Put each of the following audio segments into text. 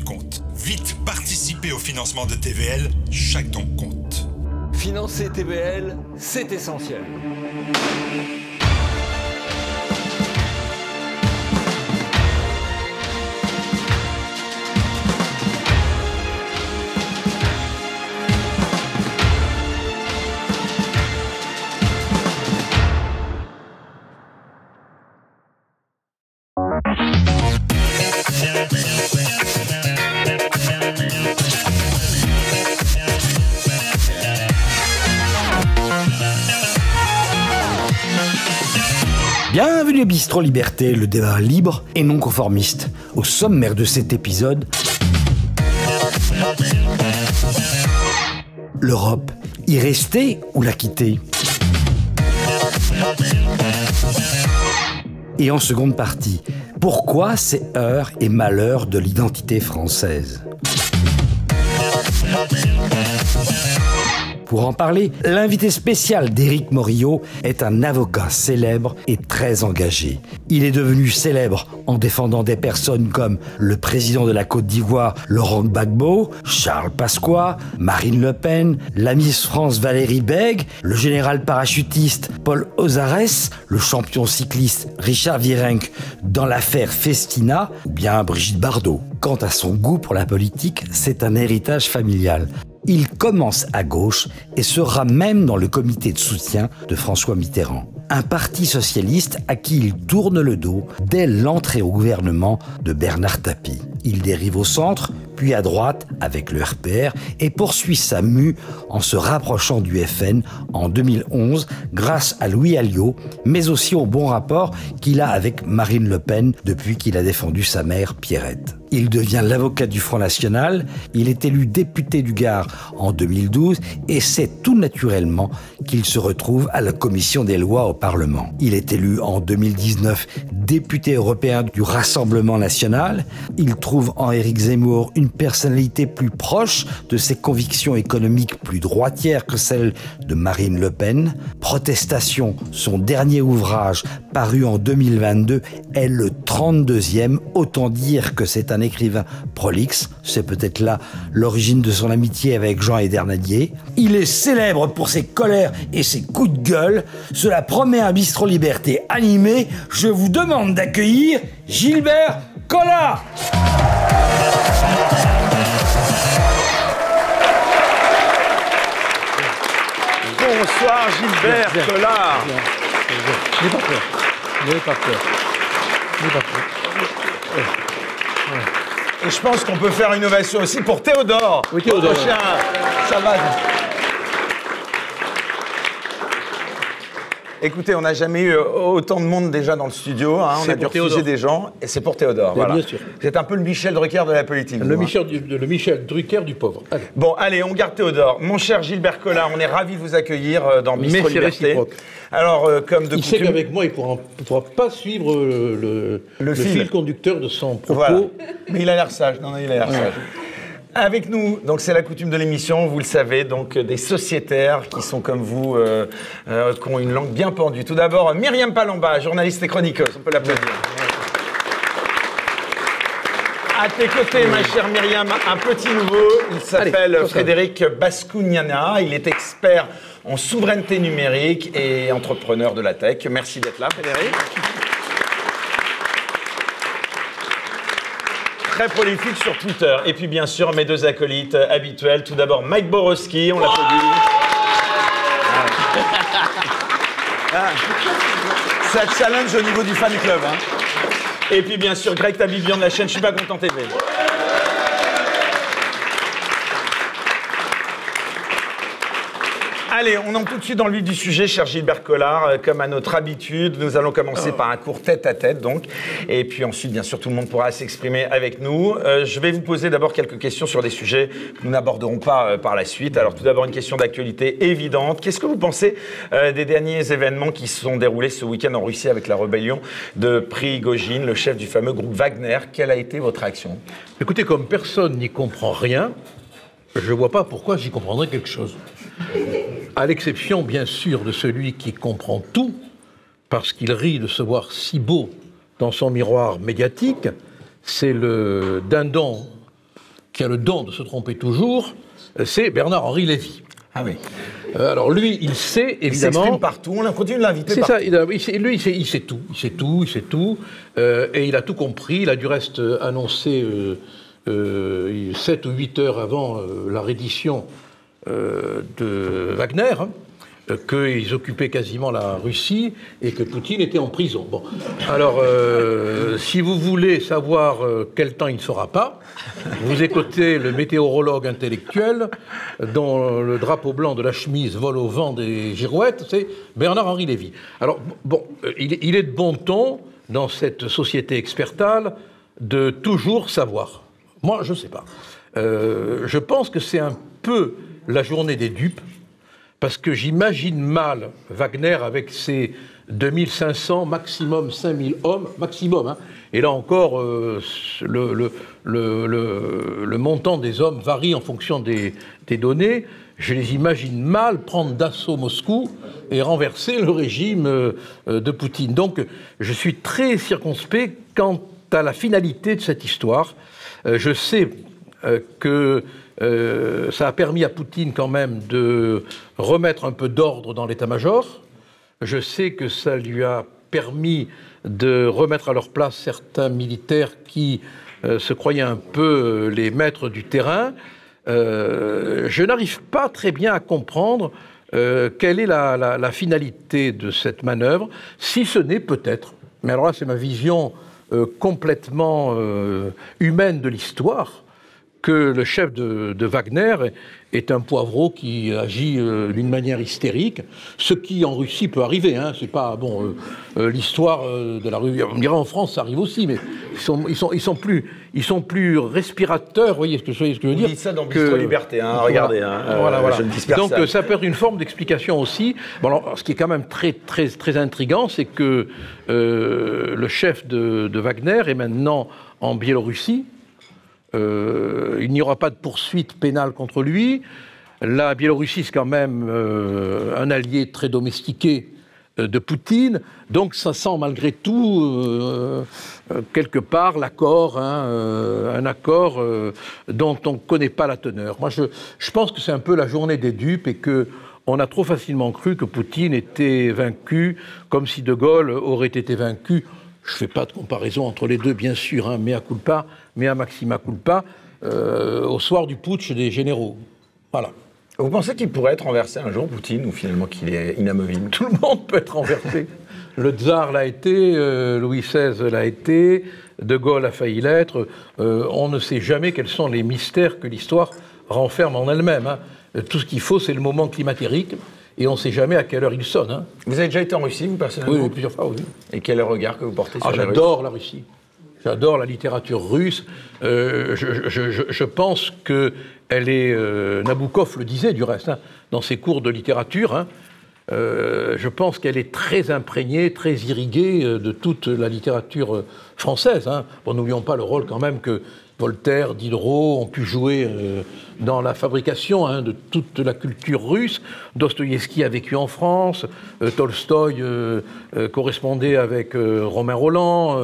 compte. Vite, participez au financement de TVL, chaque don compte. Financer TVL, c'est essentiel. Bienvenue à Bistro Liberté, le débat libre et non conformiste. Au sommaire de cet épisode, l'Europe, y rester ou la quitter Et en seconde partie, pourquoi ces heures et malheurs de l'identité française? Pour en parler, l'invité spécial d'Éric Morillo est un avocat célèbre et très engagé. Il est devenu célèbre en défendant des personnes comme le président de la Côte d'Ivoire, Laurent Gbagbo, Charles Pasqua, Marine Le Pen, la Miss France Valérie Bègue, le général parachutiste Paul Ozares, le champion cycliste Richard Virenque dans l'affaire Festina, ou bien Brigitte Bardot. Quant à son goût pour la politique, c'est un héritage familial. Il commence à gauche et sera même dans le comité de soutien de François Mitterrand. Un parti socialiste à qui il tourne le dos dès l'entrée au gouvernement de Bernard Tapie. Il dérive au centre, puis à droite avec le RPR et poursuit sa mue en se rapprochant du FN en 2011 grâce à Louis Alliot, mais aussi au bon rapport qu'il a avec Marine Le Pen depuis qu'il a défendu sa mère Pierrette. Il devient l'avocat du Front National, il est élu député du Gard en 2012 et c'est tout naturellement qu'il se retrouve à la commission des lois au Parlement. Il est élu en 2019 député européen du Rassemblement national. Il trouve en Éric Zemmour une personnalité plus proche de ses convictions économiques plus droitières que celles de Marine Le Pen. Protestation, son dernier ouvrage paru en 2022, est le 32e, autant dire que c'est un écrivain prolixe, c'est peut-être là l'origine de son amitié avec Jean Edernadier. Il est célèbre pour ses colères et ses coups de gueule. Cela promet un bistrot liberté animé. Je vous demande d'accueillir Gilbert Collard. Bonsoir Gilbert Collard. N'aie pas peur. N'aie pas peur. N'aie pas peur. Et je pense qu'on peut faire une ovation aussi pour Théodore. Oui, Théodore. Prochain. Ça va. Écoutez, on n'a jamais eu autant de monde déjà dans le studio. hein. On a dû refuser Théodore. des gens. Et c'est pour Théodore. Voilà. bien sûr. Vous êtes un peu le Michel Drucker de la politique. Le vous, hein. Michel, du- le Michel Drucker du pauvre. Allez. Bon, allez, on garde Théodore. Mon cher Gilbert Collard, on est ravis de vous accueillir euh, dans Bistro Liberté. Alors, euh, comme de Il sait coutume, qu'avec moi, il ne pourra, pourra pas suivre le, le- Le le fil. fil. conducteur de son propos. Voilà. Mais il a l'air sage. Non, non, il a l'air sage. Avec nous, donc c'est la coutume de l'émission, vous le savez, donc euh, des sociétaires qui sont comme vous, euh, euh, qui ont une langue bien pendue. Tout d'abord, Myriam Palamba, journaliste et chroniqueuse, on peut l'applaudir. À tes côtés, ma chère Myriam, un petit nouveau. Il s'appelle. Frédéric Bascugnana. Il est expert en souveraineté numérique et entrepreneur de la tech. Merci d'être là, Frédéric. Très prolifique sur Twitter. Et puis, bien sûr, mes deux acolytes habituels. Tout d'abord, Mike Borowski, on l'applaudit. Ah. Ça challenge au niveau du fan club. hein. Et puis, bien sûr, Greg Tabibian de la chaîne Je suis pas content TV. Allez, on entre tout de suite dans le vif du sujet, cher Gilbert Collard. Euh, Comme à notre habitude, nous allons commencer par un court tête-à-tête, donc. Et puis ensuite, bien sûr, tout le monde pourra s'exprimer avec nous. Euh, je vais vous poser d'abord quelques questions sur des sujets que nous n'aborderons pas euh, par la suite. Alors, tout d'abord, une question d'actualité évidente. Qu'est-ce que vous pensez euh, des derniers événements qui se sont déroulés ce week-end en Russie avec la rébellion de Prigogine, le chef du fameux groupe Wagner? Quelle a été votre réaction? Écoutez, comme personne n'y comprend rien, je ne vois pas pourquoi j'y comprendrais quelque chose. À l'exception, bien sûr, de celui qui comprend tout, parce qu'il rit de se voir si beau dans son miroir médiatique, c'est le dindon qui a le don de se tromper toujours, c'est Bernard-Henri Lévy. Ah oui. Euh, alors lui, il sait Il évidemment. s'exprime partout, on continue de l'inviter C'est ça, il a- il sait- lui, il sait, il sait tout, il sait tout, il sait tout, euh, et il a tout compris. Il a du reste euh, annoncé euh, 7 ou 8 heures avant euh, la reddition euh, de Wagner hein, euh, qu'ils occupaient quasiment la Russie et que Poutine était en prison. Bon, alors, euh, si vous voulez savoir euh, quel temps il ne fera pas, vous écoutez le météorologue intellectuel dont le drapeau blanc de la chemise vole au vent des girouettes, c'est Bernard-Henri Lévy. Alors, bon, euh, il est de bon ton dans cette société expertale de toujours savoir. Moi, je ne sais pas. Euh, je pense que c'est un peu la journée des dupes, parce que j'imagine mal Wagner avec ses 2500, maximum 5000 hommes, maximum. hein. Et là encore, euh, le, montant des hommes varie en fonction des, données. Je les imagine mal prendre d'assaut Moscou et renverser le régime euh, de Poutine. Donc je suis très circonspect quant à la finalité de cette histoire. Euh, je sais euh, que euh, ça a permis à Poutine quand même de remettre un peu d'ordre dans l'état-major. Je sais que ça lui a permis de remettre à leur place certains militaires qui se croyaient un peu les maîtres du terrain. Je n'arrive pas très bien à comprendre quelle est la, finalité de cette manœuvre, si ce n'est peut-être, mais alors là c'est ma vision complètement euh, humaine de l'histoire, que le chef de, de Wagner est, un poivreau qui agit euh, d'une manière hystérique, ce qui en Russie peut arriver. Hein, c'est pas bon. euh, euh, L'histoire euh, de la Russie, on dirait en France, ça arrive aussi, mais ils sont, ils sont, ils sont plus, ils sont plus respirateurs. Vous voyez ce que, je- ce que je veux dire dites ça dans que- Liberté, hein, regardez, hein, voilà, voilà. je Donc ça. ça peut être une forme d'explication aussi. Bon, alors, ce qui est quand même très, très, très intriguant, c'est que le chef de, de Wagner est maintenant en Biélorussie. Euh, il n'y aura pas de poursuite pénale contre lui. La Biélorussie, c'est quand même euh, un allié très domestiqué euh, de Poutine. Donc ça sent malgré tout, quelque part, l'accord, hein, un accord dont on ne connaît pas la teneur. Moi, je, pense que c'est un peu la journée des dupes et que on a trop facilement cru que Poutine était vaincu, comme si De Gaulle aurait été vaincu. Je ne fais pas de comparaison entre les deux, bien sûr, hein, mea culpa, mea maxima culpa, euh, au soir du putsch des généraux. Voilà. Vous pensez qu'il pourrait être renversé un jour, Poutine, ou finalement qu'il est inamovible? Tout le monde peut être renversé. Le tsar l'a été, euh, Louis XVI l'a été, De Gaulle a failli l'être. Euh, on ne sait jamais quels sont les mystères que l'histoire renferme en elle-même. hein. Tout ce qu'il faut, c'est le moment climatérique, et on ne sait jamais à quelle heure il sonne. hein. Vous avez déjà été en Russie, vous, personnellement? Oui, plusieurs fois, oui. Et quel est le regard que vous portez sur Ah, j'adore la Russie. J'adore la littérature russe. Euh, je, pense que elle est. euh, Nabokov le disait du reste hein, dans ses cours de littérature. hein. Euh, je pense qu'elle est très imprégnée, très irriguée euh, de toute la littérature française. Hein. Bon, n'oublions pas le rôle quand même que Voltaire, Diderot ont pu jouer euh, dans la fabrication hein, de toute la culture russe. Dostoïevski a vécu en France, euh, Tolstoï euh, correspondait avec Romain Roland.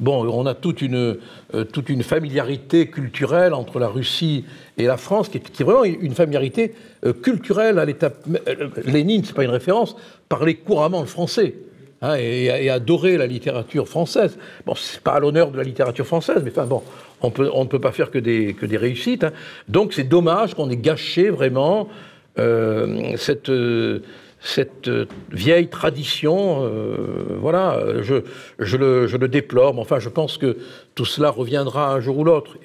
bon, on a toute une, toute une familiarité culturelle entre la Russie et la France, qui est, vraiment une familiarité culturelle à l'état. euh, Lénine, c'est pas une référence, parlait couramment le français. Hein, et, adorer la littérature française. Bon, c'est pas à l'honneur de la littérature française, mais enfin bon, on, ne peut pas faire que des, réussites. hein. Donc c'est dommage qu'on ait gâché vraiment euh, cette, euh, euh, vieille tradition. voilà, je, le, je le déplore, mais enfin je pense que tout cela reviendra un jour ou l'autre.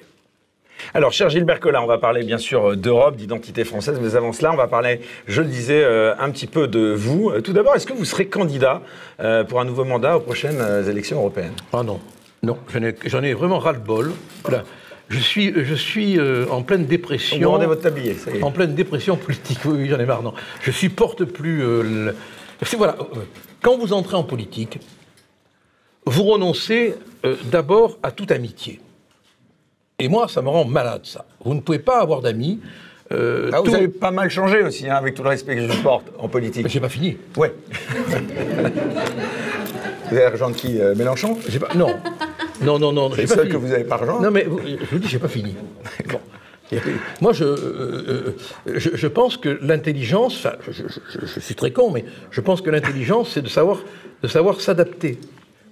Alors, cher Gilbert Collin, on va parler bien sûr d'Europe, d'identité française, mais avant cela, on va parler, je le disais, euh, un petit peu de vous. Euh, Tout d'abord, est-ce que vous serez candidat euh, pour un nouveau mandat aux prochaines euh, élections européennes? Ah non, non, j'en ai, vraiment ras-le-bol. Voilà. Je suis, je suis euh, en pleine Vous dépression. rendez votre tablier, ça y est. En pleine dépression politique, oui, oui, j'en ai marre, non. Je supporte plus. euh, le- voilà, euh, quand vous entrez en politique, vous renoncez euh, d'abord à toute amitié. Et moi, ça me rend malade, ça. Vous ne pouvez pas avoir d'amis. euh, Ah, vous avez pas mal changé aussi, hein, avec tout le respect que je porte en politique. J'ai pas fini. Ouais. vous avez rejoint qui euh, Mélenchon? Pas... Non. Non, non, non. C'est le seul que vous avez pas rejoint? Non, mais vous- je vous dis, j'ai pas fini. Bon. Moi, je, euh, je, je pense que l'intelligence, je- je suis très con, mais je pense que l'intelligence, c'est de savoir, de savoir s'adapter.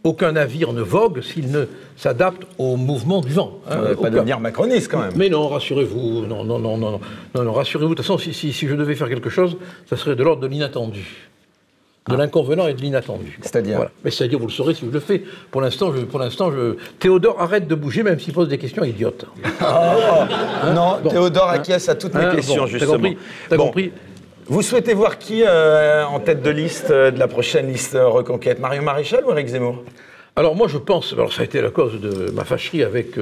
Aucun navire ne vogue s'il ne s'adapte au mouvement du vent. hein, pas devenir macroniste quand même. Mais non, rassurez-vous, non, non, non, non, non, non, rassurez-vous. De toute façon, si, si, si je devais faire quelque chose, ça serait de l'ordre de l'inattendu. De l'inconvenant et de l'inattendu. Ah. C'est-à-dire Voilà. Mais c'est-à-dire, vous le saurez si je le fais. Pour l'instant, je, pour l'instant, je... Théodore arrête de bouger, même s'il pose des questions idiotes. non, Bon. Théodore acquiesce à toutes mes Hein, questions, bon, t'as justement. compris? T'as Bon. compris? Vous souhaitez voir qui euh, en tête de liste euh, de la prochaine liste euh, Reconquête? Mario Maréchal ou Éric Zemmour? Alors moi je pense, alors ça a été la cause de ma fâcherie avec,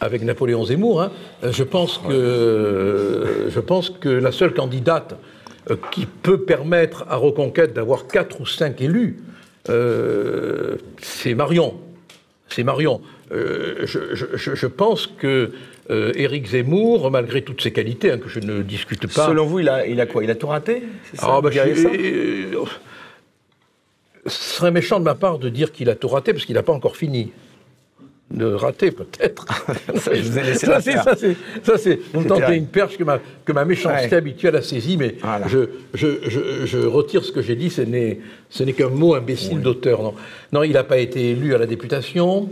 avec Napoléon Zemmour, hein. Je, pense que, je pense que la seule candidate qui peut permettre à Reconquête d'avoir quatre ou cinq élus, c'est Marion. C'est Marion. Je pense que euh, Éric Zemmour, malgré toutes ses qualités, hein, que je ne discute pas... Selon vous, il a, il a quoi? Il a tout raté? C'est ça Ah, bah, je- ça? Euh, ce serait méchant de ma part de dire qu'il a tout raté, parce qu'il n'a pas encore fini. De rater, peut-être. Ça, je vous ai laissé Ça, la c'est- ça, Vous me tentez une perche que ma, que ma méchanceté Ouais. habituelle a saisie, mais Voilà. je, je, je, je retire ce que j'ai dit, ce n'est, ce n'est qu'un mot imbécile d'auteur. Non, non il n'a pas été élu à la députation.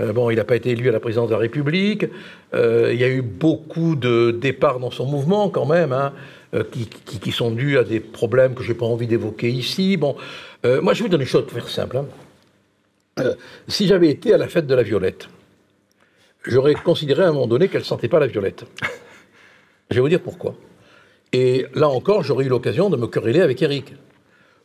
Euh, bon, il n'a pas été élu à la présidence de la République. Euh, il y a eu beaucoup de départs dans son mouvement, quand même, hein, euh, qui, sont dus à des problèmes que je n'ai pas envie d'évoquer ici. Bon, moi, je vais vous donner une chose pour faire simple. hein. Si j'avais été à la fête de la Violette, j'aurais considéré à un moment donné qu'elle ne sentait pas la Violette. Je vais vous dire pourquoi. Et là encore, j'aurais eu l'occasion de me quereller avec Eric.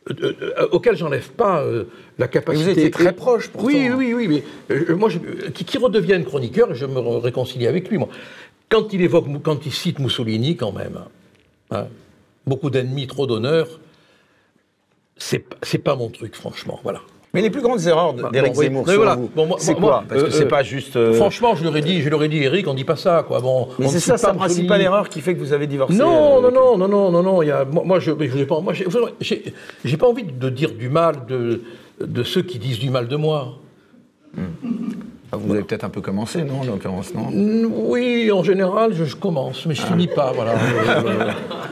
Euh, euh, auquel j'enlève pas euh, la capacité. étiez très proche, pourtant. Oui, oui, oui, mais moi, je- qui, qui redevienne chroniqueur, je me réconcilie avec lui. Moi. Quand il évoque, quand il cite Mussolini, quand même, hein, beaucoup d'ennemis, trop d'honneur, c'est pas mon truc, franchement. Voilà. Mais les plus grandes erreurs Bah, d'Éric bon. Zemmour, Mais selon voilà. vous, Bon, moi- c'est moi- quoi? Parce que euh, c'est euh, pas juste... euh, Franchement, je leur ai dit, je leur ai dit, Eric, on dit pas ça, quoi. Bon, Mais c'est ça sa principale erreur qui fait que vous avez divorcé Non, euh, non, non, non, non, non, non. Il y a, moi, moi, je, je n'ai pas, moi, j'ai, j'ai- j'ai pas envie de dire du mal de, de ceux qui disent du mal de moi. Ah, Vous avez peut-être un peu commencé, non, en l'occurrence, non Oui, en général, je, je commence, mais je finis pas, voilà. Euh,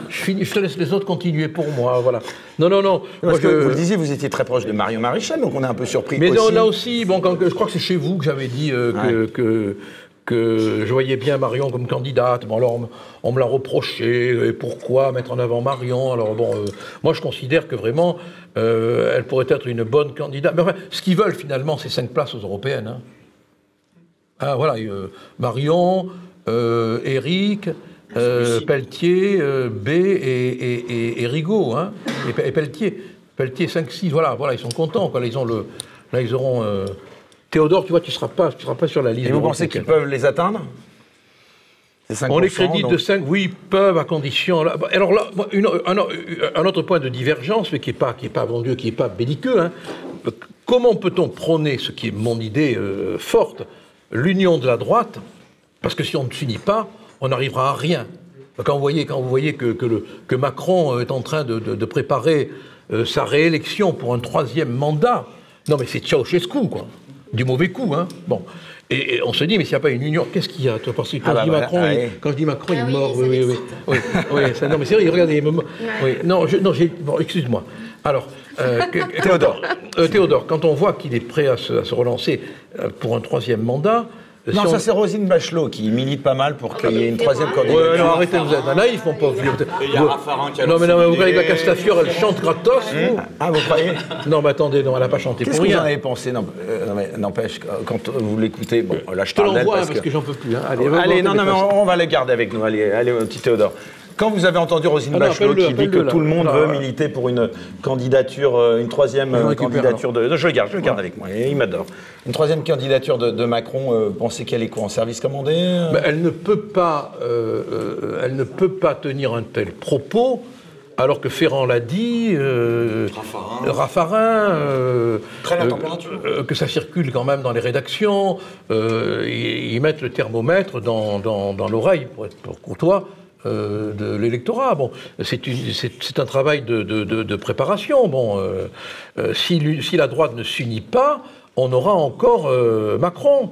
je, finis, je te laisse les autres continuer pour moi, voilà. Non, non, non. Parce moi, que je- vous le disiez, vous étiez très proche de Mario Maréchal, donc on est un peu surpris Mais aussi. non, là aussi, bon, quand- je crois que c'est chez vous que j'avais dit euh, que, que, que je voyais bien Marion comme candidate. Bon, alors, on, me- on me l'a reproché. Et pourquoi mettre en avant Marion? Alors, bon, euh, moi, je considère que vraiment, euh, elle pourrait être une bonne candidate. Mais enfin, ce qu'ils veulent, finalement, c'est cinq places aux européennes. hein. Ah, voilà, euh, Marion, euh, Éric, euh, Pelletier, euh, B et, et, et- et Rigaud, hein, et, Pe- et Pelletier. Pelletier 5-6, voilà, voilà, ils sont contents. Quoi. Là, ils ont le, là, ils auront. euh, Théodore, tu vois, tu ne seras, pas- tu seras pas sur la liste. Et vous pensez qu'ils peuvent les atteindre? C'est 5%, On les crédite donc- de 5, oui, ils peuvent, à condition. là- alors là, une- un, un autre point de divergence, mais qui n'est pas, qui est pas, bon Dieu, qui n'est pas belliqueux. hein. Comment peut-on prôner, ce qui est mon idée euh, forte, l'union de la droite Parce que si on ne s'unit pas, on n'arrivera à rien. Quand vous voyez, quand vous voyez que, que le- que Macron euh, est en train de, de- de préparer euh, sa réélection pour un troisième mandat, non mais c'est Ceausescu, quoi. Du mauvais coup, hein. Bon. Et, et on se dit, mais s'il n'y a pas une union, qu'est-ce qu'il y a toi? Parce que quand, Ah bah je dis voilà, Macron, ah il, quand je dis Macron, il Ah est oui, mort. Oui, oui, oui. m'excite. oui, oui, ça- non, mais sérieux, regardez. me- Oui, non, je- non. Bon, excuse-moi. Alors, euh, que- Théodore. euh, Théodore, quand on voit qu'il est prêt à se, à se relancer euh, pour un troisième mandat. euh, Non, si ça c'est Rosine Bachelot qui milite pas mal pour qu'il y ait une troisième candidature. Ouais, non, arrêtez, vous êtes un naïf, mon pauvre vieux. il y a Vous- Raffarin qui a Non, mais non, mais vous croyez que la Castafiore, elle chante gratos, vous Ah, vous croyez Non, mais attendez, non, elle n'a pas chanté Qu'est-ce pour que vous en rien. avez pensé Non, euh, non, mais N'empêche, quand vous l'écoutez, bon, là je te l'envoie, parce que... que j'en peux plus. hein. Allez, non, non, mais on, on va les garder avec nous. Allez, allez, petit Théodore. Quand vous avez entendu Rosine Ah Bachelot qui dit que là. tout le monde veut ouais. militer pour une candidature, euh, une troisième euh, candidature de, Je le garde, je le garde avec moi. et il m'adore. Une troisième candidature de, de Macron. euh, pensez qu'elle est quoi en service commandé euh? Mais elle ne peut pas, euh, euh, elle ne peut pas tenir un tel propos, alors que Ferrand l'a dit, euh, Raffarin. Raffarin, euh, Traîne la euh, température. euh, que ça circule quand même dans les rédactions, euh, ils, ils mettent le thermomètre dans, dans- dans l'oreille, pour être pour courtois, euh, de l'électorat. Bon, c'est un travail de, de- de- de préparation. Bon, euh, euh, si, la droite ne s'unit pas, on aura encore Macron.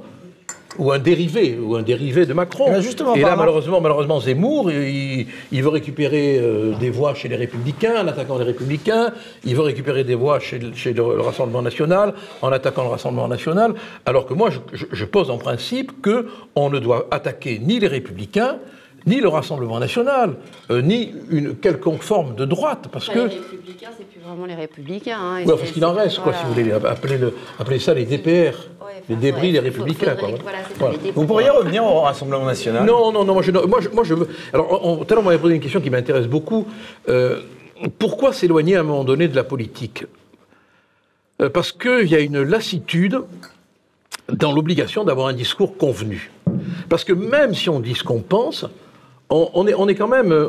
ou un dérivé, ou un dérivé de Macron. Eh ben, justement, et là, malheureusement, malheureusement, Zemmour, il, il veut récupérer euh, des voix chez les Républicains en attaquant les Républicains. Il veut récupérer des voix chez, le- chez le, le Rassemblement national en attaquant le Rassemblement national. Alors que moi, je, je- je pose en principe que on ne doit attaquer ni les Républicains, ni le Rassemblement national, euh, ni une quelconque forme de droite, parce Enfin, que Les républicains, c'est plus vraiment les républicains. hein, Ouais, parce qu'il en reste, quoi, voilà. si vous voulez, appeler, le, appeler ça les DPR, Ouais, les débris des républicains. faudrait- quoi, voilà, ça. Vous pourriez revenir au Rassemblement national? Non, non, non, moi je, moi, je, moi, je veux. Alors, on, tout à l'heure, on m'avait posé une question qui m'intéresse beaucoup. Euh, pourquoi s'éloigner à un moment donné de la politique? Euh, Parce qu'il y a une lassitude dans l'obligation d'avoir un discours convenu. Parce que même si on dit ce qu'on pense, on, est, quand même, euh,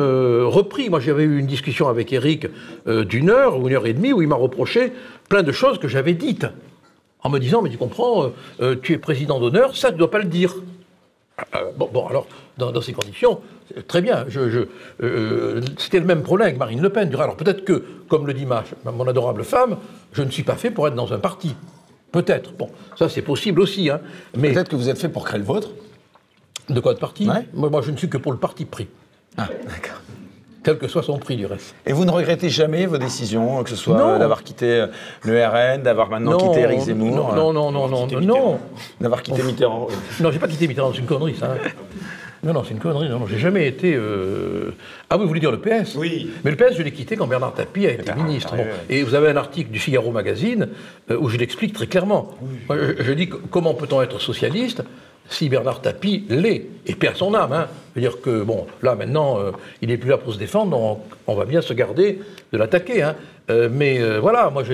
euh, repris. Moi, j'avais eu une discussion avec Eric euh, d'une heure ou une heure et demie où il m'a reproché plein de choses que j'avais dites. En me disant, mais tu comprends, tu es président d'honneur, ça, tu ne dois pas le dire. Bon, alors, dans, ces conditions, très bien. C'était le même problème avec Marine Le Pen. Alors peut-être que, comme le dit ma, mon adorable femme, je ne suis pas fait pour être dans un parti. Peut-être. Bon, ça c'est possible aussi. Hein. Mais Peut-être que vous êtes fait pour créer le vôtre de quoi de parti Ouais. moi, moi, je ne suis que pour le parti pris. Ah, d'accord. Quel que soit son prix, du reste. Et vous ne regrettez jamais vos décisions, que ce soit d'avoir quitté euh, le RN, d'avoir maintenant Non, quitté Eric Zemmour non, euh, non, non, non, non, non, non. D'avoir quitté Mitterrand Non, j'ai pas quitté Mitterrand, c'est une connerie, ça. hein. Non, non, c'est une connerie. Non, non, j'ai jamais été. euh, Ah oui, vous voulez dire le PS Oui. Mais le PS, je l'ai quitté quand Bernard Tapie a été ministre. ah, Bon. oui, Et vous avez un article du Figaro Magazine euh, où je l'explique très clairement. Moi, je, je dis comment peut-on être socialiste si Bernard Tapie l'est Et à son âme. Hein. Je veux dire que, bon, là maintenant, euh, il n'est plus là pour se défendre, donc on va bien se garder de l'attaquer. hein. Euh, mais euh, voilà, moi je,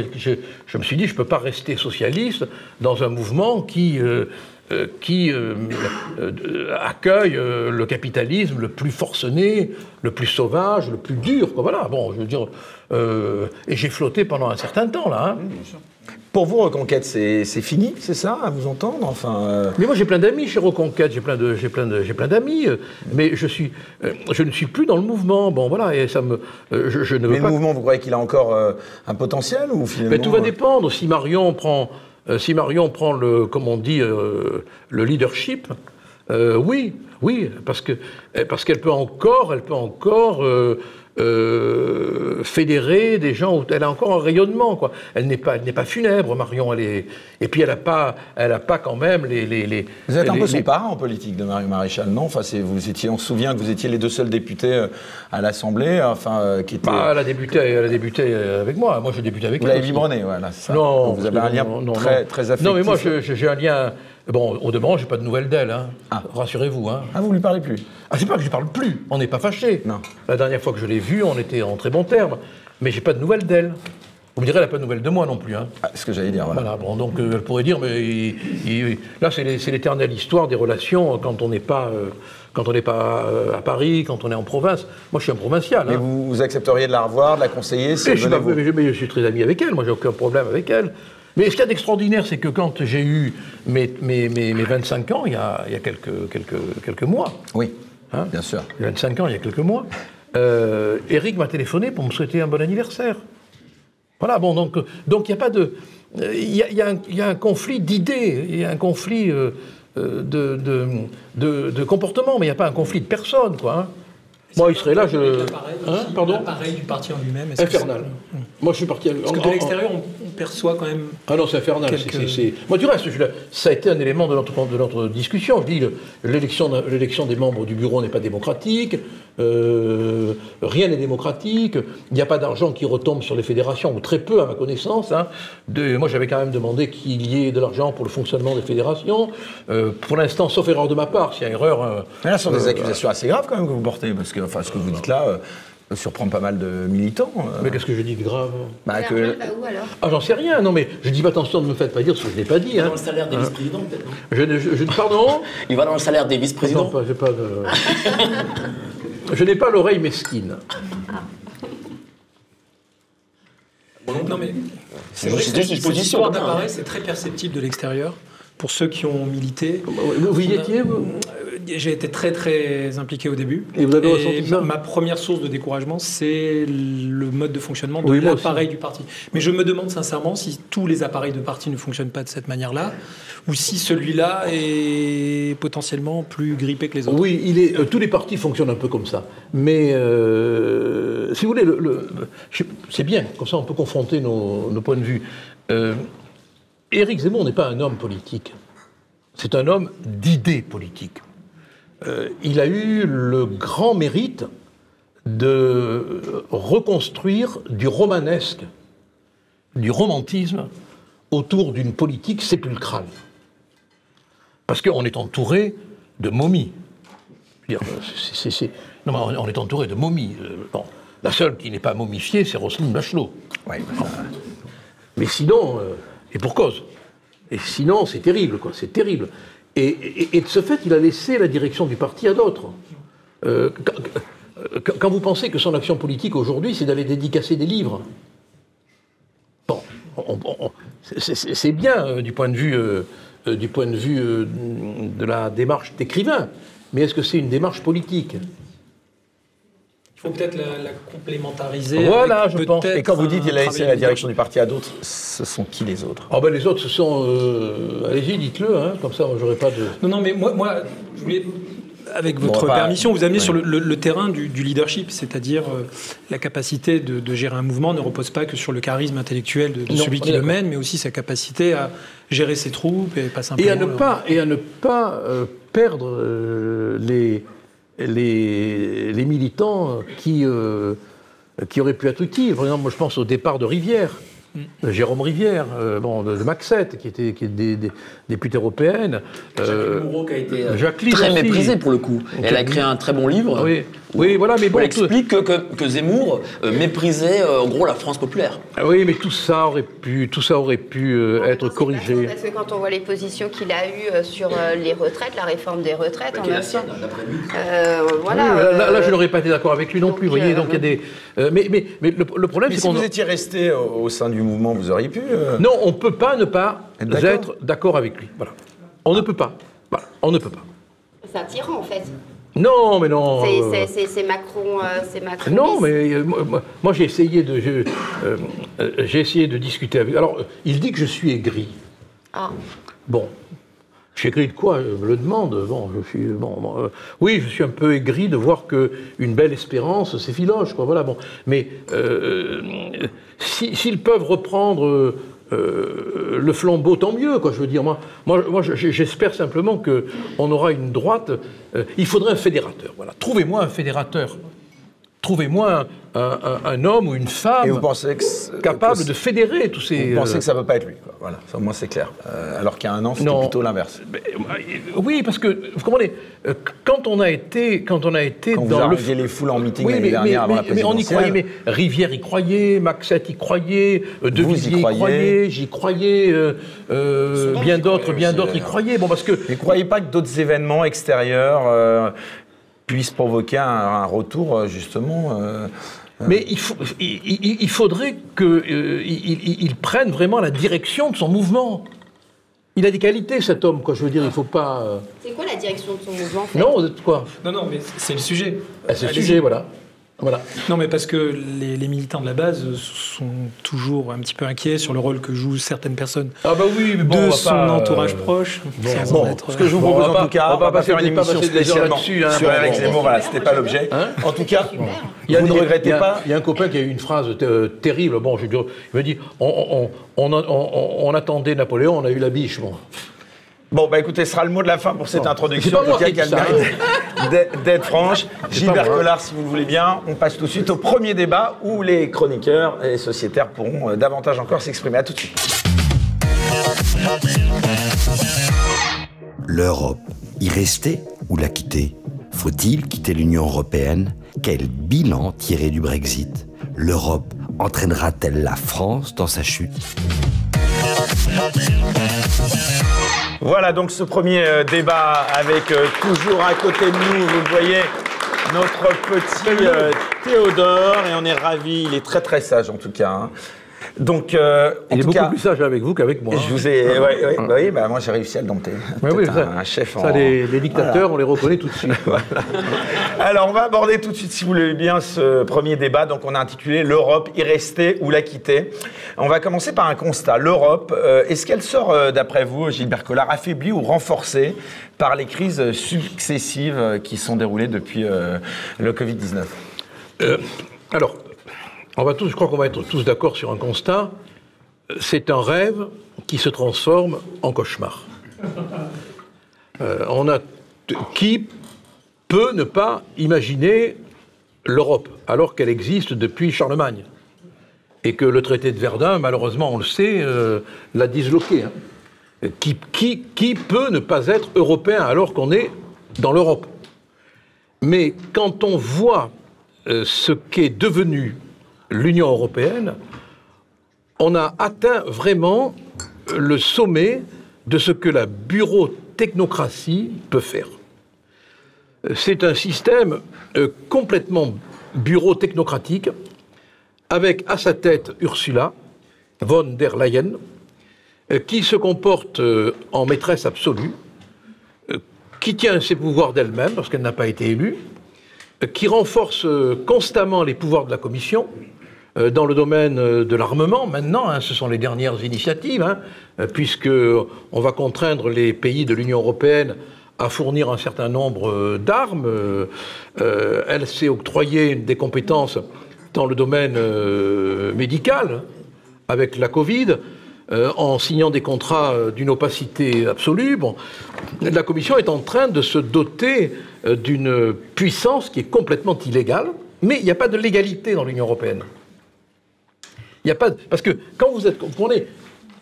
me suis dit, je ne peux pas rester socialiste dans un mouvement qui. qui accueille le capitalisme le plus forcené, le plus sauvage, le plus dur. quoi. Voilà, bon, je veux dire, et j'ai flotté pendant un certain temps là. hein. Pour vous, Reconquête, c'est fini, c'est ça, à vous entendre Enfin, euh, Mais moi j'ai plein d'amis chez Reconquête, j'ai plein d'amis, euh, mais je suis, euh, je ne suis plus dans le mouvement. Bon voilà, et ça me, je, je ne veux Mais le mouvement, vous croyez qu'il a encore un potentiel ou finalement Mais tout va dépendre. Si Marion prend, si Marion prend le, comme on dit, le leadership, oui, oui, parce que euh, parce qu'elle peut encore, elle peut encore euh, fédérer des gens. où Elle a encore un rayonnement, quoi. Elle n'est pas, elle n'est pas funèbre, Marion. Elle est, et puis elle a pas, elle a pas quand même les, les, les Vous êtes un peu son les- parent en politique de Mario Maréchal, non? Enfin, c'est- vous étiez, on se souvient que vous étiez les deux seuls députés euh, à l'Assemblée, enfin, euh, qui étaient. Bah, elle a débuté, elle a débuté euh, avec moi. Moi, j'ai débuté avec vous elle. l'avez biberonné, voilà. ça. Non, Donc vous avez un lien non, très, non. très affectif. Non, mais moi, j'ai un lien. Bon, au demeurant, j'ai pas de nouvelles d'elle. Hein. Ah. Rassurez-vous. Hein. Ah, vous lui parlez plus? Ah, c'est pas que je parle plus. On n'est pas fâchés. Non. La dernière fois que je l'ai vue, on était en très bons termes. Mais j'ai pas de nouvelles d'elle. Vous me direz, elle n'a pas de nouvelles de moi non plus. Hein. ah, Ce que j'allais dire, voilà. Voilà, bon, donc euh, elle pourrait dire, mais il- il- là, c'est l'éternelle histoire des relations quand on n'est pas, euh, quand on n'est pas euh, à Paris, quand on est en province. Moi, je suis un provincial. Mais hein. vous, vous accepteriez de la revoir, de la conseiller si je, suis pas- mais je- mais je suis très ami avec elle, moi j'ai aucun problème avec elle. Mais ce qu'il y a d'extraordinaire, c'est que quand j'ai eu mes, mes, mes, mes 25 ans, il y a, il y a quelques, quelques, quelques mois, Oui, Hein bien sûr. j'ai 25 ans, il y a quelques mois, euh, Eric m'a téléphoné pour me souhaiter un bon anniversaire. Voilà, bon, donc donc il n'y a pas de. Il y, a, il y a un- il y a un conflit d'idées, il y a un conflit euh, euh, de, de, de, de comportement, mais il n'y a pas un conflit de personnes, quoi. hein. Moi, il serait là, je. Hein, pardon L'appareil du parti en lui-même. que Infernal. Moi, je suis parti. c'est- Parce que de l'extérieur, on, on perçoit quand même. Ah non, c'est infernal. Moi, du reste, je- ça a été un élément de notre, de notre discussion. Je dis, le- l'élection l'élection des membres du bureau n'est pas démocratique, euh, rien n'est démocratique, il n'y a pas d'argent qui retombe sur les fédérations, ou très peu à ma connaissance. hein. De- moi, j'avais quand même demandé qu'il y ait de l'argent pour le fonctionnement des fédérations. Euh, pour l'instant, sauf erreur de ma part, s'il y a erreur... euh, Mais là, ce sont des euh, accusations assez graves quand même que vous portez, parce que enfin, ce que vous dites là euh, surprend pas mal de militants. euh. Mais qu'est-ce que je dis de grave Bah, Alors, que- bah, où alors Ah, j'en sais rien, non, mais je dis pas attention, ne me faites pas dire ce que je n'ai pas dit. Hein. Dans le salaire des vice-présidents, peut-être, Je, ne- je- je- pardon Il va dans le salaire des Non, vice-présidents pas, j'ai pas de- Je n'ai pas l'oreille mesquine. Non, mais c'est C'est vrai juste que une cette position, d'appareil, hein. c'est très perceptible de l'extérieur. Pour ceux qui ont milité. Vous y étiez, vous? Euh, J'ai été très très impliqué au début. Et vous avez ressenti ça Ma première source de découragement, c'est le mode de fonctionnement de Oui, l'appareil du parti. Mais je me demande sincèrement si tous les appareils de parti ne fonctionnent pas de cette manière-là, ou si celui-là est potentiellement plus grippé que les autres. Oui, il est, euh, tous les partis fonctionnent un peu comme ça. Mais euh, si vous voulez, le- le- je- c'est bien, comme ça on peut confronter nos, nos points de vue. Euh, Éric Zemmour n'est pas un homme politique. C'est un homme d'idées politiques. Euh, il a eu le grand mérite de reconstruire du romanesque, du romantisme autour d'une politique sépulcrale. Parce qu'on est entouré de momies. Non, mais on est entouré de momies. Bon, la seule qui n'est pas momifiée, c'est Roselyne Bachelot. Ouais. Mais sinon, euh, et pour cause. Et sinon, c'est terrible, quoi, c'est terrible. Et, de ce fait, il a laissé la direction du parti à d'autres. Euh, quand, vous pensez que son action politique aujourd'hui, c'est d'aller dédicacer des livres, bon, on- on- on- c'est- bien euh, du point de vue, euh, du point de, vue de la démarche d'écrivain, mais est-ce que c'est une démarche politique? Faut peut-être la, la complémentariser. Voilà, je pense. Et quand vous dites qu'il a laissé la direction du parti à d'autres, ce sont qui les autres? Ah ben les autres, ce sont... euh, Allez-y, dites-le, hein, comme ça, j'aurais pas de... Non, non, mais moi, moi je voulais, avec votre permission, vous amener Ouais. sur le, le- le terrain du, du leadership, c'est-à-dire euh, la capacité de, de gérer un mouvement ne repose pas que sur le charisme intellectuel de, de Non, celui on qui le mène, mais aussi sa capacité à gérer ses troupes et pas simplement. Et à ne pas, et à ne pas euh, perdre euh, les, les, militants qui, euh, qui auraient pu être utiles. Par exemple, moi je pense au départ de Rivière, Jérôme Rivière, euh, bon, de, de Maxette, qui était, qui est des, des- députée européenne. euh, Jacqueline Moreau qui a été euh, Jacqueline très aussi. méprisée pour le coup. Elle a écrit un très bon livre. oui, oui, voilà, mais bon. elle explique que, que- que Zemmour euh, méprisait euh, en gros la France populaire. Ah oui, mais tout ça aurait pu, tout ça aurait pu euh, être corrigé. Parce que quand on voit les positions qu'il a eues euh, sur euh, les retraites, la réforme des retraites, en est la même temps, euh, voilà. Oui, là, là, là, euh, je n'aurais pas été d'accord avec lui non donc, plus. Vous voyez, euh, donc il y a des. euh, mais, mais, mais le, le problème, c'est si qu'on. vous étiez resté au, au sein du mouvement, vous auriez pu. euh, Non, on ne peut pas ne pas Être d'accord. avec lui. Voilà. On ne peut pas. Voilà. On ne peut pas. C'est un tyran en fait. Non, mais non. C'est- euh, Macron. euh, c'est Macron Non, mais euh, moi, j'ai essayé de, euh, j'ai essayé de discuter avec. Alors, il dit que je suis aigri. Ah. Bon, aigri de quoi Je me le demande. Euh, oui, je suis un peu aigri de voir que une belle espérance s'effiloche. Voilà. Bon, mais euh, si- s'ils peuvent reprendre. euh, euh, le flambeau, tant mieux, quoi. Je veux dire, moi, moi, moi je- j'espère simplement que on aura une droite. euh, il faudrait un fédérateur. Voilà. Trouvez-moi un fédérateur. Trouvez-moi un, un- un homme ou une femme Et vous pensez que. c- capable que- de fédérer tous ces. Vous pensez euh, que ça ne peut pas être lui quoi. Voilà, ça au moins c'est clair. Euh, alors qu'il y a un an, c'était Non. plutôt l'inverse. Mais, euh, Oui, parce que vous comprenez, quand on a été, quand on a été Quand vous dans le arrangez les foules en meeting oui, l'année mais, dernière mais- avant la mais- mais on y croyait. Mais Rivière y croyait, Maxette y croyait, De Vous y Villiers y croyez. croyait, j'y croyais, euh, euh, bien d'autres, bien d'autres y croyaient. Bon, parce que Mais croyez pas que d'autres événements extérieurs euh, puissent provoquer un, un retour, euh, justement euh, Mais il, faut- il- il- il faudrait qu'il prenne vraiment la direction de son mouvement. Il a des qualités, cet homme, quoi. Je veux dire, il faut pas. euh, C'est quoi la direction de son mouvement en fait? Non, vous êtes quoi? Non, non, mais c'est le sujet. Ah, C'est le sujet, voilà. Voilà. Non, mais parce que les, les militants de la base sont toujours un petit peu inquiets sur le rôle que jouent certaines personnes Ah bah oui, mais bon, on de va son pas, euh, entourage proche. sans Bon, en être- ce que je vous Bon, on propose en tout cas, on va pas faire une émission spécialement là-dessus, hein, sur bon, Eric bon. Zemmour. Voilà, c'était pas l'objet. En tout cas, Il y a vous ne regrettez il y a- pas Il y a un copain qui a eu une phrase euh, terrible. Bon, je, il me dit on, on- on- on- on- on attendait Napoléon, on a eu la biche. Bon. Bon, bah écoutez, ce sera le mot de la fin pour cette introduction. D'être- franche. Gilbert. Collard, si vous le voulez bien, on passe tout de suite au premier débat où les chroniqueurs et sociétaires pourront euh, davantage encore s'exprimer. À tout de suite. L'Europe, y rester ou la quitter? Faut-il quitter l'Union européenne? Quel bilan tirer du Brexit? L'Europe entraînera-t-elle la France dans sa chute? Voilà donc ce premier euh, débat avec euh, toujours à côté de nous, vous voyez, notre petit euh, Théodore, et on est ravis, il est très très sage en tout cas. hein. Donc, euh, en Il est tout beaucoup cas, plus sage avec vous qu'avec moi. je vous ai. ouais, ouais, bah oui, bah moi j'ai réussi à le dompter. Ouais, oui, Peut-être ça, un, un chef ça, en. les, les dictateurs, on les reconnaît tout de suite. Alors, on va aborder tout de suite, si vous voulez bien, ce premier débat. Donc, on a intitulé L'Europe, y rester ou la quitter. On va commencer par un constat. L'Europe, euh, est-ce qu'elle sort, euh, d'après vous, Gilbert Collard, affaiblie ou renforcée par les crises successives qui sont déroulées depuis euh, le Covid-19 Euh, alors, on va tous, je crois qu'on va être tous d'accord sur un constat. C'est un rêve qui se transforme en cauchemar. Euh, on a qui peut ne pas imaginer l'Europe alors qu'elle existe depuis Charlemagne et que le traité de Verdun, malheureusement, on le sait, euh, l'a disloqué. hein. Qui, peut ne pas être européen alors qu'on est dans l'Europe? Mais quand on voit euh, ce qu'est devenu l'Union européenne, on a atteint vraiment le sommet de ce que la bureau-technocratie peut faire. C'est un système euh, complètement bureau-technocratique, avec à sa tête Ursula von der Leyen, euh, qui se comporte euh, en maîtresse absolue, qui tient ses pouvoirs d'elle-même parce qu'elle n'a pas été élue, qui renforce constamment les pouvoirs de la Commission dans le domaine euh, de l'armement. Maintenant, hein, ce sont les dernières initiatives, hein, euh, puisque on va contraindre les pays de l'Union européenne à fournir un certain nombre euh, d'armes. Euh, euh, elle s'est octroyée des compétences dans le domaine euh, médical avec la Covid. euh, en signant des contrats euh, d'une opacité absolue, bon, la Commission est en train de se doter euh, d'une puissance qui est complètement illégale, mais il n'y a pas de légalité dans l'Union européenne. Il n'y a pas de- parce que quand vous êtes comprenez,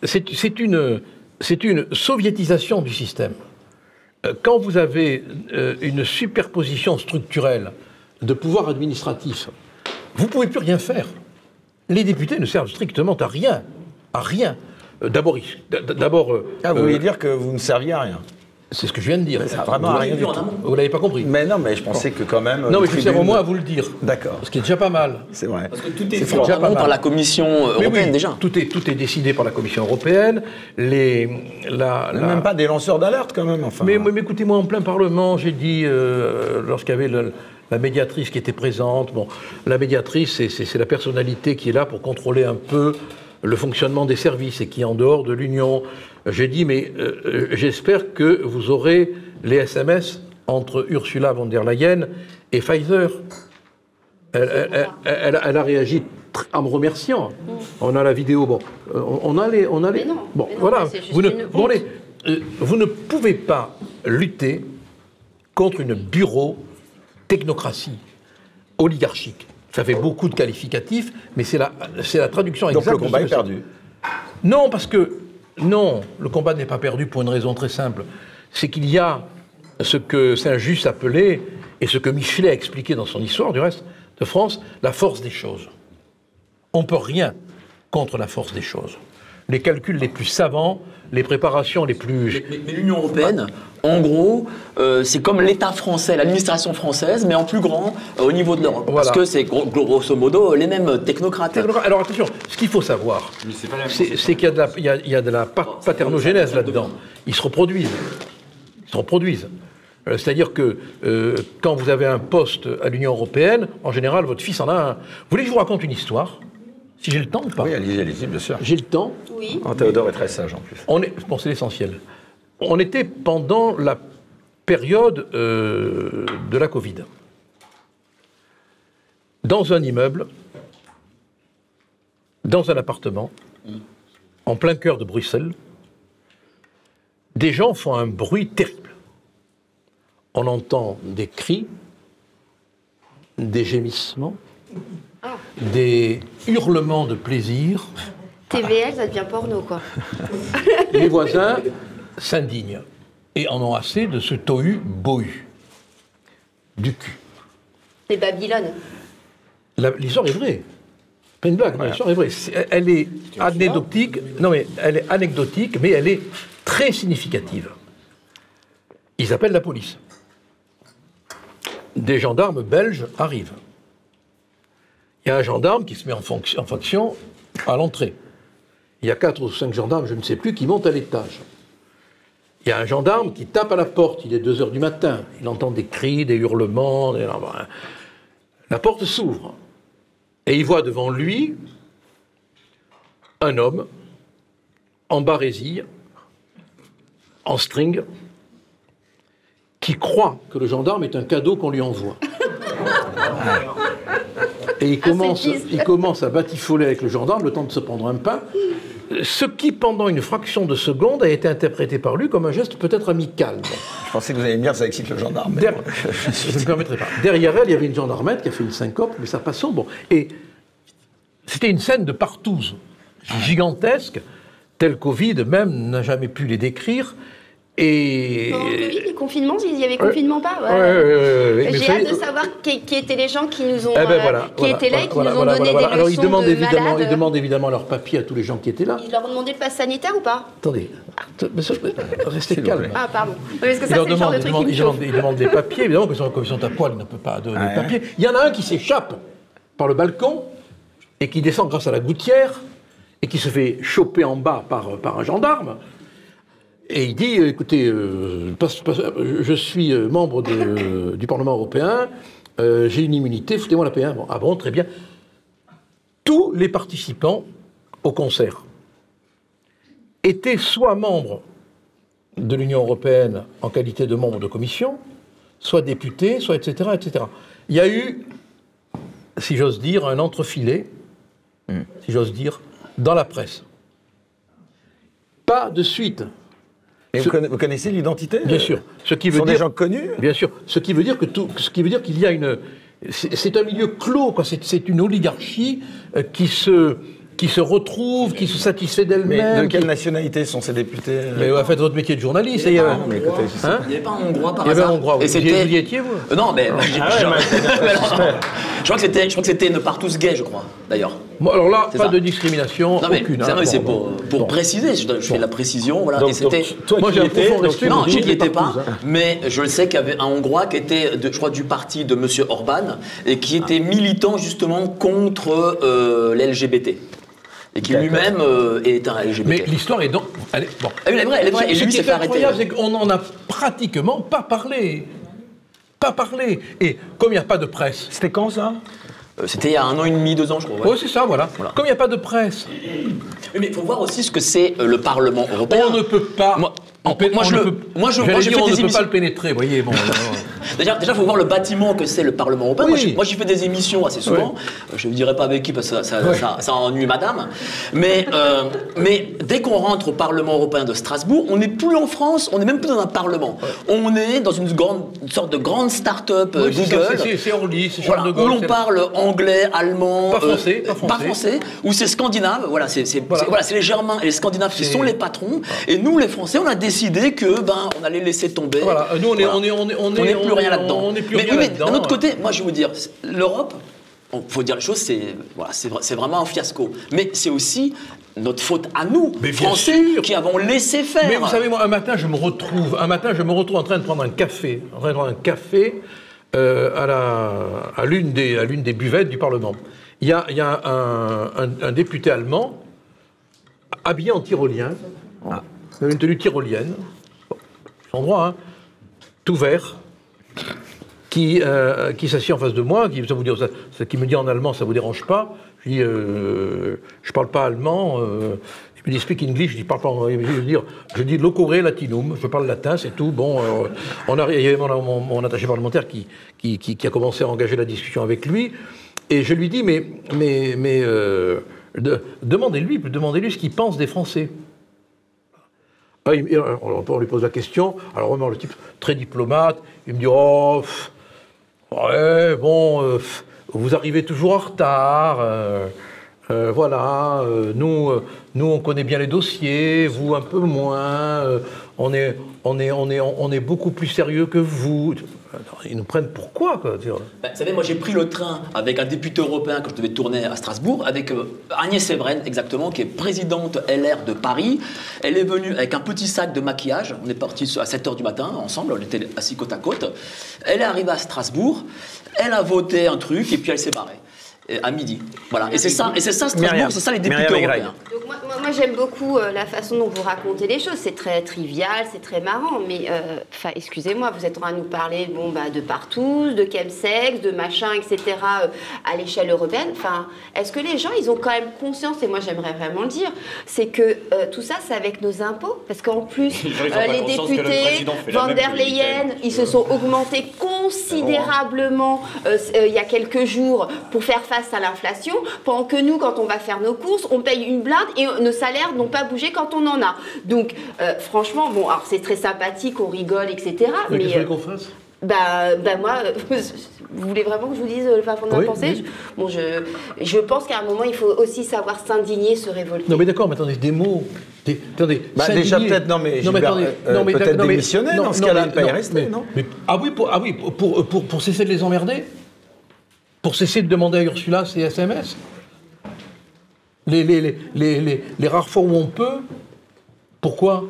c'est une c'est une soviétisation du système. Euh, Quand vous avez euh, une superposition structurelle de pouvoirs administratifs, vous ne pouvez plus rien faire. Les députés ne servent strictement à rien, à rien. Euh, D'abord, d'abord, Ah, vous euh, voulez dire que vous ne serviez à rien c'est ce que je viens de dire. Ça vraiment Vous rien l'avez- du tout. Vous l'avez pas compris. Mais non, mais je pensais que quand même. non, euh, mais je sers au moins à vous le dire. D'accord. Ce qui est déjà pas mal. C'est vrai. Parce que tout est C'est fait en déjà pas amont mal. par la Commission Mais européenne oui, déjà. Tout est, tout est décidé par la Commission européenne. Les, la, la- Même pas des lanceurs d'alerte quand même, enfin. Mais, mais écoutez-moi, en plein Parlement, j'ai dit, euh, lorsqu'il y avait le- la médiatrice qui était présente, bon, la médiatrice, c'est la personnalité qui est là pour contrôler un peu le fonctionnement des services et qui est en dehors de l'Union. J'ai dit, mais euh, euh, j'espère que vous aurez les SMS entre Ursula von der Leyen et Pfizer. Elle, elle- elle- elle- elle a réagi en me remerciant. On a la vidéo. Bon, euh, on a les, on a les. Mais non, bon, mais non, voilà. Vous ne, bon, les- euh, vous ne pouvez pas lutter contre une bureau-technocratie oligarchique. Ça fait beaucoup de qualificatifs, mais c'est la, c'est la traduction Donc exacte. le de ce combat est perdu. Non, parce que non, le combat n'est pas perdu pour une raison très simple. C'est qu'il y a ce que Saint-Just appelait, et ce que Michelet a expliqué dans son histoire du reste de France, la force des choses. On ne peut rien contre la force des choses. Les calculs les plus savants, les préparations les plus... Mais, mais l'Union européenne, en gros, euh, c'est comme l'État français, l'administration française, mais en plus grand euh, au niveau de l'Europe. Voilà. Parce que c'est gros- grosso modo les mêmes technocrates. Alors attention, ce qu'il faut savoir, c'est qu'il y a de la, il y a- il y a de la pa- paternogénèse là-dedans. Ils se reproduisent. Ils se reproduisent. Euh, C'est-à-dire que euh, quand vous avez un poste à l'Union européenne, en général, votre fils en a un. Vous voulez que je vous raconte une histoire? Si j'ai le temps ou pas Oui, allez-y, allez-y, bien sûr. J'ai le temps. Oui. Oh, Théodore est très sage en plus. On est, bon, c'est l'essentiel. On était pendant la période euh, de la Covid. Dans un immeuble, dans un appartement, en plein cœur de Bruxelles, des gens font un bruit terrible. On entend des cris, des gémissements, des hurlements de plaisir. TVL, ça devient porno, quoi. Les voisins s'indignent et en ont assez de ce tohu-bohu du cul. C'est Babylone. L'histoire est vraie. Pas une blague, l'histoire est vraie. Elle est anecdotique, non mais elle est anecdotique, mais elle est très significative. Ils appellent la police. Des gendarmes belges arrivent. Il y a un gendarme qui se met en fonction, à l'entrée. Il y a quatre ou cinq gendarmes, je ne sais plus, qui montent à l'étage. Il y a un gendarme qui tape à la porte, il est 2 heures du matin, il entend des cris, des hurlements, la porte s'ouvre, et il voit devant lui un homme en barésie, en string, qui croit que le gendarme est un cadeau qu'on lui envoie. Et il commence, il commence à batifoler avec le gendarme le temps de se prendre un pain, ce qui, pendant une fraction de seconde, a été interprété par lui comme un geste peut-être amical. Je pensais que vous alliez me dire ça excite le gendarme. mais Der- bon. je ne me permettrai pas. Derrière elle, il y avait une gendarmette qui a fait une syncope, mais ça passait. Bon. Et c'était une scène de partouze, gigantesque, telle qu'Ovide même n'a jamais pu les décrire. Et. Pendant le Covid, les confinements, il y avait confinement pas Ouais, ouais, ouais, ouais, J'ai hâte de savoir qui, qui étaient les gens qui nous ont, Eh ben euh, voilà, qui voilà, étaient là et qui voilà, nous ont voilà, donné voilà. des Alors ils leçons demandent, de évidemment, malades. ils demandent évidemment leur papier à tous les gens qui étaient là. Ils leur ont demandé le pass sanitaire ou pas Attendez, monsieur, restez calme. Ah pardon. Oui, Parce que Ils ça leur demandent, de ils des papiers, évidemment, que quand ils sont à poil, ils ne peuvent pas donner Ouais. des papiers. Il y en a un qui s'échappe par le balcon et qui descend grâce à la gouttière et qui se fait choper en bas par, par un gendarme. Et il dit, euh, écoutez, euh, je suis euh, membre de- du Parlement européen, euh, j'ai une immunité, foutez-moi la P1. Bon, ah bon, très bien. Tous les participants au concert étaient soit membres de l'Union européenne en qualité de membre de commission, soit député, soit etc., etc. Il y a eu, si j'ose dire, un entrefilet, si j'ose dire, dans la presse. Pas de suite, Mais Ce- vous, conna- vous connaissez l'identité bien sûr. Ce qui Ce veut sont dire, des gens connus bien sûr, ce qui veut dire que tout, ce qui veut dire qu'il y a une, c'est un milieu clos, quoi. C'est une oligarchie euh, qui se, qui se retrouve, qui se satisfait d'elle-même. de quelle qui- nationalité sont ces députés euh Mais ouais, faites votre métier de journaliste. et, euh, Non, mais écoutez, hein Il n'y avait pas un Hongrois par Il y avait un hasard Hongrois, oui. Et Vous c'était. vous y étiez, vous Euh, Non, mais. Ah ouais, je- crois que c'était, je crois que c'était ne partous gay, je crois, d'ailleurs. Bon, alors là, pas ça. de discrimination, Non, mais, aucune. c'est- hein. non, mais c'est Bon, pour, bon, pour bon. préciser, je, je fais la précision. Voilà. Donc, et c'était. donc, toi Moi, j'ai un étais, profond donc, respect Non, toutes les étais pas, hein. mais je le sais qu'il y avait un Hongrois qui était, de, je crois, du parti de Monsieur Orban et qui était militant justement contre euh, l'LGBT. Et qui lui-même euh, est un LGBT. Mais l'histoire est donc. Elle est, bon. Ah oui, elle est vraie, elle est vraie. Et Ce lui qui s'est est fait arrêter. incroyable, c'est qu'on n'en a pratiquement pas parlé. Pas parlé. Et comme il n'y a pas de presse. C'était quand ça? C'était il y a un an et demi, deux ans, je crois. Oui, c'est ça, voilà. Voilà. Comme il n'y a pas de presse, Mais il faut voir aussi ce que c'est euh, le Parlement européen. on ne peut pas. Moi- moi, je le- moi, je- moi, dire, on des ne peut pas le pénétrer, voyez. Bon, alors, Déjà, déjà, faut voir le bâtiment que c'est le Parlement européen. Moi, Oui. j'y fais des émissions assez souvent. Euh, Je ne dirai pas avec qui parce que ça, ça, ça ennuie Madame. Mais, euh, mais dès qu'on rentre au Parlement européen de Strasbourg, on n'est plus en France, on n'est même plus dans un Parlement. On est dans une, grande, une sorte de grande start-up euh, oui, Google. c'est- Orly, c'est Voilà, où l'on parle anglais, allemand, Pas français, pas français. où c'est scandinave, voilà, c'est Voilà. voilà, les Germains et les Scandinaves qui sont les patrons, et nous les Français, on a décidé que ben on allait laisser tomber. Voilà, nous, on est- on est- on est- on On est- n'est plus on rien est- là-dedans. on n'est plus mais, rien oui, mais là-dedans, d'un autre côté, moi je vais vous dire, l'Europe, il faut dire les choses, c'est voilà, c'est vrai- c'est vraiment un fiasco. Mais c'est aussi notre faute à nous, Mais bien Français, sûr. qui avons laissé faire. Mais vous savez, moi, un matin, je me retrouve, un matin, je me retrouve en train de prendre un café, en train de prendre un café euh, à la, à l'une des, à l'une des buvettes du Parlement. Il y a, il y a un, un- un député allemand habillé en tyrolien, avec une tenue tyrolienne, son droit, hein, tout vert, qui, euh, qui s'assied en face de moi, qui, ça vous dit, ça- qui me dit en allemand, ça vous dérange pas Je dis, euh, je parle pas allemand. euh, me dit, speak English, je dis, parle pas anglais. Je veux dire, je dis, locore latinum, je parle latin, c'est tout. Bon, euh, on a, il y avait mon, attaché parlementaire qui, qui, a commencé à engager la discussion avec lui. Et je lui dis, mais, mais, mais euh, de- demandez-lui, demandez-lui ce qu'il pense des Français. Ah, on lui pose la question. Alors, vraiment, le type très diplomate, il me dit Oh, ouais, bon, euh, vous arrivez toujours en retard. euh, euh, voilà, nous, nous, on connaît bien les dossiers, vous un peu moins. on, est, on, est, on, est, on est beaucoup plus sérieux que vous. Alors, Ils nous prennent pour quoi, Ben, vous savez, moi j'ai pris le train avec un député européen quand je devais tourner à Strasbourg, avec euh, Agnès Evren, exactement, qui est présidente LR de Paris. Elle est venue avec un petit sac de maquillage. On est parti à 7 h du matin ensemble, on était assis côte à côte. Elle est arrivée à Strasbourg, elle a voté un truc et puis elle s'est barrée. À midi. Voilà. Et c'est ça, et c'est ça. Strasbourg, c'est ça les députés européens. Donc moi, moi- moi, j'aime beaucoup euh, la façon dont vous racontez les choses. C'est très trivial, c'est très marrant. Mais euh, enfin, excusez-moi, vous êtes en train de nous parler bon, bah, de partout, de chemsex, de machin, etc. euh, à l'échelle européenne. Enfin, est-ce que les gens, ils ont quand même conscience, et moi j'aimerais vraiment le dire, c'est que euh, tout ça, c'est avec nos impôts. Parce qu'en plus, Les euh, le députés, la Van der le Leyen, ils se sont augmentés considérablement euh, euh, il y a quelques jours pour faire face à l'inflation, pendant que nous, quand on va faire nos courses, on paye une blinde et euh, nos salaires n'ont pas bougé quand on en a. Donc, euh, franchement, bon, alors c'est très sympathique, on rigole, etc. Mais Mais, qu'est-ce euh, qu'on fasse? bah, bah moi, euh, vous voulez vraiment que je vous dise euh, le fin fond de ma Oui, pensée? oui. Je- Bon, je, je pense qu'à un moment, il faut aussi savoir s'indigner, se révolter. Non mais d'accord, mais attendez, des mots. Des, attendez, Bah, déjà, peut-être, non, mais Gilbert, euh, peut-être d'accord, non, mais- démissionner, dans ce cas-là, ne pas y rester, mais- non? mais- Ah oui, pour, ah oui pour, pour, pour- pour cesser de les emmerder? Pour cesser de demander à Ursula ses SMS les, les, les, les, les- les rares fois où on peut Pourquoi?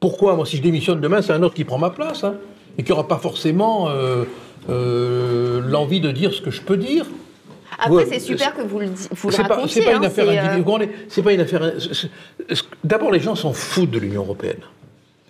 Pourquoi? Moi, si je démissionne demain, c'est un autre qui prend ma place, hein, et qui n'aura pas forcément euh, euh, l'envie de dire ce que je peux dire. Après, Ouais, c'est super que vous le, vous le C'est pas, racontiez. c'est pas hein, une affaire euh, pas une affaire. D'abord, les gens s'en foutent de l'Union européenne.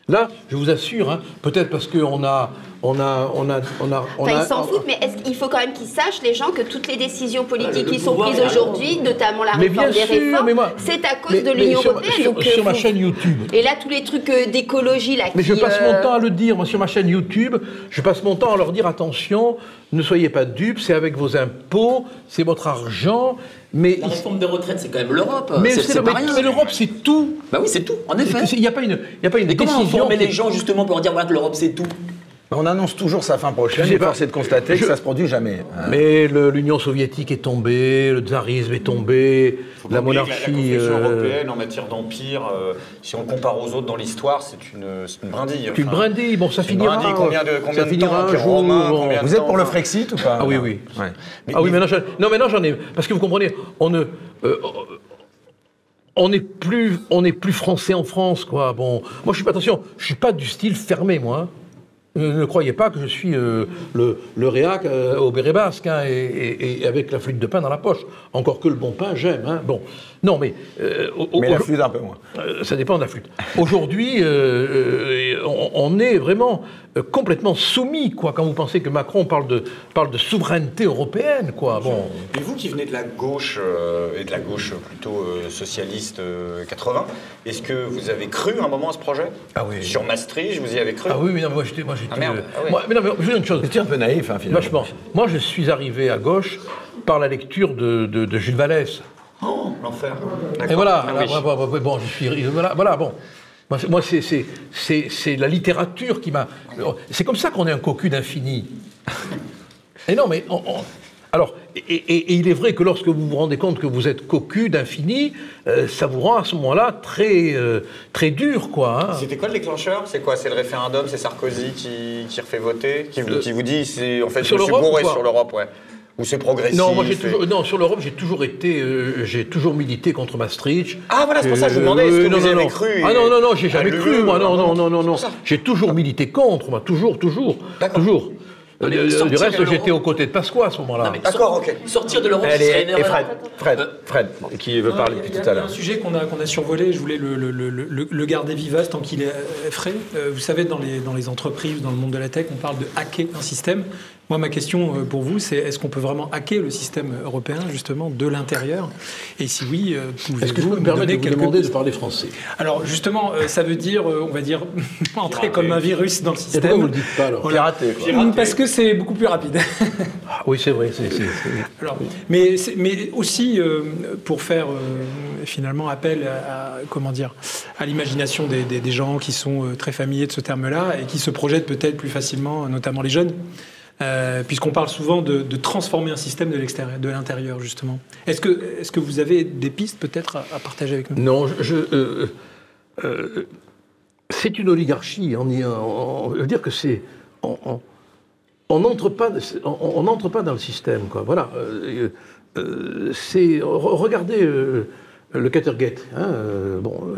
Là, je vous assure, hein, peut-être parce qu'on a, on a, on a, on a, on Enfin, a- ils s'en foutent, mais est-ce qu'il faut quand même qu'ils sachent, les gens, que toutes les décisions politiques qui sont prises aujourd'hui, notamment la Mais réforme bien des sûr, réformes, c'est à cause mais- de l'Union européenne. sur- donc, euh, ma vous- chaîne YouTube. Et là, tous les trucs euh, d'écologie, là, Mais je passe euh, mon temps à le dire, moi sur ma chaîne YouTube, je passe mon temps à leur dire attention, ne soyez pas dupes, c'est avec vos impôts, c'est votre argent, mais La réforme des retraites, c'est quand même l'Europe. mais, l'Europe c'est tout. Bah oui, c'est tout, en effet. Il n'y a pas une, il a pas une comment décision. informer qui- les gens justement pour leur dire voilà, que l'Europe c'est tout? On annonce toujours sa fin prochaine, force est de constater que ça se produit jamais. hein. Mais l'Union soviétique est tombée, le tsarisme est tombé, Faut la monarchie. La, la euh, européenne en matière d'empire, euh, si on le compare aux autres dans l'histoire, c'est une, c'est une brindille. C'est une Enfin, brindille, bon, ça finira. brindille, combien de, combien ça de finira temps un jour. romain, bon. combien de Vous êtes temps, pour le Frexit ou pas? Ah oui, oui. Ouais. ah oui, maintenant, j'en- non, maintenant j'en ai. Parce que vous comprenez, on ne. euh, on n'est plus, on n'est plus français en France, quoi. Bon, moi, je suis pas attention, je suis pas du style fermé, moi. Ne, croyez pas que je suis euh, le, réac euh, au béret basque hein, et avec la flûte de pain dans la poche. Encore que le bon pain, j'aime. hein. Bon, non, mais euh, au- Mais la flûte un peu moins. euh, ça dépend de la flûte. Aujourd'hui, euh, euh, on, on est vraiment complètement soumis, quoi. Quand vous pensez que Macron parle de, parle de souveraineté européenne, quoi. Bon, Et vous qui venez de la gauche, euh, et de la gauche plutôt euh, socialiste euh, 80, est-ce que vous avez cru un moment à ce projet? Ah oui. Sur Maastricht, vous y avez cru? Ah oui, mais non, moi j'étais, moi j'étais. Ah, merde. euh, Ah oui. moi- mais non, mais je vous dis une chose. C'était un peu naïf, hein, finalement. Vachement. Moi, je suis arrivé à gauche par la lecture de, de, de Jules Vallès. Oh, l'enfer. Et voilà, Ah oui. voilà, bon, je suis, voilà, voilà, bon. Moi, c'est- Moi, c'est, c'est, c'est, c'est la littérature qui m'a. C'est comme ça qu'on est un cocu d'infini. Et non, mais on- on- alors, et, et- et il est vrai que lorsque vous vous rendez compte que vous êtes cocu d'infini, euh, ça vous rend à ce moment-là très, euh, très dur, quoi. hein. C'était quoi le déclencheur? C'est quoi? C'est le référendum? C'est Sarkozy qui, qui refait voter? Qui vous, qui vous dit c'est en fait Sur je me suis bourré sur l'Europe, ouais. Ou c'est progressif Non, moi j'ai et- toujours, non, sur l'Europe, j'ai toujours été, euh, j'ai toujours milité contre Maastricht. Ah, voilà, c'est pour ça que je vous Euh, demandais, est-ce que non, vous y non, avez non. cru Ah non, non, non, j'ai jamais Ah, cru, moi, non, non, non, non, non, non, c'est. J'ai toujours milité contre, moi, toujours, toujours, D'accord. toujours. Euh, du reste, j'étais aux côtés de Pasqua à ce moment-là. D'accord, ok. Sortir de l'Europe, ce Allez, serait une et erreur. Fred, Fred, Euh, Fred, qui veut Non, parler depuis il y tout à a l'heure. un sujet qu'on a, survolé, je voulais le, le- le- le- le garder vivace tant qu'il est frais. Euh, vous savez, dans les, dans les entreprises, dans le monde de la tech, on parle de hacker un système. Moi, ma question euh, pour vous, c'est est-ce qu'on peut vraiment hacker le système européen, justement, de l'intérieur? Et si oui, euh, que je pouvez-vous peux me me permettre de vous quelques demander de parler français? Alors, justement, euh, ça veut dire, on va dire, entrer comme un virus dans le Et système. pourquoi vous le dites pas alors? Piraté, quoi. Parce que c'est beaucoup plus rapide. Ah Oui, c'est vrai. Alors, mais, mais aussi euh, pour faire euh, finalement appel à, à- comment dire à l'imagination des, des- des gens qui sont très familiers de ce terme-là et qui se projettent peut-être plus facilement, notamment les jeunes, euh, puisqu'on parle souvent de, transformer un système de l'extérieur, de l'intérieur justement. Est-ce que est-ce que vous avez des pistes peut-être à, partager avec nous? Non, je. euh, euh, c'est une oligarchie. On, y, on, veut dire que c'est. On, n'entre pas, on, n'entre pas dans le système, quoi. Voilà. C'est re- regardez le Catergate. Hein, bon,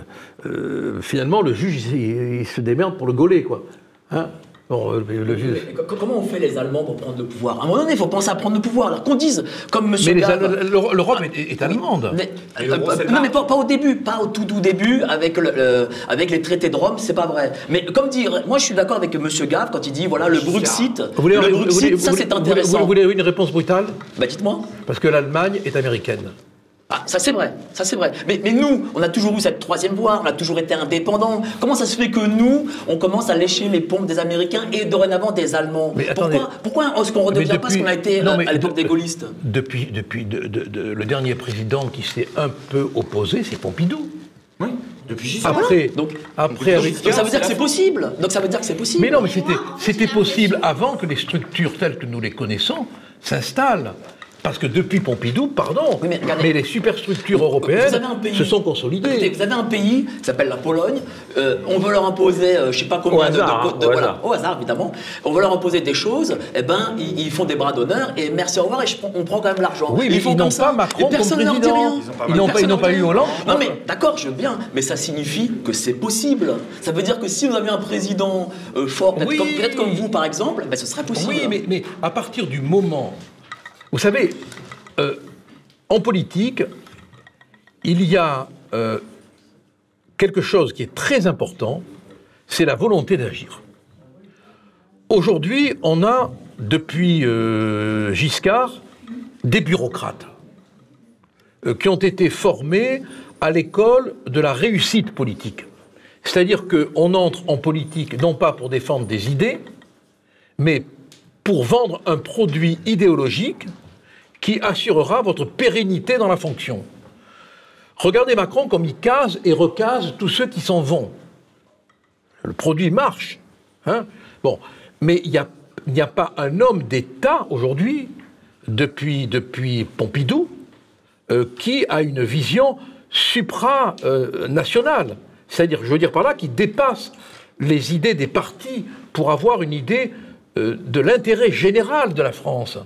finalement, le juge, il, il se démerde pour le gauler, quoi. Hein. Bon, euh, le, le Comment on fait les Allemands pour prendre le pouvoir? À un moment donné, il faut penser à prendre le pouvoir. Alors qu'on dise, comme Monsieur Mais l'Europe est, est allemande. Mais, euh, non, mais pas, pas au début, pas au tout tout début avec, le, le- avec les traités de Rome, c'est pas vrai. Mais comme dire, moi je suis d'accord avec Monsieur Gave quand il dit voilà le Bruxit, Vous voulez, le vous Bruxit, voulez- ça vous c'est voulez- intéressant. Vous voulez une réponse brutale? Bah dites-moi. Parce que l'Allemagne est américaine. Ah, ça c'est vrai, ça c'est vrai. Mais, mais nous, on a toujours eu cette troisième voie, on a toujours été indépendants. Comment ça se fait que nous, on commence à lécher les pompes des Américains et dorénavant des Allemands? Mais attendez. Pourquoi, pourquoi est-ce qu'on ne redevient pas ce depuis- qu'on a été non, euh, à l'époque de- des gaullistes? Depuis, depuis de- de- de- le dernier président qui s'est un peu opposé, c'est Pompidou. Oui, depuis Giscard. Après, Donc- après avec- Donc ça veut dire que c'est possible. Donc ça veut dire que c'est possible. Mais non, mais c'était, c'était possible avant que les structures telles que nous les connaissons s'installent. Parce que depuis Pompidou, pardon, Oui, mais regardez. les superstructures européennes pays- se sont Écoutez, consolidées. vous avez un pays qui s'appelle la Pologne. euh, on veut leur imposer, euh, je sais pas combien Au de, hasard, de- hein, de- au voilà, hasard. au hasard évidemment. On veut leur imposer des choses. Eh ben, ils, ils font des bras d'honneur et merci au revoir et je on prend quand même l'argent. Oui, mais font ils n'ont comme ça, pas Macron et comme personne dit président. rien. Ils pas Et Ils n'ont pas- ils eu. Hollande. Non mais d'accord, je veux bien, mais ça signifie que c'est possible. Ça veut dire que si nous avions un président euh, fort, peut-être Oui. comme, comme vous par exemple, ben, ce serait possible. Oui, mais, mais à partir du moment. Vous savez, euh, en politique, il y a euh, quelque chose qui est très important, c'est la volonté d'agir. Aujourd'hui, on a, depuis euh, Giscard, des bureaucrates qui ont été formés à l'école de la réussite politique. C'est-à-dire qu'on entre en politique non pas pour défendre des idées, mais pour vendre un produit idéologique qui assurera votre pérennité dans la fonction. Regardez Macron comme il case et recase tous ceux qui s'en vont. Le produit marche. hein. bon, mais il n'y a, pas un homme d'État aujourd'hui, depuis, Pompidou, euh, qui a une vision supranationale. C'est-à-dire, je veux dire par là, qui dépasse les idées des partis pour avoir une idée euh, de l'intérêt général de la France.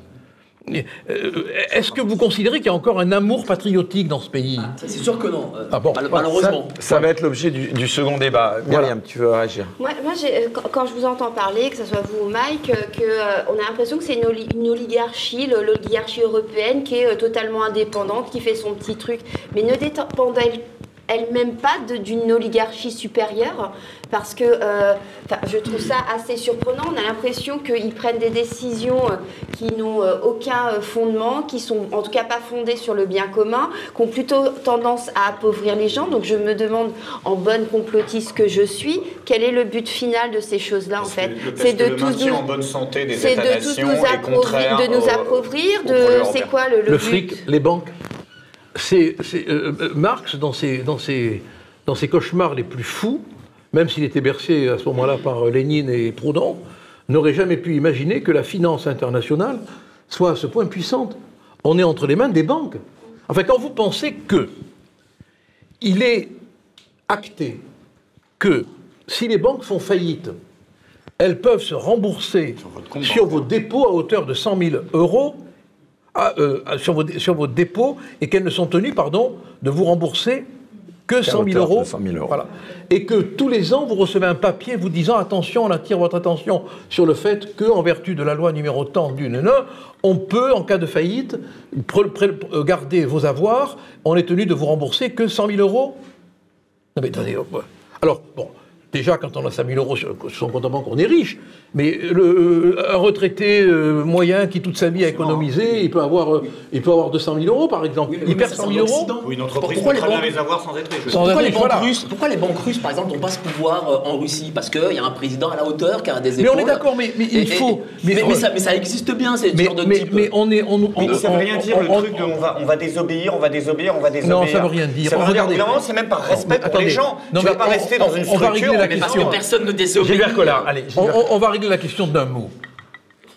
Euh, Est-ce que vous considérez qu'il y a encore un amour patriotique dans ce pays? C'est sûr que non. euh, Ah bon. mal- malheureusement. Ça, ça va être l'objet du, du second débat. Myriam, tu veux réagir? Moi, euh, quand, je vous entends parler, que ce soit vous ou Mike, euh, que, euh, on a l'impression que c'est une, oli- une oligarchie, l'oligarchie européenne, qui est euh, totalement indépendante, qui fait son petit truc. Mais ne dépend-elle elle-même pas d'une oligarchie supérieure parce que euh, je trouve ça assez surprenant. On a l'impression qu'ils prennent des décisions euh, qui n'ont euh, aucun fondement, qui sont en tout cas pas fondées sur le bien commun, qui ont plutôt tendance à appauvrir les gens. Donc je me demande, en bonne complotiste que je suis, quel est le but final de ces choses-là en fait C'est de tous nous- en bonne santé des de tous nous est appauvrir, contraire de nous au- appauvrir, de c'est quoi le, le Le but fric, les banques. C'est euh, euh, Marx, dans ses, dans, ses, dans ses cauchemars les plus fous, même s'il était bercé à ce moment-là par euh, Lénine et Proudhon, n'aurait jamais pu imaginer que la finance internationale soit à ce point puissante. On est entre les mains des banques. Enfin, quand vous pensez que il est acté que si les banques font faillite, elles peuvent se rembourser compte sur bancaire. vos dépôts à hauteur de 100 000 euros, à, euh, sur, vos, sur vos dépôts, et qu'elles ne sont tenues, pardon, de vous rembourser que 100 000 hauteur de euros. 100 000 euros. Voilà. Et que tous les ans, vous recevez un papier vous disant attention, on attire votre attention sur le fait que, en vertu de la loi numéro tant d'une et un, on peut, en cas de faillite, euh, garder vos avoirs, on est tenu de vous rembourser que 100 000 euros non mais attendez, euh, alors bon, déjà quand on a 5 000 euros sur sur son compte en banque, on est riche. Mais le, euh, un retraité euh, moyen qui toute sa vie a économisé, il peut avoir, euh, il peut avoir 200 000 euros par exemple. Oui, mais il perd ça, 100 c'est 000 en euros. Ou une entreprise Pourquoi peut les banques- les avoir sans être riche. Sans Pourquoi être les, riche, banques voilà. russes, pourquoi les banques russes, par exemple, n'ont pas ce pouvoir euh, en Russie? Parce qu'il y a un président à la hauteur qui a des Mais épaules. on est d'accord, mais- mais il Et- et- faut- Mais, mais- mais ça, mais ça existe bien, ces Mais, genres de mais, types. mais on est. On, on- Mais ça veut on- rien dire on- le on- truc de on va, on va désobéir, on va désobéir, on va désobéir. Non, ça veut rien dire. Ça veut rien dire. C'est même par respect mais pour les gens. Tu vas mais pas rester dans une on va régler structure. la mais parce question. que personne ne désobéit. Gilbert Collard, allez. on va régler la question d'un mot.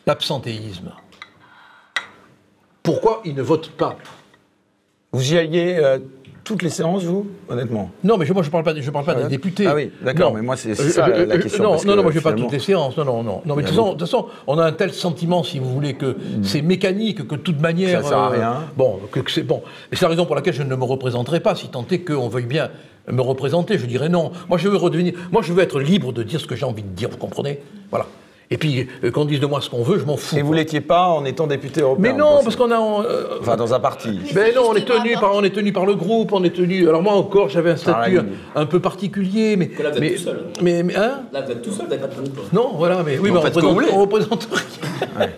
L'absentéisme. Pourquoi ils ne votent pas? Vous y alliez euh, toutes les séances, vous, honnêtement? Non, mais je, moi je parle pas, je parle pas Ah députés. Ah oui, d'accord, mais moi, c'est- Euh, ça, je- la question, Non, parce non, que, non, moi je pas finalement- toutes les séances. Non, non, non. non mais de toute, façon, on a un tel sentiment, si vous voulez, que c'est mécanique, que de toute manière. Ça sert à rien. Bon, que, que c'est bon. Et c'est la raison pour laquelle je ne me représenterai pas, si tant est qu'on veuille bien me représenter. Je dirais non. Moi, je veux redevenir. Moi, je veux être libre de dire ce que j'ai envie de dire. Vous comprenez? Voilà. Et puis, euh, qu'on dise de moi ce qu'on veut, je m'en fous. Et vous l'étiez pas en étant député européen Mais non, parce qu'on a. euh, Enfin, dans un parti. ben non, on est tenu par, on est tenu par le groupe, on est tenu. Alors moi encore, j'avais un statut un, un peu particulier, mais. Là, vous êtes mais, tout seul. mais, mais, hein Là, vous êtes tout seul, vous n'avez pas de groupe. Non, voilà, mais oui, mais on représente, vous voulez. on représente rien.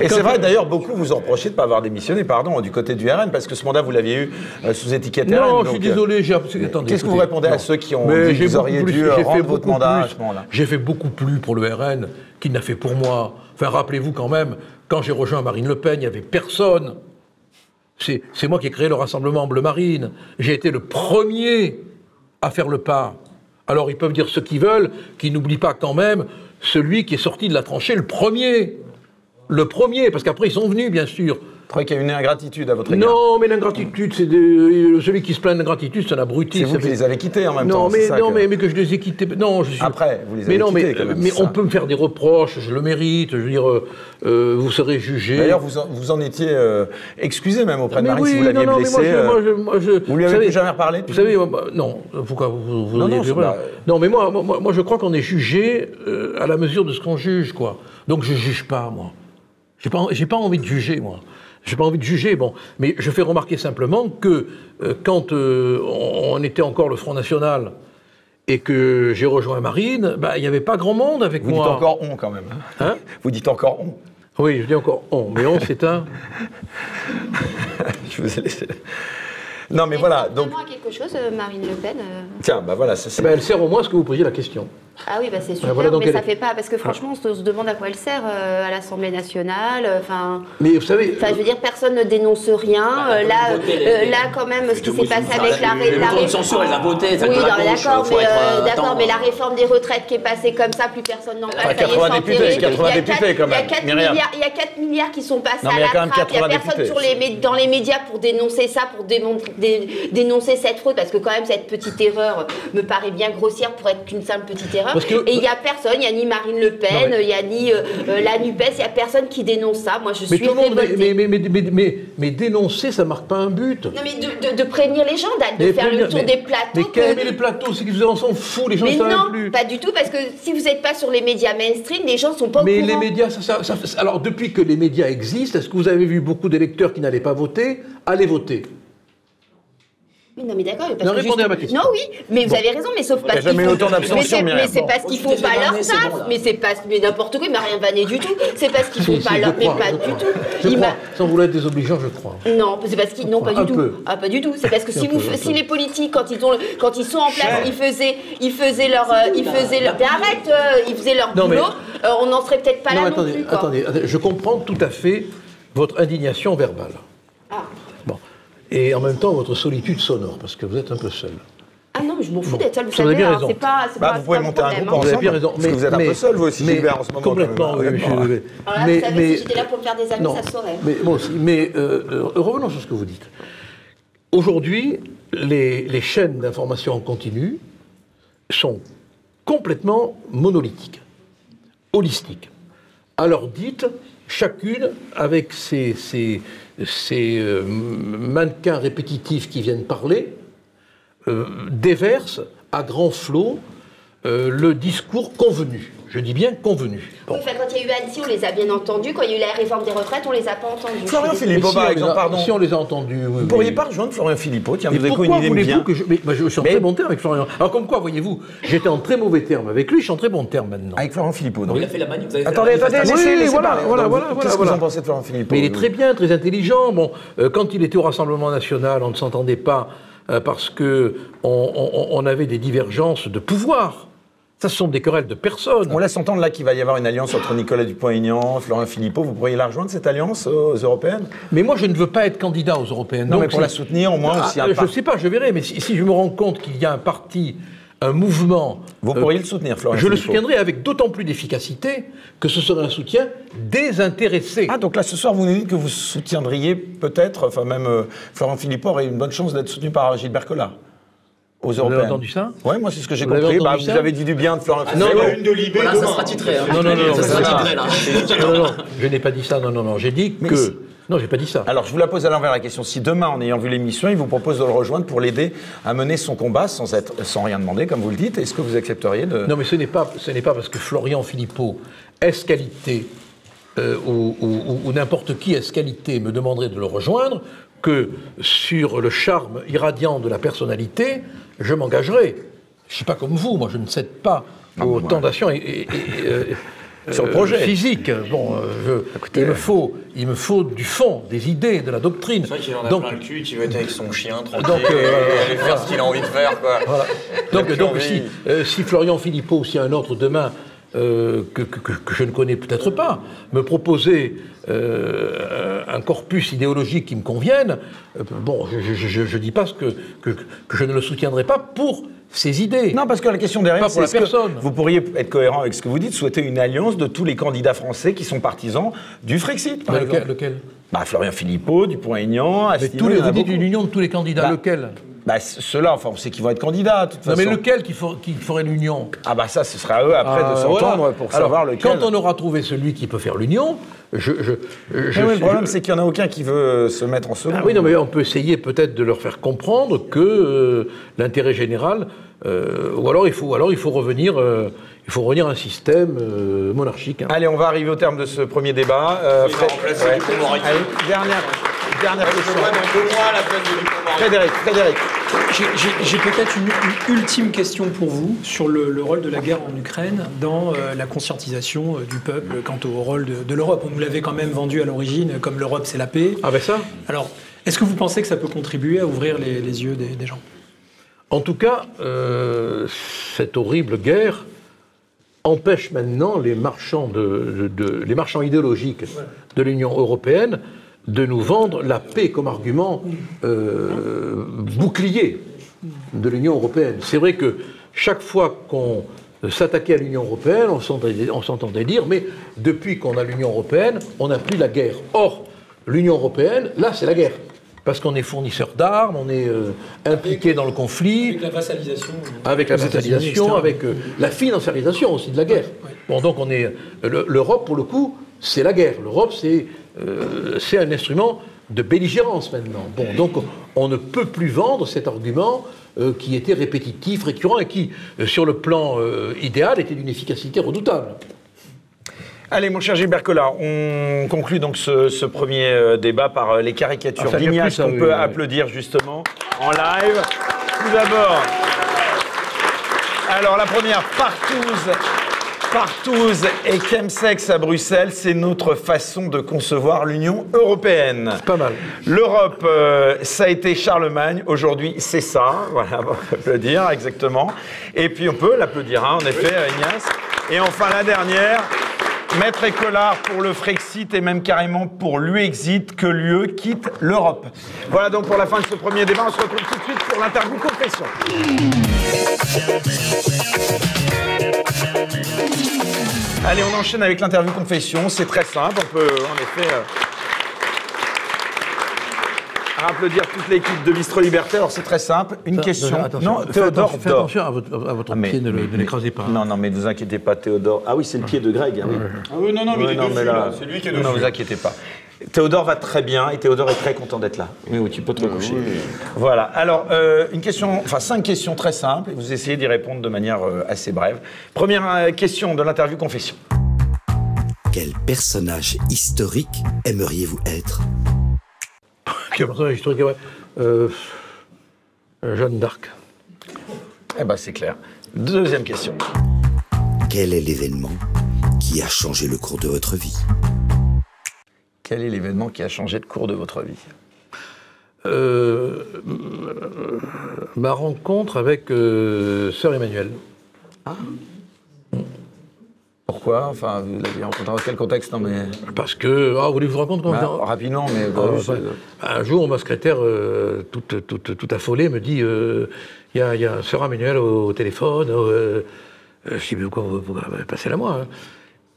Et c'est vrai, d'ailleurs, beaucoup vous ont reproché de ne pas avoir démissionné, pardon, du côté du RN, parce que ce mandat, vous l'aviez eu euh, sous étiquette RN. Non, je suis euh, désolé, j'ai absolument. attendez, Qu'est-ce que vous répondez à non. ceux qui ont Mais dit que j'ai vous auriez plus- dû euh, fait rendre votre beaucoup mandat à plus. ce moment-là? J'ai fait beaucoup plus pour le RN qu'il n'a fait pour moi. Enfin, rappelez-vous quand même, quand j'ai rejoint Marine Le Pen, il n'y avait personne. C'est c'est moi qui ai créé le Rassemblement Bleu Marine. J'ai été le premier à faire le pas. Alors ils peuvent dire ce qu'ils veulent, qu'ils n'oublient pas quand même celui qui est sorti de la tranchée le premier. Le premier, parce qu'après ils sont venus, bien sûr. Croyez qu'il y a une ingratitude à votre égard Non, mais l'ingratitude, c'est de- celui qui se plaint d'ingratitude, c'est un abruti. C'est vous qui fait- les avez quittés en même non, temps. mais, ça non que- mais, mais que je les ai quittés. Non, je suis. Après, vous les avez mais non, quittés mais, quand même, mais on peut me faire des reproches, je le mérite. Je veux dire, euh, euh, vous serez jugé. D'ailleurs, vous en, vous en étiez euh, excusé même auprès de Mais Marine oui, si vous l'aviez blessé. moi, je- euh, moi, je- moi, je- vous lui avez savez- plus jamais reparlé Vous savez, bah, non. Pourquoi vous, vous Non, non, pas- Non, mais moi, moi, je crois qu'on est jugé euh, à la mesure de ce qu'on juge, quoi. Donc je juge pas, moi. J'ai pas, j'ai pas envie de juger, moi. J'ai pas envie de juger, bon. Mais je fais remarquer simplement que euh, quand euh, on, était encore le Front National et que j'ai rejoint Marine, bah, il n'y avait pas grand monde avec Vous moi. dites encore on quand même. hein. Hein Vous dites encore on. Oui, je dis encore on, mais on, c'est un. Je vous ai laissé. Non, mais voilà. Donc, quelque chose, euh, Marine Le Pen euh tiens, bah voilà, ça c'est. Eh ben, elle sert au moins à ce que vous posiez la question. Ah oui, bah c'est super, voilà, mais elle ça fait pas parce que franchement, on se, on se demande à quoi elle sert euh, à l'Assemblée nationale. euh, Enfin, Mais vous savez. enfin, je veux dire, personne ne dénonce rien. Bah, euh, là, euh, là, quand même, ce qui s'est passé avec la, la motion de ré- censure, elle l'a voté, ça Oui, d'accord, mais, euh, euh, mais la réforme des retraites qui est passée comme ça, plus personne n'en parle. Y est, 80 c'est députés, enterré. 80 Il y a députés, quatre- quand même, 4 Myriam. milliards, il y a 4 milliards qui sont passés à la trappe. Il n'y a 80 personne dans les médias pour dénoncer ça, pour dénoncer cette fraude, parce que quand même, cette petite erreur me paraît bien grossière pour être qu'une simple petite erreur. Que- Et il n'y a personne, il n'y a ni Marine Le Pen, mais- il n'y a ni euh, euh, la NUPES, il n'y a personne qui dénonce ça. Moi, je Mais suis monde, mais, mais, mais, mais, mais, mais- mais dénoncer, ça marque pas un but. Non, mais de, de- de prévenir les gens, d'aller- de Mais faire le tour mais- des plateaux. Mais que- les plateaux C'est qu'ils en s'en foutent, les gens mais ne savent non, plus? pas du tout, parce que si vous n'êtes pas sur les médias mainstream, les gens sont pas Mais au les courant. médias, ça, ça- ça fait- alors depuis que les médias existent, est-ce que vous avez vu beaucoup d'électeurs qui n'allaient pas voter? Aller voter non, mais d'accord. Non, répondez à ma juste- question. Non, oui, mais vous avez raison, mais sauf parce a jamais qu'ils font- autant d'abstention, mais c'est- parce qu'ils font pas leur taf. bon, mais c'est pas mais n'importe quoi, il m'a rien vanné du tout. C'est parce qu'ils font Si, pas je leur. Mais crois, pas du crois. tout. Je Il crois, sans vouloir être désobligeant, je crois. Non, c'est parce qu'ils non pas Un du tout. peu. Ah pas du tout. C'est parce que si vous si les politiques quand ils ont quand ils sont en place, ils faisaient ils faisaient leur euh, ils faisaient leur mais arrête, euh, ils faisaient leur boulot. euh, on n'en serait peut-être pas là non plus. attendez, attendez, je comprends tout à fait votre indignation verbale. Ah. Et en même temps, votre solitude sonore, parce que vous êtes un peu seul. Ah non, mais je m'en fous d'être seule, vous Vous avez savez. bien hein, raison. Pas Bah, pas vous pouvez pas monter un groupe hein. Vous avez bien ensemble, raison. parce que vous êtes un peu seul, vous aussi, Gilbert, en ce moment, Complètement, oui, hein, je- oui. Alors là, mais, vous savez, mais- si j'étais là pour me faire des amis, non, ça se saurait. Mais, moi aussi, mais euh, euh, revenons sur ce que vous dites. Aujourd'hui, les, les chaînes d'information en continu sont complètement monolithiques, holistiques. Alors dites, chacune avec ses, ses- ses, euh, mannequins répétitifs qui viennent parler, euh, déverse à grand flot euh, le discours convenu. Je dis bien convenu. Bon. Oui, enfin, quand il y a eu Annecy, on les a bien entendus. Quand il y a eu la réforme des retraites, on les a pas entendus. Florian. Philippot, par exemple, pardon. Si on les a entendus, oui, Vous oui. pourriez pas rejoindre Florian Philippot Tiens, Mais vous avez pourquoi une idée me voulez-vous que je... Mais, bah, je suis en Mais- très bon terme avec Florian. Alors comme quoi, voyez-vous, j'étais en très mauvais terme avec lui, je suis en très bon terme maintenant. Avec Florian Philippot, donc. Il a fait la manif, vous avez fait Attendez, la attendez, laissez, Oui, laissez voilà, parler. voilà, Donc, voilà, Qu'est-ce voilà, que vous voilà. en pensez de Florian Philippot Mais il est très bien, très intelligent. Bon, euh, quand il était au Rassemblement national, on ne s'entendait pas euh, parce que on, on- on avait des divergences de pouvoir. Ça, ce sont des querelles de personnes. On laisse entendre là qu'il va y avoir une alliance entre Nicolas Dupont-Aignan, Florian Philippot. Vous pourriez la rejoindre, cette alliance, aux européennes? Mais moi, je ne veux pas être candidat aux européennes. Non, Donc, mais pour la soutenir, au moins, Ah, aussi un euh, Je ne sais pas, je verrai. Mais si, si je me rends compte qu'il y a un parti, un mouvement. Vous euh, pourriez le soutenir, Florian Je le soutiendrai avec d'autant plus d'efficacité que ce serait un soutien désintéressé. Ah, donc là, ce soir, vous nous dites que vous soutiendriez peut-être, enfin même euh, Florian Philippot aurait une bonne chance d'être soutenu par Gilbert Collard aux Vous européennes. avez entendu ça Ouais, moi, c'est ce que j'ai Vous avez compris. Bah, vous avez dit du bien de Florian non, Philippot. non. Une de Libé Voilà, ça sera titré. hein. Non, non, non, non, ça sera titré, là. Non, non, non, je n'ai pas dit ça, non, non, non. J'ai dit Mais que. Non, j'ai pas dit ça. Alors, je vous la pose à l'envers la question. Si demain, en ayant vu l'émission, il vous propose de le rejoindre pour l'aider à mener son combat sans, être, sans rien demander, comme vous le dites, est-ce que vous accepteriez de. Non, mais ce n'est pas, ce n'est pas parce que Florian Philippot, est qualité, euh, ou, ou- ou n'importe qui est qualité me demanderait de le rejoindre, que sur le charme irradiant de la personnalité, je m'engagerai. Je ne suis pas comme vous, moi je ne cède pas aux tentations et- et- et- euh, Sur le euh, projet. physiques. Bon, euh, je- il, me faut, il me faut du fond, des idées, de la doctrine. C'est vrai qu'il en a Donc, plein le cul, il veut être avec son chien, tranquille, Donc, euh, et aller faire ce qu'il a envie de faire, quoi. Voilà. Il a Donc, donc si, euh, si Florian Philippot ou si un autre demain euh, que, que- que- que je ne connais peut-être pas me proposait euh, un corpus idéologique qui me convienne, euh, bon, je ne dis pas ce que, je ne le soutiendrai pas pour ses idées. Non, parce que la question derrière, c'est que vous pourriez être cohérent avec ce que vous dites, souhaiter une alliance de tous les candidats français qui sont partisans du Frexit, par Mais lequel, exemple. lequel? Bah, Florian Philippot, Dupont-Aignan, Mais Asselineau, tous les, il y en a vous dites une union de tous les candidats, Bah, lequel? Bah, ceux-là, enfin, on sait qu'ils vont être candidats, de toute Non, façon. mais lequel qui, for- qui ferait l'union? Ah bah ça, ce sera à eux après de s'entendre voilà. pour Alors, savoir lequel. Quand on aura trouvé celui qui peut faire l'union, je, je, je- Mais oui, le je- problème, c'est qu'il n'y en a aucun qui veut euh, se mettre en second. Ah oui, non, mais on peut essayer peut-être de leur faire comprendre que euh, l'intérêt général, euh, ou alors il faut, alors il faut revenir, euh, il faut revenir à un système euh, monarchique. hein. Allez, on va arriver au terme de ce premier débat. Euh, Fred- ouais. Allez, dernière, dernière Je question. vois dans deux mois. Frédéric, Frédéric. J'ai- peut-être une, une ultime question pour vous sur le, le rôle de la guerre en Ukraine dans euh, la conscientisation euh, du peuple quant au rôle de, de l'Europe. On nous l'avait quand même vendu à l'origine comme l'Europe c'est la paix. Ah ben ça Alors, est-ce que vous pensez que ça peut contribuer à ouvrir les, les yeux des, des gens? En tout cas, euh, cette horrible guerre empêche maintenant les marchands, de, de- de- les marchands idéologiques de l'Union européenne de nous vendre la paix comme argument euh, bouclier de l'Union européenne. C'est vrai que chaque fois qu'on s'attaquait à l'Union européenne, on s'entendait dire, mais depuis qu'on a l'Union européenne, on n'a plus la guerre. Or, l'Union européenne, là, c'est la guerre. Parce qu'on est fournisseur d'armes, on est euh, impliqué dans le conflit, Avec la vassalisation. avec la vassalisation, avec euh, la financiarisation aussi de la guerre. Bon, donc on est le- l'Europe pour le coup, c'est la guerre. L'Europe, c'est euh, c'est un instrument de belligérance maintenant. Bon, donc on ne peut plus vendre cet argument euh, qui était répétitif, récurrent et qui, euh, sur le plan idéal, était d'une efficacité redoutable. Allez, mon cher Gilbert Collard, on conclut donc ce, ce premier débat par les caricatures Ah, d'Ignace qu'on oui, peut oui. applaudir justement en live. Tout d'abord, alors la première, Partouze. Partouze et Chemsex à Bruxelles, c'est notre façon de concevoir l'Union européenne. Pas mal. L'Europe, euh, ça a été Charlemagne. Aujourd'hui, c'est ça. Voilà, on peut applaudir, exactement. Et puis, on peut l'applaudir, hein, en effet, euh, Ignace. Et enfin, la dernière. Maître Écolard pour le Frexit et même carrément pour l'UEXIT, que l'UE quitte l'Europe. Voilà donc pour la fin de ce premier débat. On se retrouve tout de suite pour l'interview confession. Allez, on enchaîne avec l'interview confession. C'est très simple. On peut en effet euh, applaudir toute l'équipe de Bistro Liberté. Alors c'est très simple. Une question. Attention, non, faites Théodore attention, faites attention à votre, à votre Ah, mais- pied, ne ne l'écrasez pas. Non, non, mais ne vous inquiétez pas, Théodore. Ah oui, c'est le pied de Greg. hein, oui. Ah oui, non, non, mais Oui, il est non, dessus, mais là, là. C'est lui qui est Non, dessus. Non, vous inquiétez pas. Théodore va très bien et Théodore est très content d'être là. Oui, oui, tu peux te recoucher. Voilà. Alors, euh, une question, enfin cinq questions très simples et vous essayez d'y répondre de manière euh, assez brève. Première euh, question de l'interview confession. Quel personnage historique aimeriez-vous être? Quel personnage historique, ouais. Euh, Jeanne d'Arc. Eh ben, c'est clair. Deuxième question. Quel est l'événement qui a changé le cours de votre vie? Quel est l'événement qui a changé de cours de votre vie? Euh, ma rencontre avec euh, Sœur Emmanuel. Pourquoi? Enfin, vous l'avez rencontré dans quel contexte? Non, mais Parce que. Ah, vous voulez que je vous comment Bah, rapidement, mais Ah, bah, un jour, ma secrétaire, euh, toute, toute, toute affolée, me dit euh, il y, a, il y a Sœur Emmanuel au, au téléphone. euh, je dis mais pourquoi vous, vous passez la moi hein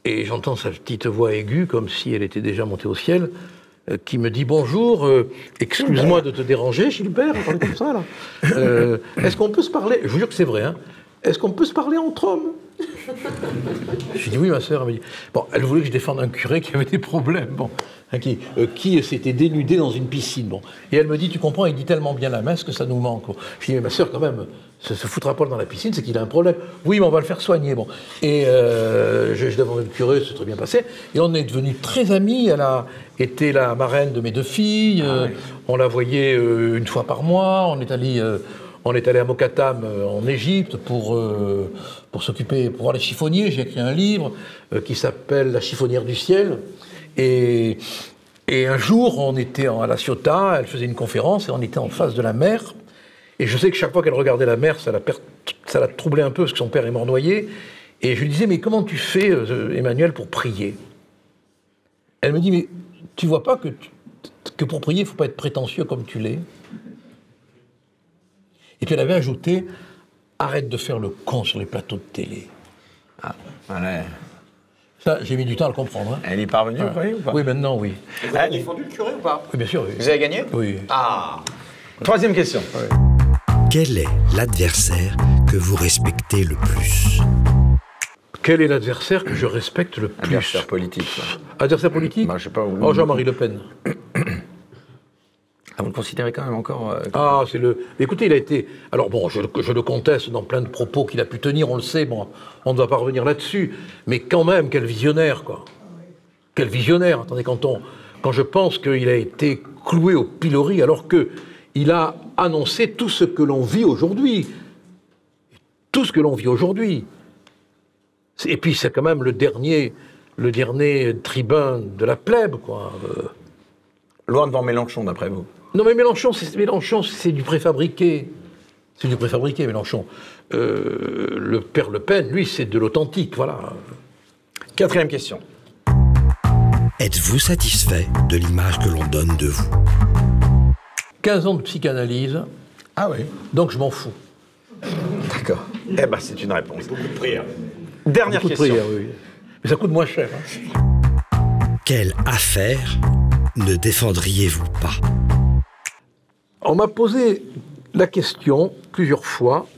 Et j'entends sa petite voix aiguë, comme si elle était déjà montée au ciel, euh, qui me dit bonjour, euh, excuse-moi de te déranger, Gilbert, on comme ça là. Euh, Est-ce qu'on peut se parler Je vous jure que c'est vrai. Hein, Est-ce qu'on peut se parler entre hommes? Je dis oui, ma sœur. Elle me dit bon, elle voulait que je défende un curé qui avait des problèmes. Bon, hein, qui, euh, qui s'était dénudé dans une piscine. Bon. Et elle me dit, tu comprends, il dit tellement bien la messe que ça nous manque. Je dis, mais ma soeur, quand même, se, se foutra pas dans la piscine, c'est qu'il a un problème. Oui, mais on va le faire soigner. Bon. Et euh, je, je demandé le curé, c'est très bien passé. Et on est devenus très amis. Elle a été la marraine de mes deux filles. Euh, On la voyait euh, une fois par mois. On est allé, on est allé à Mokatam euh, en Égypte pour, euh, pour s'occuper, pour voir les chiffonniers. J'ai écrit un livre euh, qui s'appelle La chiffonnière du ciel. Et, un jour, on était à La Ciotat, elle faisait une conférence et on était en face de la mer. Et je sais que chaque fois qu'elle regardait la mer, ça la, ça la troublait un peu parce que son père est mort noyé. Et je lui disais, mais comment tu fais, euh, Emmanuel, pour prier? Elle me dit, mais tu vois pas que, que pour prier, il faut pas être prétentieux comme tu l'es? Et puis elle avait ajouté, arrête de faire le con sur les plateaux de télé. Voilà. Ça, j'ai mis du temps à le comprendre. hein. Elle est parvenue, vous voyez, ou pas Oui, maintenant, oui. Vous avez défendu le curé ou pas? Oui, bien sûr, oui. Vous avez gagné? Oui. Ah Troisième question. Quel est l'adversaire que vous respectez le plus? Quel est l'adversaire que je respecte le plus? Adversaire politique. Adversaire politique? Bah, je sais pas où- Oh, Jean-Marie Le Pen. Ah, vous le considérez quand même encore. euh, Ah, c'est le. Écoutez, il a été. Alors bon, je, je le conteste dans plein de propos qu'il a pu tenir, on le sait, bon, on ne va pas revenir là-dessus. Mais quand même, quel visionnaire, quoi. Quel visionnaire. Attendez, quand, on, quand je pense qu'il a été cloué au pilori alors que il a annoncé tout ce que l'on vit aujourd'hui. Tout ce que l'on vit aujourd'hui. Et puis c'est quand même le dernier, le dernier tribun de la plèbe, quoi. Euh, Loin devant Mélenchon, d'après vous. Non, mais Mélenchon, c'est Mélenchon, c'est du préfabriqué. C'est du préfabriqué, Mélenchon. Euh, le père Le Pen, lui, c'est de l'authentique, voilà. Quatrième question. Êtes-vous satisfait de l'image que l'on donne de vous? 15 ans de psychanalyse, Ah oui. donc je m'en fous. D'accord. Eh ben, c'est une réponse. Beaucoup de prières. Dernière Beaucoup de question. prières, oui. Mais ça coûte moins cher. hein. Quelle affaire ne défendriez-vous pas? On m'a posé la question plusieurs fois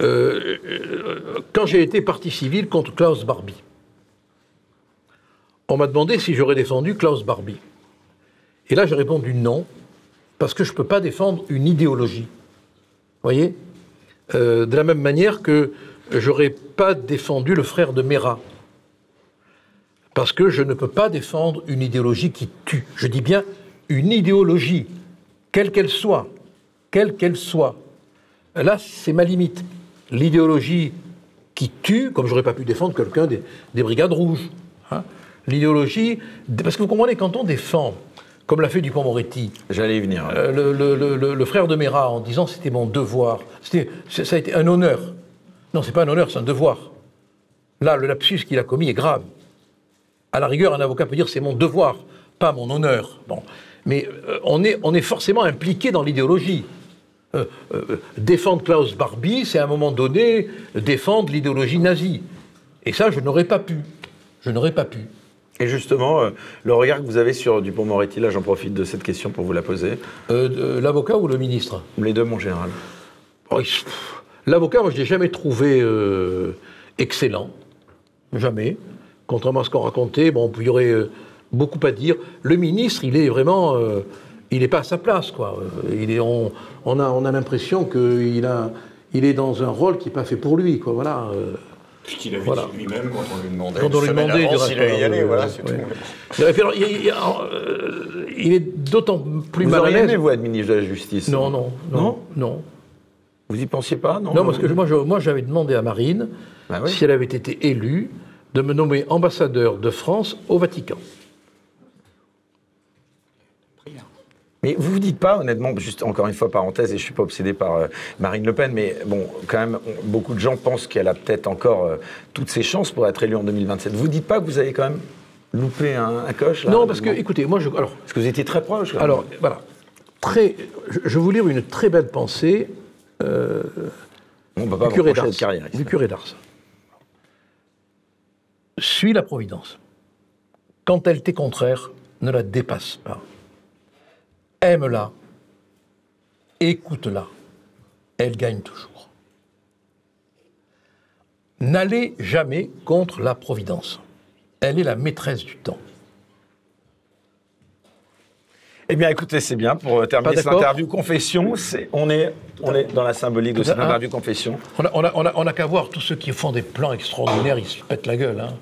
euh, quand j'ai été parti civil contre Klaus Barbie. On m'a demandé si j'aurais défendu Klaus Barbie. Et là, j'ai répondu non, parce que je ne peux pas défendre une idéologie. Vous voyez? Euh, De la même manière que j'aurais pas défendu le frère de Mera. Parce que je ne peux pas défendre une idéologie qui tue. Je dis bien une idéologie, quelle qu'elle soit, quelle qu'elle soit. Là, c'est ma limite. L'idéologie qui tue, comme j'aurais pas pu défendre quelqu'un des, des brigades rouges. hein. L'idéologie, parce que vous comprenez, quand on défend, comme l'a fait Dupont-Moretti, J'allais y venir. euh, le, le- le- le- le frère de Mera en disant c'était mon devoir. C'était, ça a été un honneur. Non, c'est pas un honneur, c'est un devoir. Là, le lapsus qu'il a commis est grave. À la rigueur, un avocat peut dire c'est mon devoir, pas mon honneur. Bon. Mais euh, on, est, on est forcément impliqué dans l'idéologie. Euh, euh, défendre Klaus Barbie, c'est à un moment donné défendre l'idéologie nazie. Et ça, je n'aurais pas pu. Je n'aurais pas pu. Et justement, euh, le regard que vous avez sur Dupont-Moretti, là, j'en profite de cette question pour vous la poser. L'avocat ou le ministre? Les deux, mon général. Oh, L'avocat, moi, je ne l'ai jamais trouvé excellent. Jamais. Contrairement à ce qu'on racontait, bon, il y aurait beaucoup à dire. Le ministre, il est vraiment. euh, il n'est pas à sa place, quoi. Euh, Il est, on, on a, on a l'impression qu'il a, il est dans un rôle qui n'est pas fait pour lui, quoi. Voilà. euh. Puisqu'il avait Voilà. dit lui-même quand on lui demandait. Quand on lui demandait, il avant allait y aller, euh, voilà, c'est ouais. tout. Alors, il, il- euh, il est d'autant plus vous mal à l'aise. vous, être ministre de la Justice Non, non, non, Non non. Vous y pensiez pas Non, Non, parce que moi, je- moi, j'avais demandé à Marine, Bah oui. si elle avait été élue, de me nommer ambassadeur de France au Vatican. Mais vous vous dites pas, honnêtement, juste encore une fois, parenthèse, et je suis pas obsédé par euh, Marine Le Pen, mais bon, quand même, on- beaucoup de gens pensent qu'elle a peut-être encore euh, toutes ses chances pour être élue en 2027. Vous dites pas que vous avez quand même loupé un, un coche là, non, parce que, écoutez, moi, je, alors, Parce que vous étiez très proche. quand même. alors voilà, très, je, je vais vous lire une très belle pensée euh, on peut pas du curé d'Ars. Du curé d'Ars. Suis la Providence. Quand elle t'est contraire, ne la dépasse pas. Aime-la, écoute-la, elle gagne toujours. N'allez jamais contre la Providence. Elle est la maîtresse du temps. Eh bien, écoutez, c'est bien pour euh, terminer cette interview confession. c'est- On est, on est dans la symbolique de cette Ah. interview confession. On a, on a- on a- on a qu'à voir tous ceux qui font des plans extraordinaires, ils se pètent la gueule. Hein.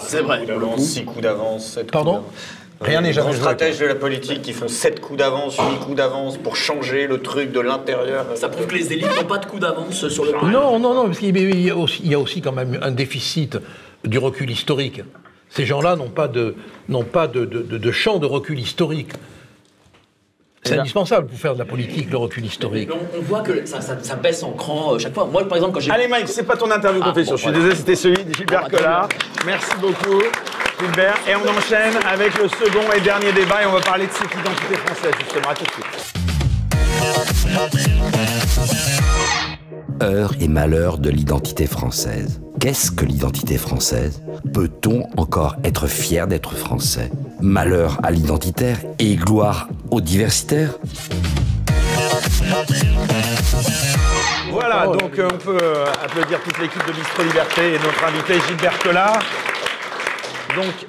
C'est vrai, pour le coup. 6 coups d'avance, 7 Pardon coups d'avance. Rien n'est Les jamais joué. stratèges de la politique qui font 7 coups d'avance, 8 coups d'avance pour changer le truc de l'intérieur. Ça prouve que les élites n'ont pas de coup d'avance sur le plan. Non, non, non, parce qu'il il y, a aussi, il y a aussi quand même un déficit du recul historique. Ces gens-là n'ont pas de, n'ont pas de, de- de- de champ de recul historique. C'est bien. indispensable pour faire de la politique, le recul historique. Mais on, on voit que ça, ça- ça baisse en cran euh, chaque fois. Moi, par exemple, quand j'ai. Allez, Mike, c'est pas ton interview Ah, confession. bon, Je suis voilà. désolé, c'était celui de Gilbert Ah, très Collard. Merci beaucoup, Gilbert. Et on enchaîne avec le second et dernier débat. Et on va parler de cette identité française, justement. À tout de suite. Heure et malheur de l'identité française. Qu'est-ce que l'identité française? Peut-on encore être fier d'être français? Malheur à l'identitaire et gloire aux diversitaires Voilà, donc euh, on peut euh, applaudir toute l'équipe de Bistro Liberté et notre invité Gilbert Collard. Donc,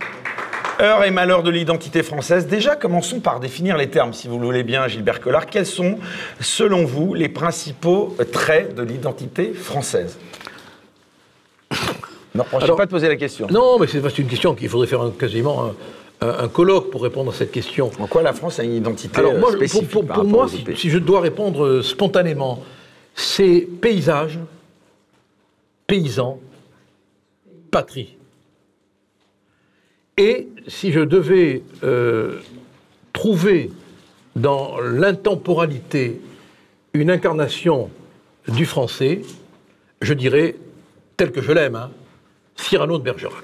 heure et malheur de l'identité française. Déjà, commençons par définir les termes, si vous le voulez bien, Gilbert Collard. Quels sont, selon vous, les principaux traits de l'identité française? Ne reprochez Alors- pas de poser la question. Non, mais c'est une question qu'il faudrait faire un- quasiment un, un- un colloque pour répondre à cette question. En quoi la France a une identité Alors euh, moi, spécifique pour- par pour moi, si je dois répondre euh, spontanément, c'est paysage, paysan, patrie. Et si je devais euh, trouver dans l'intemporalité une incarnation du français, je dirais, tel que je l'aime, hein, Cyrano de Bergerac.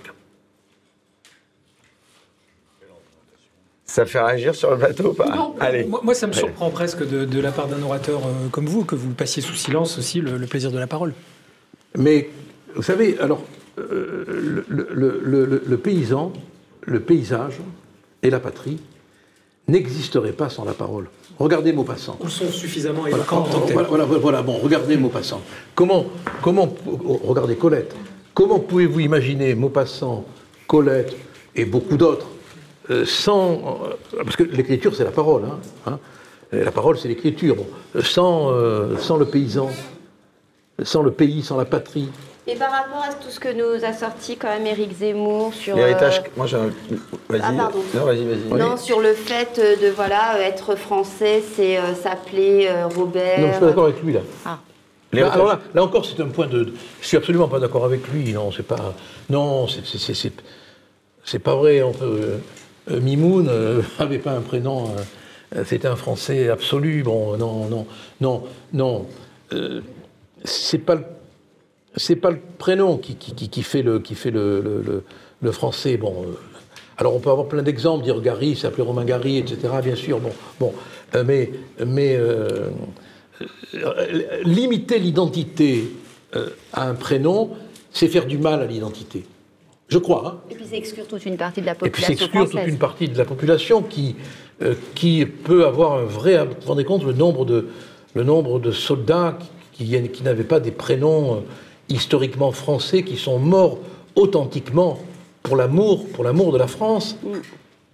Ça fait réagir sur le plateau ou pas Non. Allez. Moi, moi, ça me surprend presque de, de la part d'un orateur euh, comme vous que vous passiez sous silence aussi le, le plaisir de la parole. Mais vous savez, alors, euh, le, le- le- le- le paysan, le paysage et la patrie n'existeraient pas sans la parole. Regardez Maupassant. Ou sont suffisamment Voilà, éloquents voilà, voilà, voilà, bon, regardez Maupassant. Comment, comment, oh, regardez Colette. Comment pouvez-vous imaginer Maupassant, Colette et beaucoup d'autres euh, sans, euh, parce que l'écriture c'est la parole, hein, hein. La parole c'est l'écriture, bon, sans, euh, sans le paysan, sans le pays, sans la patrie. Et par rapport à tout ce que nous a sorti quand même Éric Zemmour sur L'héritage. euh, Moi, j'ai un. Vas-y. Ah, pardon. Non, vas-y, vas-y. non sur le fait de voilà être français, c'est euh, s'appeler euh, Robert. Non, je suis pas d'accord avec lui là. Ah. Là, L'héritage. alors là, là encore, c'est un point de. Je suis absolument pas d'accord avec lui. Non, c'est pas. Non, c'est- c'est- c'est c'est- c'est pas vrai. On peut, Mimoun avait pas un prénom. C'était un Français absolu. Bon, non, non, non, non. Euh, c'est pas le. C'est pas le prénom qui, qui, qui- qui fait le qui fait le, le, le- le français. Bon, euh, alors on peut avoir plein d'exemples. Dire Gary, s'appelait Romain Gary, etc. Bien sûr. Bon, bon, euh, mais mais euh, limiter l'identité à un prénom, c'est faire du mal à l'identité. Je crois. hein. Et puis c'est exclure toute une partie de la Et puis population exclure toute une partie de la population qui, qui peut avoir un vrai. Vous vous rendez compte le nombre de, le nombre de soldats qui, qui, qui n'avaient pas des prénoms historiquement français, qui sont morts authentiquement pour l'amour, pour l'amour de la France.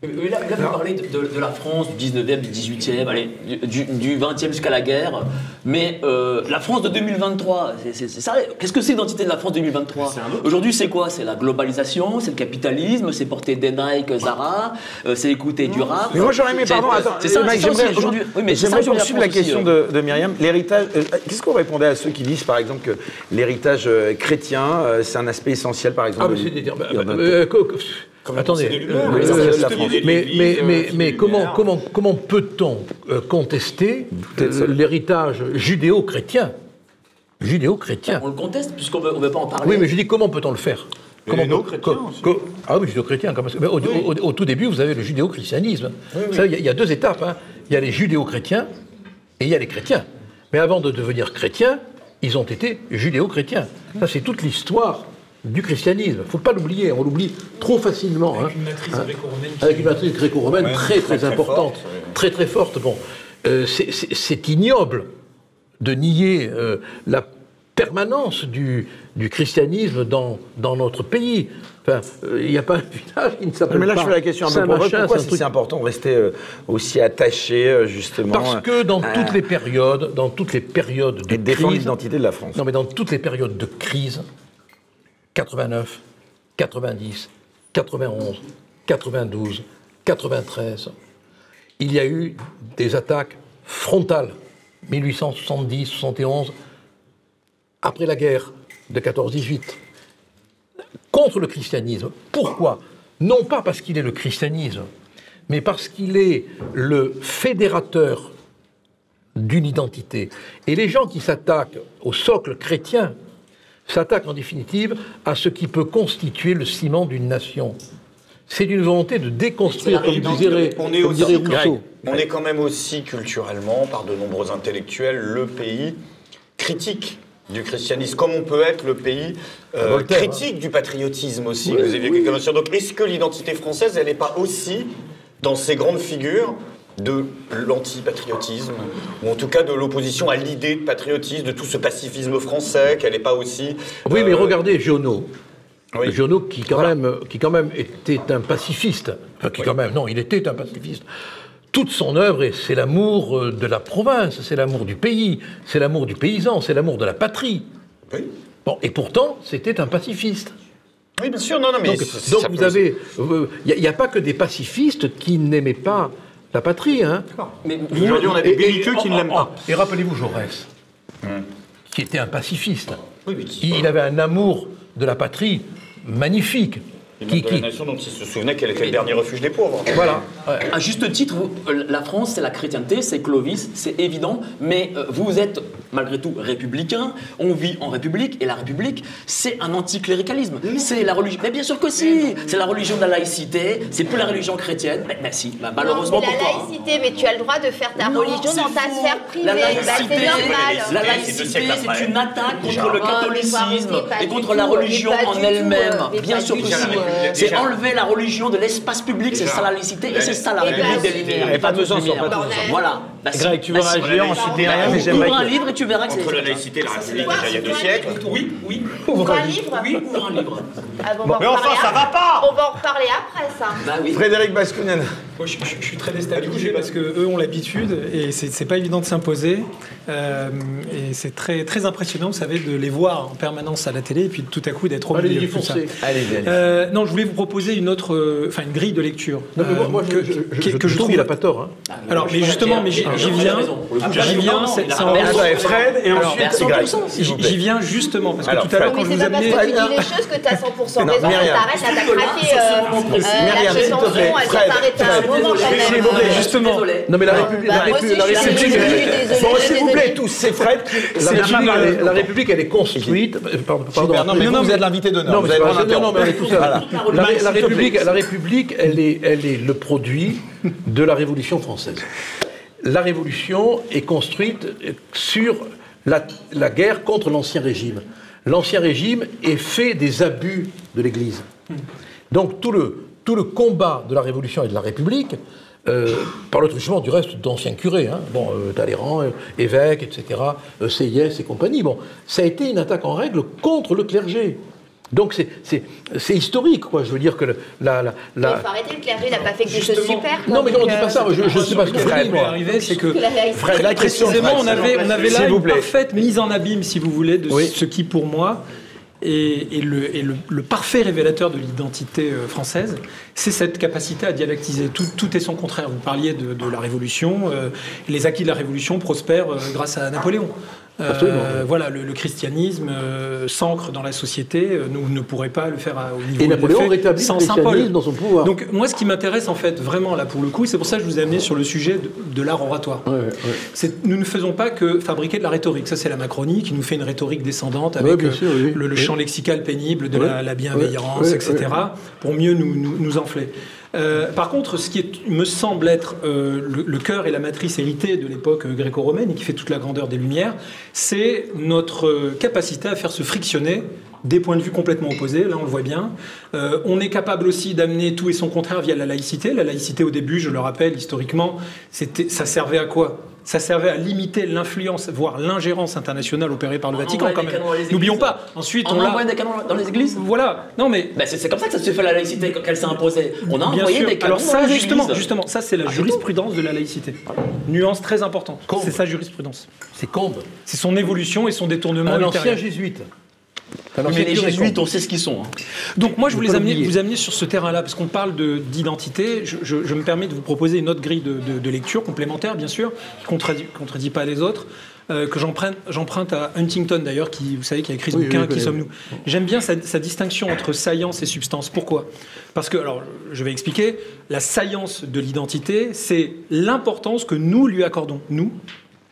Mais là, là, vous parlez de, de- de la France du 19e, du 18e, allez, du, du 20e jusqu'à la guerre. Mais euh, la France de 2023, c'est- c'est c'est ça. Qu'est-ce que c'est l'identité de la France 2023 Aujourd'hui, c'est quoi? C'est la globalisation, c'est le capitalisme, c'est porter des Nike, Zara, euh, c'est écouter du rap. Mais moi j'aurais aimé, pardon, attends, c'est ça, j'aimerais aujourd'hui. Oui, mais j'aimerais la aussi, question euh. de, de Myriam. L'héritage, euh, qu'est-ce qu'on répondait à ceux qui disent par exemple que l'héritage chrétien, c'est un aspect essentiel par exemple Ah, mais de c'est euh, Attendez, euh, Oui, ça, euh, c'est la France. mais, mais, mais, mais comment, comment, comment peut-on euh, contester euh, l'héritage judéo-chrétien? Judéo-chrétien. On le conteste puisqu'on ne veut pas en parler. Oui, mais je dis comment peut-on le faire? Comment co- Ah oui, judéo-chrétien. comme- mais au, au- au tout début, vous avez le judéo-christianisme. Vous savez, Il y, a- il y a deux étapes. hein. Il y a les judéo-chrétiens et il y a les chrétiens. Mais avant de devenir chrétiens, ils ont été judéo-chrétiens. Ça, c'est toute l'histoire du christianisme. Il ne faut pas l'oublier. On l'oublie trop facilement. hein. Avec une matrice Hein? gréco-romaine Avec une matrice gréco-romaine Ouais, très, très, importante. forte. Très, très forte. Bon, euh, c'est- c'est c'est ignoble de nier euh, la permanence du, du christianisme dans, dans notre pays. Enfin, euh, il n'y a pas un village qui ne s'appelle pas Mais là, je fais la question un peu pour Pourquoi c'est si important de rester euh, aussi attaché, euh, justement Parce que dans euh, toutes les périodes, dans toutes les périodes de Et de défendre crise, l'identité de la France. non mais dans toutes les périodes de crise, 89, 90, 91, 92, 93, il y a eu des attaques frontales. 1870, 71, après la guerre de 14-18, contre le christianisme. Pourquoi? Non pas parce qu'il est le christianisme, mais parce qu'il est le fédérateur d'une identité. Et les gens qui s'attaquent au socle chrétien s'attaquent en définitive à ce qui peut constituer le ciment d'une nation. C'est une volonté de déconstruire, comme dirait, on est comme aussi, dirait Rousseau. on est quand même aussi culturellement, par de nombreux intellectuels, le pays critique du christianisme, comme on peut être le pays euh, Voltaire, critique du patriotisme aussi. Vous avez. Donc, est-ce que l'identité française, elle n'est pas aussi dans ces grandes figures de l'antipatriotisme, ou en tout cas de l'opposition à l'idée de patriotisme, de tout ce pacifisme français, qu'elle n'est pas aussi... Oui, mais euh, regardez Giono. Oui. Giono qui quand, même, qui quand même était un pacifiste. Enfin, qui quand même, non, il était un pacifiste. Toute son œuvre, et c'est l'amour euh, de la province, c'est l'amour du pays, c'est l'amour du paysan, c'est l'amour de la patrie. Oui. Bon, et pourtant, c'était un pacifiste. Oui, bien sûr, non, non, mais... Donc, vous avez, il n'y a, pas que des pacifistes qui n'aimaient pas la patrie. Hein. Mais Aujourd'hui, on a des belliqueux qui ne l'aiment pas. Et rappelez-vous Jaurès, qui était un pacifiste. Oui, Il avait un amour de la patrie magnifique. Qui, qui- nation dont il se souvenait qu'elle était le dernier refuge des pauvres. voilà. Ouais. À juste titre, vous- euh, la France, c'est la chrétienté, c'est Clovis, c'est évident, mais euh, vous êtes malgré tout républicain, on vit en République, et la République, c'est un anticléricalisme. C'est la religion. Mais bien sûr que si C'est la religion de la laïcité, c'est plus la religion chrétienne. Mais, mais si, bah, malheureusement Non, pour c'est toi. la hein. laïcité, mais tu as le droit de faire ta Non, religion dans ta sphère privée. La Bah, laïcité, la laïcité, après. c'est une attaque contre le Oh, catholicisme et contre la religion en elle-même. Bien sûr que si. C'est enlever la religion de l'espace public, c'est ça la laïcité et c'est ça la République des Lumières. Et pas ensemble. Voilà. Bah, si. Greg, tu veux Bah, si. réagir ensuite derrière, mais j'aimerais Ouvre un livre et tu verras que c'est. Entre la laïcité et la République, déjà, il y a deux siècles. Oui, oui. Ouvre un livre Oui, ouvre un livre. Ah, bon, on va en Mais enfin, reparler ça après. va pas On va en reparler après, ça. Bah oui. Frédéric Baskunen. Moi, je, je- je suis très déstabilisé parce que eux ont l'habitude et c'est c'est pas évident de s'imposer. Euh, et c'est très, très impressionnant, vous savez, de les voir en permanence à la télé et puis tout à coup d'être au milieu de tout ça. Allez, allez. Euh, non, je voulais vous proposer une autre, euh, enfin une grille de lecture Non, mais moi, euh, moi, que, je, je, que- je- que je je trouve qu'il n'a pas tort. hein. Alors, mais justement, mais j'y Ah, viens. J'y non, viens. c'est- il a c'est Fred et ensuite merci, Greg. 100%. s'il J'y viens justement parce que tout à l'heure quand mais je c'est vous pas parce amenais. que tu dis les choses que tu as 100% Raison. T'arrêtes, euh, euh, Myriam, la elle à un moment quand même. justement. désolé. Non, mais la, Bah, République, s'il vous désolée. plaît, tous, c'est Fred. la C'est République, Gilbert. elle est- la République, elle est construite. euh, Pardon, non, vous, êtes l'invité d'honneur. Non, mais. La. République, la République elle, est, elle est le produit de la Révolution française. La Révolution est construite sur la, la guerre contre l'Ancien Régime. L'Ancien Régime est fait des abus de l'Église. Donc tout le, combat de la Révolution et de la République, euh, par le truchement du reste d'anciens curés, hein, bon, euh, Talleyrand, euh, évêques, etc., Seyès et compagnie, bon, ça a été une attaque en règle contre le clergé. Donc c'est- historique, quoi. Je veux dire que le- la, la, Il la- faut arrêter, le clergé, il n'a pas fait que des choses Justement. super. Non, mais non, on dit donc, pas euh, ça. Je, je sais pas ce que m'est moi. arrivé, c'est que la Fred, la question, précisément, Fred, on avait, on avait là une parfaite mise en abîme, si vous voulez, de Oui. ce qui, pour moi, est, est le, est le- le parfait révélateur de l'identité euh, française. C'est cette capacité à dialectiser. Tout, tout est son contraire. Vous parliez de, de la Révolution. euh, les acquis de la Révolution prospèrent euh, grâce à Napoléon. Euh, voilà, le, le christianisme euh, s'ancre dans la société. euh, Nous ne pourrait pas le faire à- au niveau Et Napoléon le fait rétablit le sans Saint christianisme dans son pouvoir. Donc moi, ce qui m'intéresse en fait vraiment là pour le coup, c'est pour ça que je vous ai amené sur le sujet de, de l'art oratoire. Ouais, ouais, Nous ne faisons pas que fabriquer de la rhétorique. Ça, c'est la Macronie qui nous fait une rhétorique descendante avec bien sûr, oui. le, le champ lexical pénible de la, la bienveillance, etc., pour mieux nous, nous, nous enfler. Euh, par contre, ce qui me semble être euh, le, le cœur et la matrice héritée de l'époque euh, gréco-romaine et qui fait toute la grandeur des Lumières, c'est notre capacité à faire se frictionner des points de vue complètement opposés, là on le voit bien. Euh, on est capable aussi d'amener tout et son contraire via la laïcité. La laïcité au début, je le rappelle, historiquement, c'était, ça servait à quoi? Ça servait à limiter l'influence, voire l'ingérence internationale opérée par le On Vatican quand même. N'oublions pas. Ensuite, On on, l'a- envoie des canons dans les églises Voilà. Non mais Ben, c'est comme ça que ça se fait la laïcité quand elle s'est imposée. On a Bien envoyé sûr. des canons Alors ça, dans les justement, églises. justement, ça c'est la Ah, jurisprudence de la laïcité. Nuance très importante. C'est sa jurisprudence. C'est Combe, C'est son évolution et son détournement un ancien jésuite. Un Mais les jésuites, on sait ce qu'ils sont. hein. Donc moi, je voulais amener, vous amener sur ce terrain-là, parce qu'on parle de- d'identité. Je, je- je me permets de vous proposer une autre grille de, de- de lecture complémentaire, bien sûr, qui ne contredit, contredit pas les autres, euh, que j'emprunte à Huntington, d'ailleurs, qui, vous savez, qui a écrit ce Oui, bouquin, oui, Qui sommes-nous J'aime bien sa, sa distinction entre saillance et substance. Pourquoi? Parce que, alors, je vais expliquer, la saillance de l'identité, c'est l'importance que nous lui accordons, nous,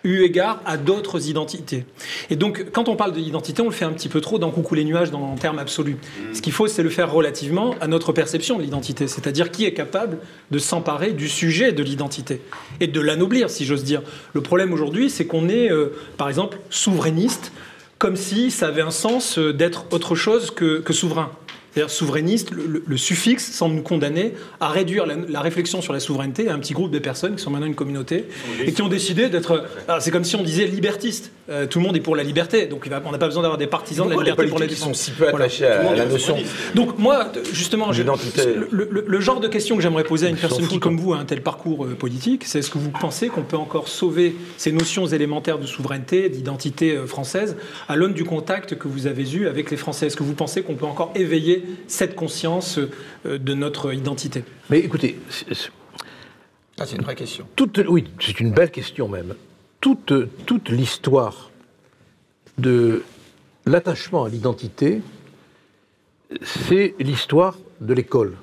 eu égard à d'autres identités. Et donc, quand on parle de l'identité, on le fait un petit peu trop dans Coucou les nuages, dans en termes absolus. Ce qu'il faut, c'est le faire relativement à notre perception de l'identité, c'est-à-dire qui est capable de s'emparer du sujet de l'identité et de l'anoblir, si j'ose dire. Le problème aujourd'hui, c'est qu'on est, euh, par exemple, souverainiste, comme si ça avait un sens euh, d'être autre chose que, que souverain. C'est-à-dire souverainiste, le, suffixe semble nous condamner à réduire la, la réflexion sur la souveraineté à un petit groupe de personnes qui sont maintenant une communauté et qui ont décidé d'être. alors, C'est comme si on disait libertiste. Euh, tout le monde est pour la liberté, donc il va- on n'a pas besoin d'avoir des partisans de la les liberté pour qui sont si peu attachés à, à la notion Donc moi, justement, je- L'identité. le, le- le genre de question que j'aimerais poser à une personne qui, foutent, comme vous, a un tel parcours euh, politique, c'est est-ce que vous pensez qu'on peut encore sauver ces notions élémentaires de souveraineté, d'identité euh, française, à l'aune du contact que vous avez eu avec les Français? Est-ce que vous pensez qu'on peut encore éveiller cette conscience euh, de notre identité? Mais écoutez, c'est- c'est- Ah, c'est une vraie question. toute, oui, c'est une belle question même. Toute, l'histoire de l'attachement à l'identité, c'est l'histoire de l'école.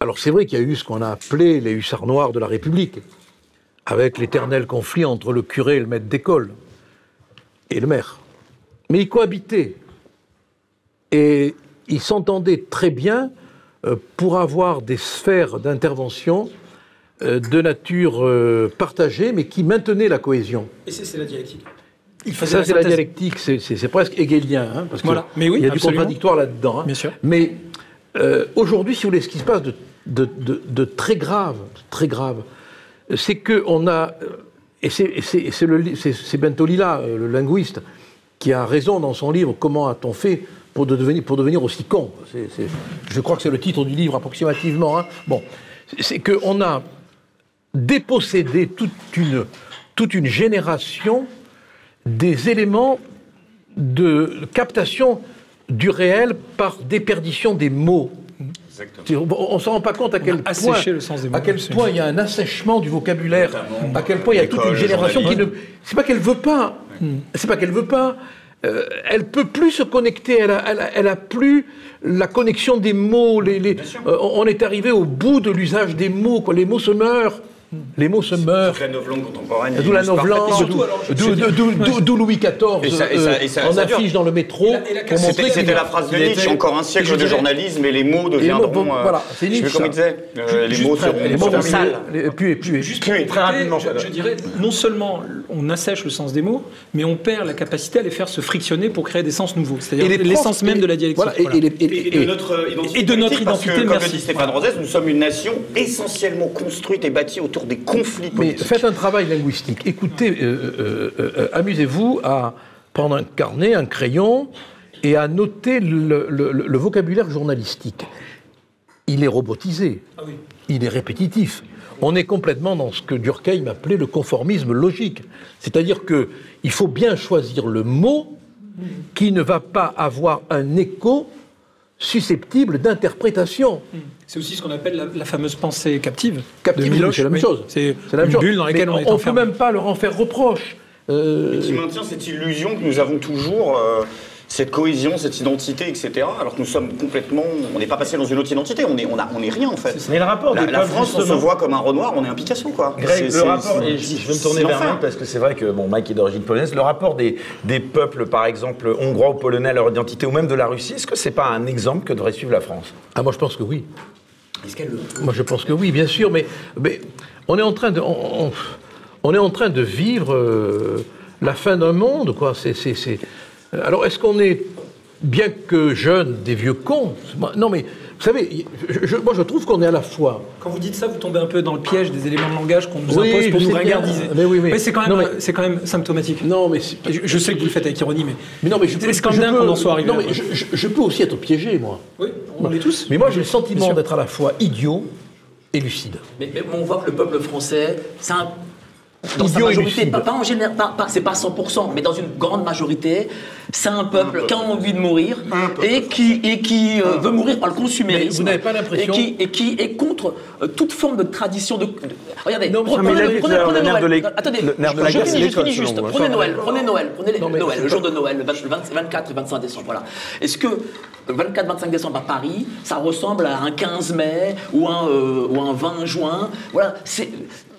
Alors c'est vrai qu'il y a eu ce qu'on a appelé les hussards noirs de la République, avec l'éternel conflit entre le curé et le maître d'école, et le maire. Mais ils cohabitaient. Et ils s'entendaient très bien euh, pour avoir des sphères d'intervention de nature euh, partagée, mais qui maintenaient la cohésion. Et c'est la dialectique. Il Ça, c'est la dialectique, c'est- presque hegelien, hein, parce Voilà. Mais oui, il y a du absolument. contradictoire là-dedans. hein. Bien sûr. Mais euh, aujourd'hui, si vous voulez, ce qui se passe de, de- de- de très grave, très grave, euh, c'est que on a, euh, et c'est- Bentolila, euh, le linguiste, qui a raison dans son livre Comment a-t-on fait pour, de devenir, pour devenir aussi con? Je crois que c'est le titre du livre approximativement. hein. Bon, c'est qu'on a dépossédé toute une, toute une génération des éléments de captation du réel par déperdition des mots. On ne s'en rend pas compte à quel point, asséché le sens des mots, à quel point il y a un assèchement du vocabulaire, à quel point il y a toute une génération qui ne. C'est pas qu'elle veut pas. C'est pas qu'elle veut pas. Euh, elle peut plus se connecter. Elle a, elle a- elle a plus la connexion des mots. Les, les- euh, on est arrivé au bout de l'usage des mots. Quoi. Les mots se meurent. Les mots se meurent. Toute la novlangue contemporaine. D'où la novlangue, d'où- je- d'où- je- d'où- d'où- d'où Louis XIV Et ça- et ça- et ça- en ça dure. affiche dans le métro C'était la phrase de Nietzsche, était- encore un siècle je de journalisme et les mots deviendront. bon, euh, voilà, c'est je sais Nietzsche, plus comment il disait. euh, les mots seront les mots sales. les- puis, puis, Juste Puis, très rapidement, je, je dirais, non seulement on assèche le sens des mots, mais on perd la capacité à les faire se frictionner pour créer des sens nouveaux. et C'est-à-dire les l'essence même de la dialectique. et- de notre identité. et de notre identité, comme merci. le dit Stéphane Rosès, nous sommes une nation essentiellement construite et bâtie autour des conflits Mais faites un travail linguistique. Écoutez, euh, euh, euh, amusez-vous à prendre un carnet, un crayon et à noter le, le- le- le vocabulaire journalistique. Il est robotisé, Ah oui. il est répétitif. On est complètement dans ce que Durkheim appelait le conformisme logique. C'est-à-dire que il faut bien choisir le mot qui ne va pas avoir un écho susceptible d'interprétation. C'est aussi ce qu'on appelle la, la fameuse pensée captive. Captive, de Miloš. c'est la même Oui. chose. C'est la même une chose. bulle dans laquelle Mais on est on peut enfermé. même pas leur en faire reproche. Euh, qui maintient cette illusion que nous avons toujours, euh, cette cohésion, cette identité, etc. Alors que nous sommes complètement, on n'est pas passé dans une autre identité, on est, on a, on est rien en fait. Mais le rapport La, des la peuples, France, on se voit comme un Renoir, on est un Picasso quoi. Greg, C'est- le c'est- rapport, c'est- et je je vais me tourner vers. Mike parce que c'est vrai que bon, Mike est d'origine polonaise. Le rapport des, des peuples, par exemple, hongrois ou polonais à leur identité, ou même de la Russie, est-ce que c'est pas un exemple que devrait suivre la France? Ah, moi je pense que oui. Moi je pense que oui, bien sûr, mais, mais on est en train de, on, est en train de vivre euh, la fin d'un monde, quoi. C'est, c'est, c'est- Alors, est-ce qu'on est, bien que jeune, des vieux cons? Non, mais vous savez, je- je- moi je trouve qu'on est à la fois. Quand vous dites ça, vous tombez un peu dans le piège des éléments de langage qu'on nous Oui, impose pour nous ringardiser. Mais oui, mais- c'est quand, même, non, mais- c'est quand même symptomatique. Non, mais Je, je sais que vous le faites avec ironie, mais, Mais non, mais je c'est peux- scandaleux je peux- qu'on en soit arrivé Non, mais je, je- je peux aussi être piégé, moi. Oui, on l'est tous. Mais moi, j'ai le sentiment d'être à la fois idiot et lucide. Mais, mais on voit que le peuple français, c'est un. Dans sa majorité, pas, pas en général, c'est pas 100%, mais dans une grande majorité, c'est un peuple qui a envie de mourir et qui, et qui euh, veut mourir par le consumérisme. Mais vous n'avez pas l'impression- Et qui, et qui est contre euh, toute forme de tradition de. de- regardez, Non, prenez, Noël. Attendez, je guerre, c'est finis, je finis juste. Prenez Noël, prenez Noël, prenez Noël, le jour de Noël, le 20 le 20 24 et 25 décembre. Voilà. Est-ce que le 24-25 décembre à Paris, ça ressemble à un 15 mai ou un, euh, ou un 20 juin? Voilà, c'est.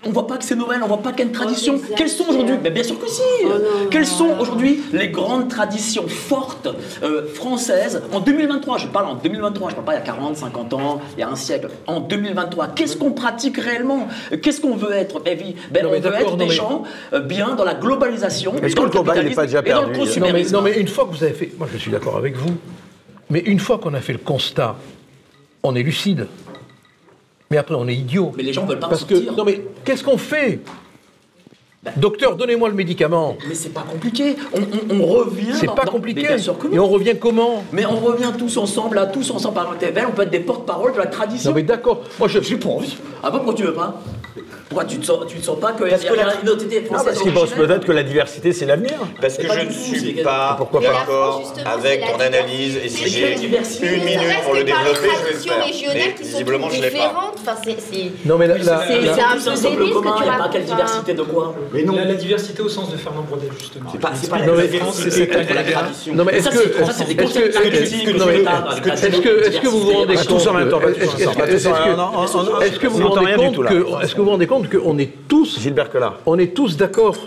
On voit pas que c'est Noël, on voit pas qu'il y a une tradition. Oh, Quelles sont aujourd'hui Mais bien sûr que si Oh, non, Quelles non, sont aujourd'hui les grandes traditions fortes euh, françaises en 2023 Je parle en 2023, je parle pas il y a 40, 50 ans, il y a un siècle. En 2023, qu'est-ce qu'on pratique réellement? Qu'est-ce qu'on veut être? Eh ben, Non, On mais veut être des mais- gens euh, bien dans la globalisation. Est-ce que le combat, il n'est pas déjà et dans le perdu Non mais, consumérisme. non, mais une fois que vous avez fait. Moi, je suis d'accord avec vous. Mais une fois qu'on a fait le constat, on est lucide. Mais après, on est idiot. Mais les gens veulent pas en Parce que. Non, mais qu'est-ce qu'on fait Docteur, donnez-moi le médicament. Mais c'est pas compliqué. On, on- on revient. C'est pas dans- compliqué. Mais bien sûr que non. Et on revient comment Mais on revient tous ensemble, là, tous ensemble par TVL, on peut être des porte-parole de la tradition. Non, mais d'accord. Moi, je. J'ai pas envie. Ah bon, pourquoi tu veux pas Pourquoi tu te sens, tu te sens pas qu'il y a, Parce que il y a la- une identité française parce qu'ils pensent peut-être que la diversité, c'est l'avenir. Parce que je ne suis pas d'accord avec ton analyse et si j'ai une minute pour le développer, je vais le faire. Mais visiblement, je l'ai pas. Non, mais c'est- un peu commun, que tu il n'y a pas racontes. quelle diversité de quoi Mais non, La, diversité au sens de Fernand Braudel, justement. c'est pas, la mais- diversité, c'est- la tradition. Non, mais est-ce que. vous vous rendez compte tous en même temps, pas tous en est-ce- que- vous on vous rendez compte vous vous rendez compte qu'on est tous, Gilbert Collard. on est tous d'accord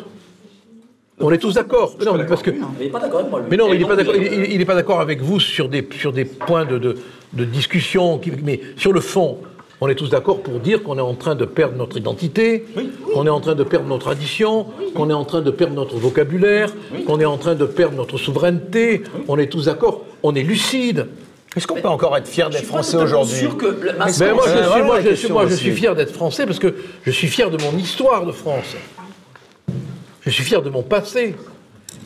On est tous d'accord. Non, mais parce que. Mais il n'est pas d'accord avec moi, lui. Mais non, mais il n'est pas d'accord. il- Il, il est pas d'accord avec vous sur des sur des points de, de, de discussion. qui- mais sur le fond, on est tous d'accord pour dire qu'on est en train de perdre notre identité, qu'on est en train de perdre nos traditions, qu'on est en train de perdre notre vocabulaire, qu'on est en train de perdre notre souveraineté. On est tous d'accord. On est lucide. Est-ce qu'on peut encore être fier d'être français aujourd'hui sûr que le- ma- Mais moi, je suis, voilà moi, la je suis, question moi, je aussi. suis fier d'être français parce que je suis fier de mon histoire de France. Je suis fier de mon passé.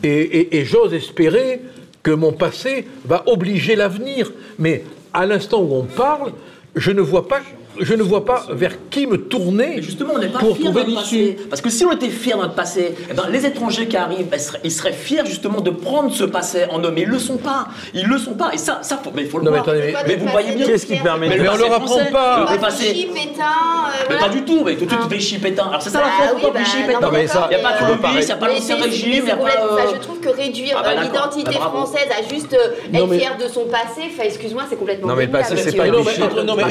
Et, et- et j'ose espérer que mon passé va obliger l'avenir. Mais à l'instant où on parle, je ne vois pas, je ne vois pas vers qui me tourner Mais justement, on n'est pas pour fiers de trouver notre l'issue. passé. Parce que si on était fiers de notre passé, eh ben, les étrangers qui arrivent, ils seraient, ils seraient fiers justement de prendre ce passé en eux. Mais ils ne le sont pas. Ils ne le sont pas. Et ça, ça faut, mais il faut le Non, mais voir. attendez, mais vous voyez bien. Qu'est-ce qui permet Mais de- le Mais on leur apprend pas. Le Pas passé. Euh, Mais pas du tout, mais tout de suite. Vichy Pétain. Alors c'est ça Bah la bah, Vichy non, Pétain mais mais Il n'y a pas il n'y a pas Mais l'ancien c'est- régime, il n'y a pas. complètement- euh, enfin, je trouve que réduire Ah bah euh, l'identité Bah, française à juste euh, être mais- fier de son passé, excuse-moi, c'est complètement Non, mais le passé, c'est pas Mais non, mais Vichy, être, non, mais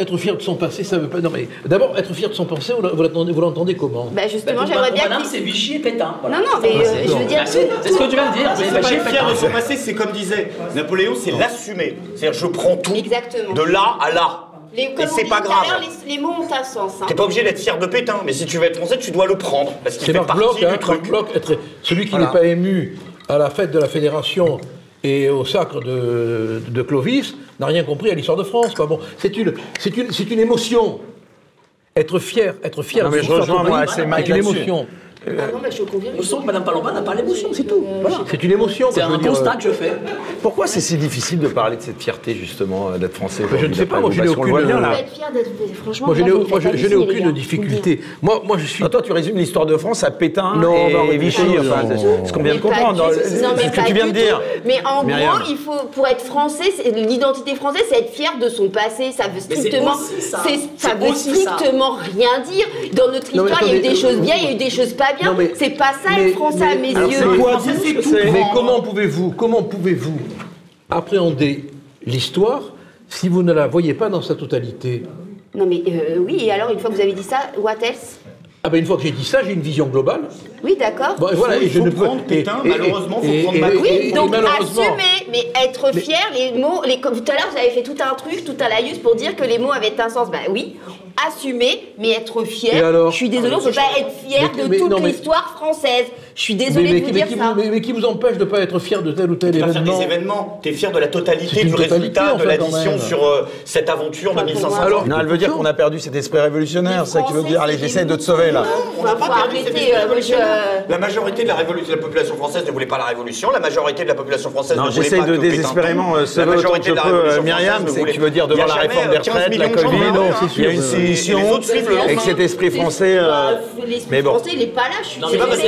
être fier, fier de son passé, ça veut pas. Non, mais d'abord, être fier de son passé, vous l'entendez, vous l'entendez comment Bah Bah, justement, pour j'aimerais bien Madame, c'est Vichy et Pétain. voilà. Non, non, mais euh, je veux dire... Bah, c'est ce que tu viens de dire, pas et être fier de son passé, c'est comme disait Napoléon, c'est l'assumer. C'est-à-dire, je prends tout Exactement. de là à là. Les, Et c'est pas grave. les, les mots ont un sens. hein. T'es pas obligé d'être fier de Pétain, mais si tu veux être français, tu dois le prendre. Parce qu'il C'est fait Marc partie Bloch, hein, du truc. Marc Bloch, être- celui qui Voilà. n'est pas ému à la fête de la Fédération et au sacre de, de Clovis n'a rien compris à l'histoire de France. Quoi. Bon, c'est une, c'est une, c'est une émotion. Être fier, être fier. Non, de mais je rejoins, moi, c'est une émotion. Ah non, mais je sent que Madame Palomba n'a pas l'émotion, c'est tout. Voilà. C'est une émotion. C'est un constat que je fais. Pourquoi c'est si difficile de parler de cette fierté, justement, euh, d'être français je ne sais pas, moi, je n'ai aucune-. Franchement, Moi, je n'ai, aucune difficulté. Moi, moi, je suis. Toi, tu résumes l'histoire de France à Pétain Non, et, Vichy, ce qu'on vient de comprendre. C'est ce que tu viens de dire. Mais en gros, il faut, pour être français, l'identité française, c'est être fier de son passé. Ça veut strictement, ça. veut strictement rien dire. Dans notre histoire, il y a eu des choses euh, bien, il y a eu des choses pas bien. Non, mais- C'est pas ça mais- être français mais- à mes yeux. c'est quoi Français, c'est tout Mais comment pouvez-vous, comment pouvez-vous appréhender l'histoire si vous ne la voyez pas dans sa totalité Non mais euh, oui, et alors une fois que vous avez dit ça, what else? Ah ben une fois que j'ai dit ça, j'ai une vision globale. Oui, d'accord. Bon, et voilà, il et je faut ne peux- prendre Pétain, et- et- malheureusement, faut prendre et- Macron. Oui, donc assumer, mais être fier, les mots, les, comme tout à l'heure, vous avez fait tout un truc, tout un laïus pour dire que les mots avaient un sens. Bah oui, assumer, mais être fier. Je suis désolée, on ne peut pas être fier Mais- de mais toute l'histoire française. Je suis désolée de vous qui- dire qui ça. mais- mais qui vous empêche de ne pas être fier de tel ou tel faire événement des événements. Tu es fier de la totalité du totalité, résultat de enfin, quand l'addition sur euh, cette aventure de 1500 Alors, ans. Non, elle veut dire qu'on a perdu cet esprit révolutionnaire, c'est ça que tu veux dire Allez, j'essaie de te sauver là. On n'a pas perdu esprit euh, révolutionnaire. La majorité de la, révolution, de la population française ne voulait pas la révolution. La majorité de la population française Non, ne voulait j'essaie pas de que Pétain désespérément tombe. euh, La sauver que majorité je de la peux révolution euh, Myriam, c'est tu veux dire devant la réforme euh, des 15 retraites, la de Covid, la hein. il y a une sédition, et que cet esprit français... euh, L'esprit mais bon. français, il est pas là. Je suis C'est pas parce que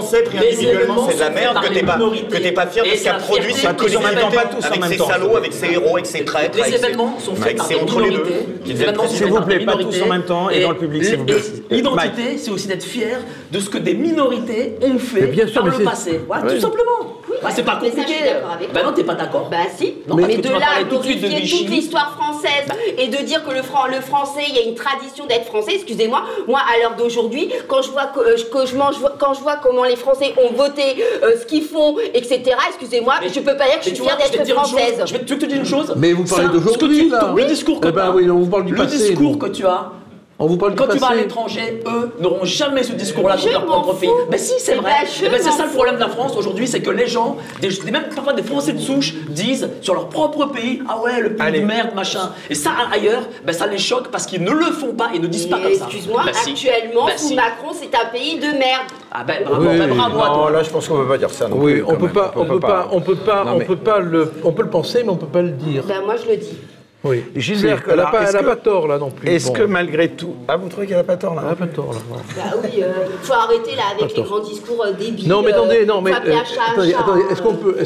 désolée. tel Français pris individuellement c'est de la merde que t'es pas, que t'es pas fier de ce qu'a ça produit cette pas tous en même temps, collectivité pas tous en avec ses salauds, avec ses héros, avec ses traîtres. Les événements sont faits par des entre les deux. minorités. qui Les deviennent événements sont S'il vous plaît, pas tous en même temps et dans le public, s'il vous plaît. L'identité, c'est aussi d'être fier de ce que des minorités ont fait par le passé. Tout simplement. Oui, Ouais, c'est pas mais ça, je compliqué. suis d'accord avec Bah non, t'es pas d'accord. Bah si, Non, mais, de tu là à tout suite de toute l'histoire française et de dire que le, fran- le français, il y a une tradition d'être français, excusez-moi, moi à l'heure d'aujourd'hui, quand je vois que, euh, que je mange, quand je vois comment les Français ont voté, euh, ce qu'ils font, etc., excusez-moi, Mais- je peux pas dire que je suis tu fière d'être dire française. Je vais te, tu dise une chose Mais vous parlez d'aujourd'hui, tu- là. Le discours que Eh ben t'as, oui, on vous parle du le discours que tu as, On vous parle du Quand tu vas à l'étranger, eux n'auront jamais ce discours-là sur leur propre pays. Mais si, c'est Eh vrai. ben, Eh ben, c'est ça le problème de la France aujourd'hui, c'est que les gens, des, des- même parfois des Français de souche, disent sur leur propre pays, ah ouais, le pays Allez. de merde, machin. Et ça, ailleurs, ben, ça les choque parce qu'ils ne le font pas et ne disent pas comme ça. Excuse-moi, Ben, actuellement, Ben, sous si. Macron, c'est un pays de merde. Ah ben bravo, Oui, ben, bravo à Non, toi. là, je pense qu'on peut pas dire ça. non Oui, plus, on peut même. pas, on peut pas, on peut pas, on mais- peut pas le, on peut le penser, mais on peut pas le dire. Ben moi, je le dis. Oui. Gilbert elle a Collard, pas, tort là non plus. Est-ce Bon. que malgré tout... Ah, vous trouvez qu'elle a pas tort là Elle a pas tort là. Bah oui, euh, faut arrêter là avec les grands discours euh, débiles. Non mais attendez, non euh, mais euh, attendez, attendez, est-ce qu'on peut,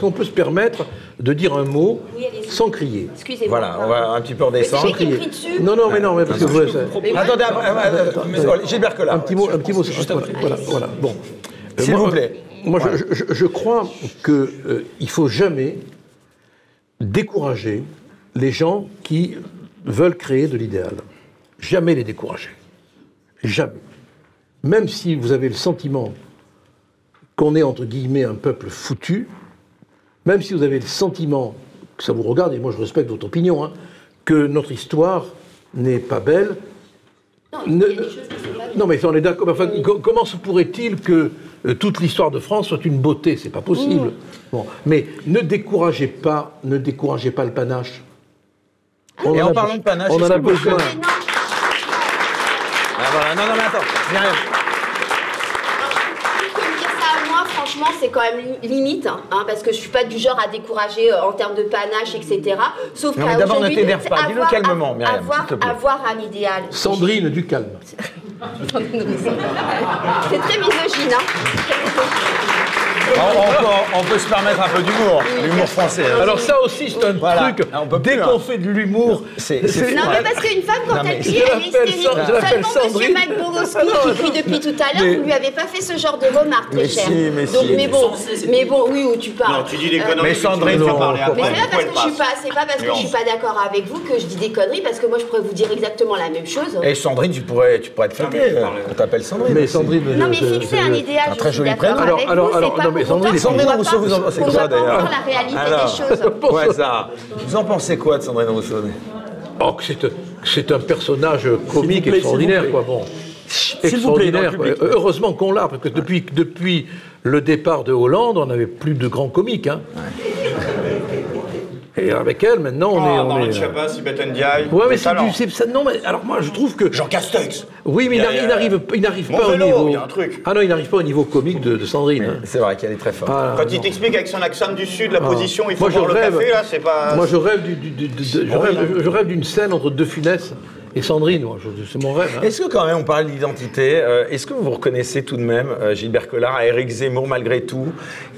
qu'on peut se permettre de dire un mot Oui, sans crier Excusez-moi. Voilà, on va un petit peu redescendre. C'est écrit dessus. Non non mais non mais parce que moi, Attendez, Gilbert Collard. un petit mot, un petit mot. Voilà, voilà, voilà. Bon. Euh, S'il vous plaît. Moi, je- crois que euh, il faut jamais décourager les gens qui veulent créer de l'idéal. Jamais les décourager. Jamais. Même si vous avez le sentiment qu'on est entre guillemets un peuple foutu, même si vous avez le sentiment que ça vous regarde, et moi je respecte votre opinion, hein, que notre histoire n'est pas belle, Non, il y ne- a des choses qui sont pas bien. non, mais on est d'accord. Enfin, comment se pourrait-il que euh, toute l'histoire de France soit une beauté? C'est pas possible. Bon, mais ne découragez pas, ne découragez pas le panache. On Et en parlant de panache, on en a que besoin. non, Ah, voilà. Non, non, mais attends. Myriam. que me dire ça à moi, franchement, c'est quand même li- limite, hein, parce que je suis pas du genre à décourager euh, en termes de panache, etc. Sauf mais d'abord, ne qu'aujourd'hui, t'énerve pas. Dis-le calmement, Myriam, avoir, s'il te plaît. avoir un idéal. Sandrine, du calme. C'est très misogyne, hein. On, on- on peut se permettre un peu d'humour, l'humour français. hein. Alors ça aussi, c'est un Voilà. truc. On peut plus, Dès hein. qu'on fait de l'humour, C'est- Non, mais parce qu'une femme, quand Non, elle crie, elle est hystérique. Seulement, monsieur Sandrine. Ah non, qui crie depuis tout à l'heure, mais- vous lui avez pas fait ce genre de remarques, très Mais cher. si, mais Donc, si. mais bon, mais bon, oui, où tu parles. Non, tu dis des Euh, conneries. mais mais tu Sandrine, non, parler après. Mais c'est pas parce que je suis elle pas, c'est pas parce que je suis pas d'accord avec vous que je dis des conneries, parce que moi je pourrais vous dire exactement la même chose. Et Sandrine, tu pourrais, tu pourrais On t'appelle Sandrine. mais. Sandrine. Non mais fixer un idéal, un très joli prénom. Alors, mais Sandrine, Rousseau, vous en pensez quoi, d'ailleurs la réalité Alors. des choses. Ouais, ça. Vous en pensez quoi de Sandrine Rousseau Oh, que c'est un- c'est un personnage comique plaît, extraordinaire, quoi. Bon. S'il vous plaît, dans le Extraordinaire. public. quoi. Heureusement qu'on l'a, parce que depuis, depuis le départ de Hollande, on n'avait plus de grands comiques. Hein. Et avec elle, maintenant, on est. Ah, on Marlène est, euh, Schiappa, Sibeth Ndiaye. Ouais, mais c'est du- c'est- ça- non, mais alors moi, je trouve que. Jean Castex. Oui, mais il Il n'arrive- il il pas au niveau. il y a un truc. Ah non, il n'arrive pas au niveau comique de, de Sandrine. hein. C'est vrai qu'elle est très forte. Ah, Quand non. il t'explique avec son accent du sud, la position, il faut Moi, je le rêve- café, là, c'est pas... Moi, je rêve du- du- du- de- je rêve- je rêve d'une scène entre deux Funès et Sandrine. C'est mon rêve. hein. Est-ce que quand même on parle d'identité, euh, est-ce que vous reconnaissez tout de même, euh, Gilbert Collard, à Éric Zemmour malgré tout,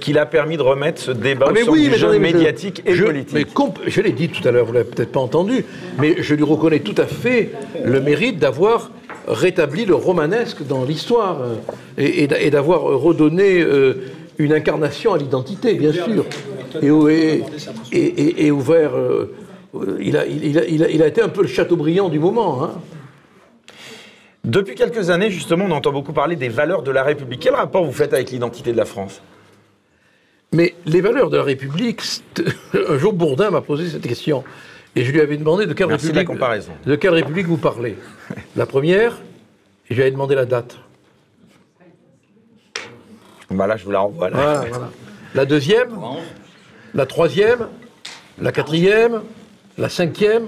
qu'il a permis de remettre ce débat Ah, au mais centre oui, mais jeu je- médiatique et je, politique mais comp- je l'ai dit tout à l'heure, vous l'avez peut-être pas entendu, mais je lui reconnais tout à fait le mérite d'avoir rétabli le romanesque dans l'histoire euh, et, et d'a- et d'avoir redonné euh, une incarnation à l'identité, bien sûr, et, et- et- et- et ouvert. Euh, il, a, il, a, il a- il a été un peu le Chateaubriand du moment. hein. Depuis quelques années, justement, on entend beaucoup parler des valeurs de la République. Quel rapport vous faites avec l'identité de la France? Mais les valeurs de la République, un jour Bourdin m'a posé cette question. Et je lui avais demandé de quelle, Merci de la République, comparaison. de quelle République vous parlez. La première, et je lui avais demandé la date. Bah là, je vous la renvoie. Là. Voilà, voilà. La deuxième, la troisième, la quatrième, la cinquième,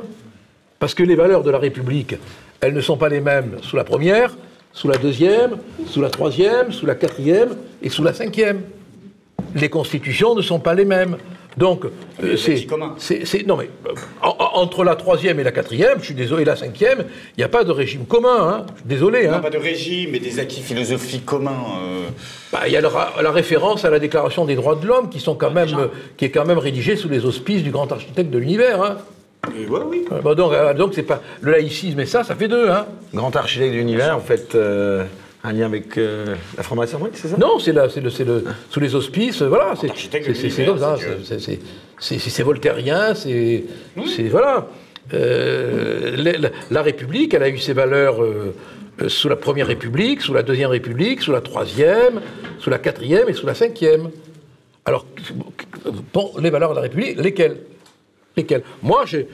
parce que les valeurs de la République, elles ne sont pas les mêmes sous la première, sous la deuxième, sous la troisième, sous la quatrième et sous la cinquième. Les constitutions ne sont pas les mêmes. Donc, euh, c'est, non mais euh, en- en- entre la troisième et la quatrième, je suis désolé, et la cinquième, il n'y a pas de régime commun. Hein, je suis désolé. Non, Hein. pas de régime, mais des acquis philosophiques communs. euh. Bah, Il y a le ra- la référence à la Déclaration des droits de l'homme qui, sont quand même, euh, qui est quand même rédigée sous les auspices du grand architecte de l'univers. Hein. Et oui. Euh, bah, donc, euh, donc c'est pas le laïcisme et ça, ça fait deux. Hein. Grand architecte de l'univers, vous faites euh, un lien avec euh, la franc-maçonnerie, c'est ça? Non, c'est la- c'est le, sous les auspices, voilà. C'est comme ça. c'est voltairien, c'est voilà. La, République, elle a eu ses valeurs sous la première République, sous la deuxième République, sous la troisième, sous la quatrième et sous la cinquième. Alors, bon, les valeurs de la République, lesquelles? Moi, j'ai-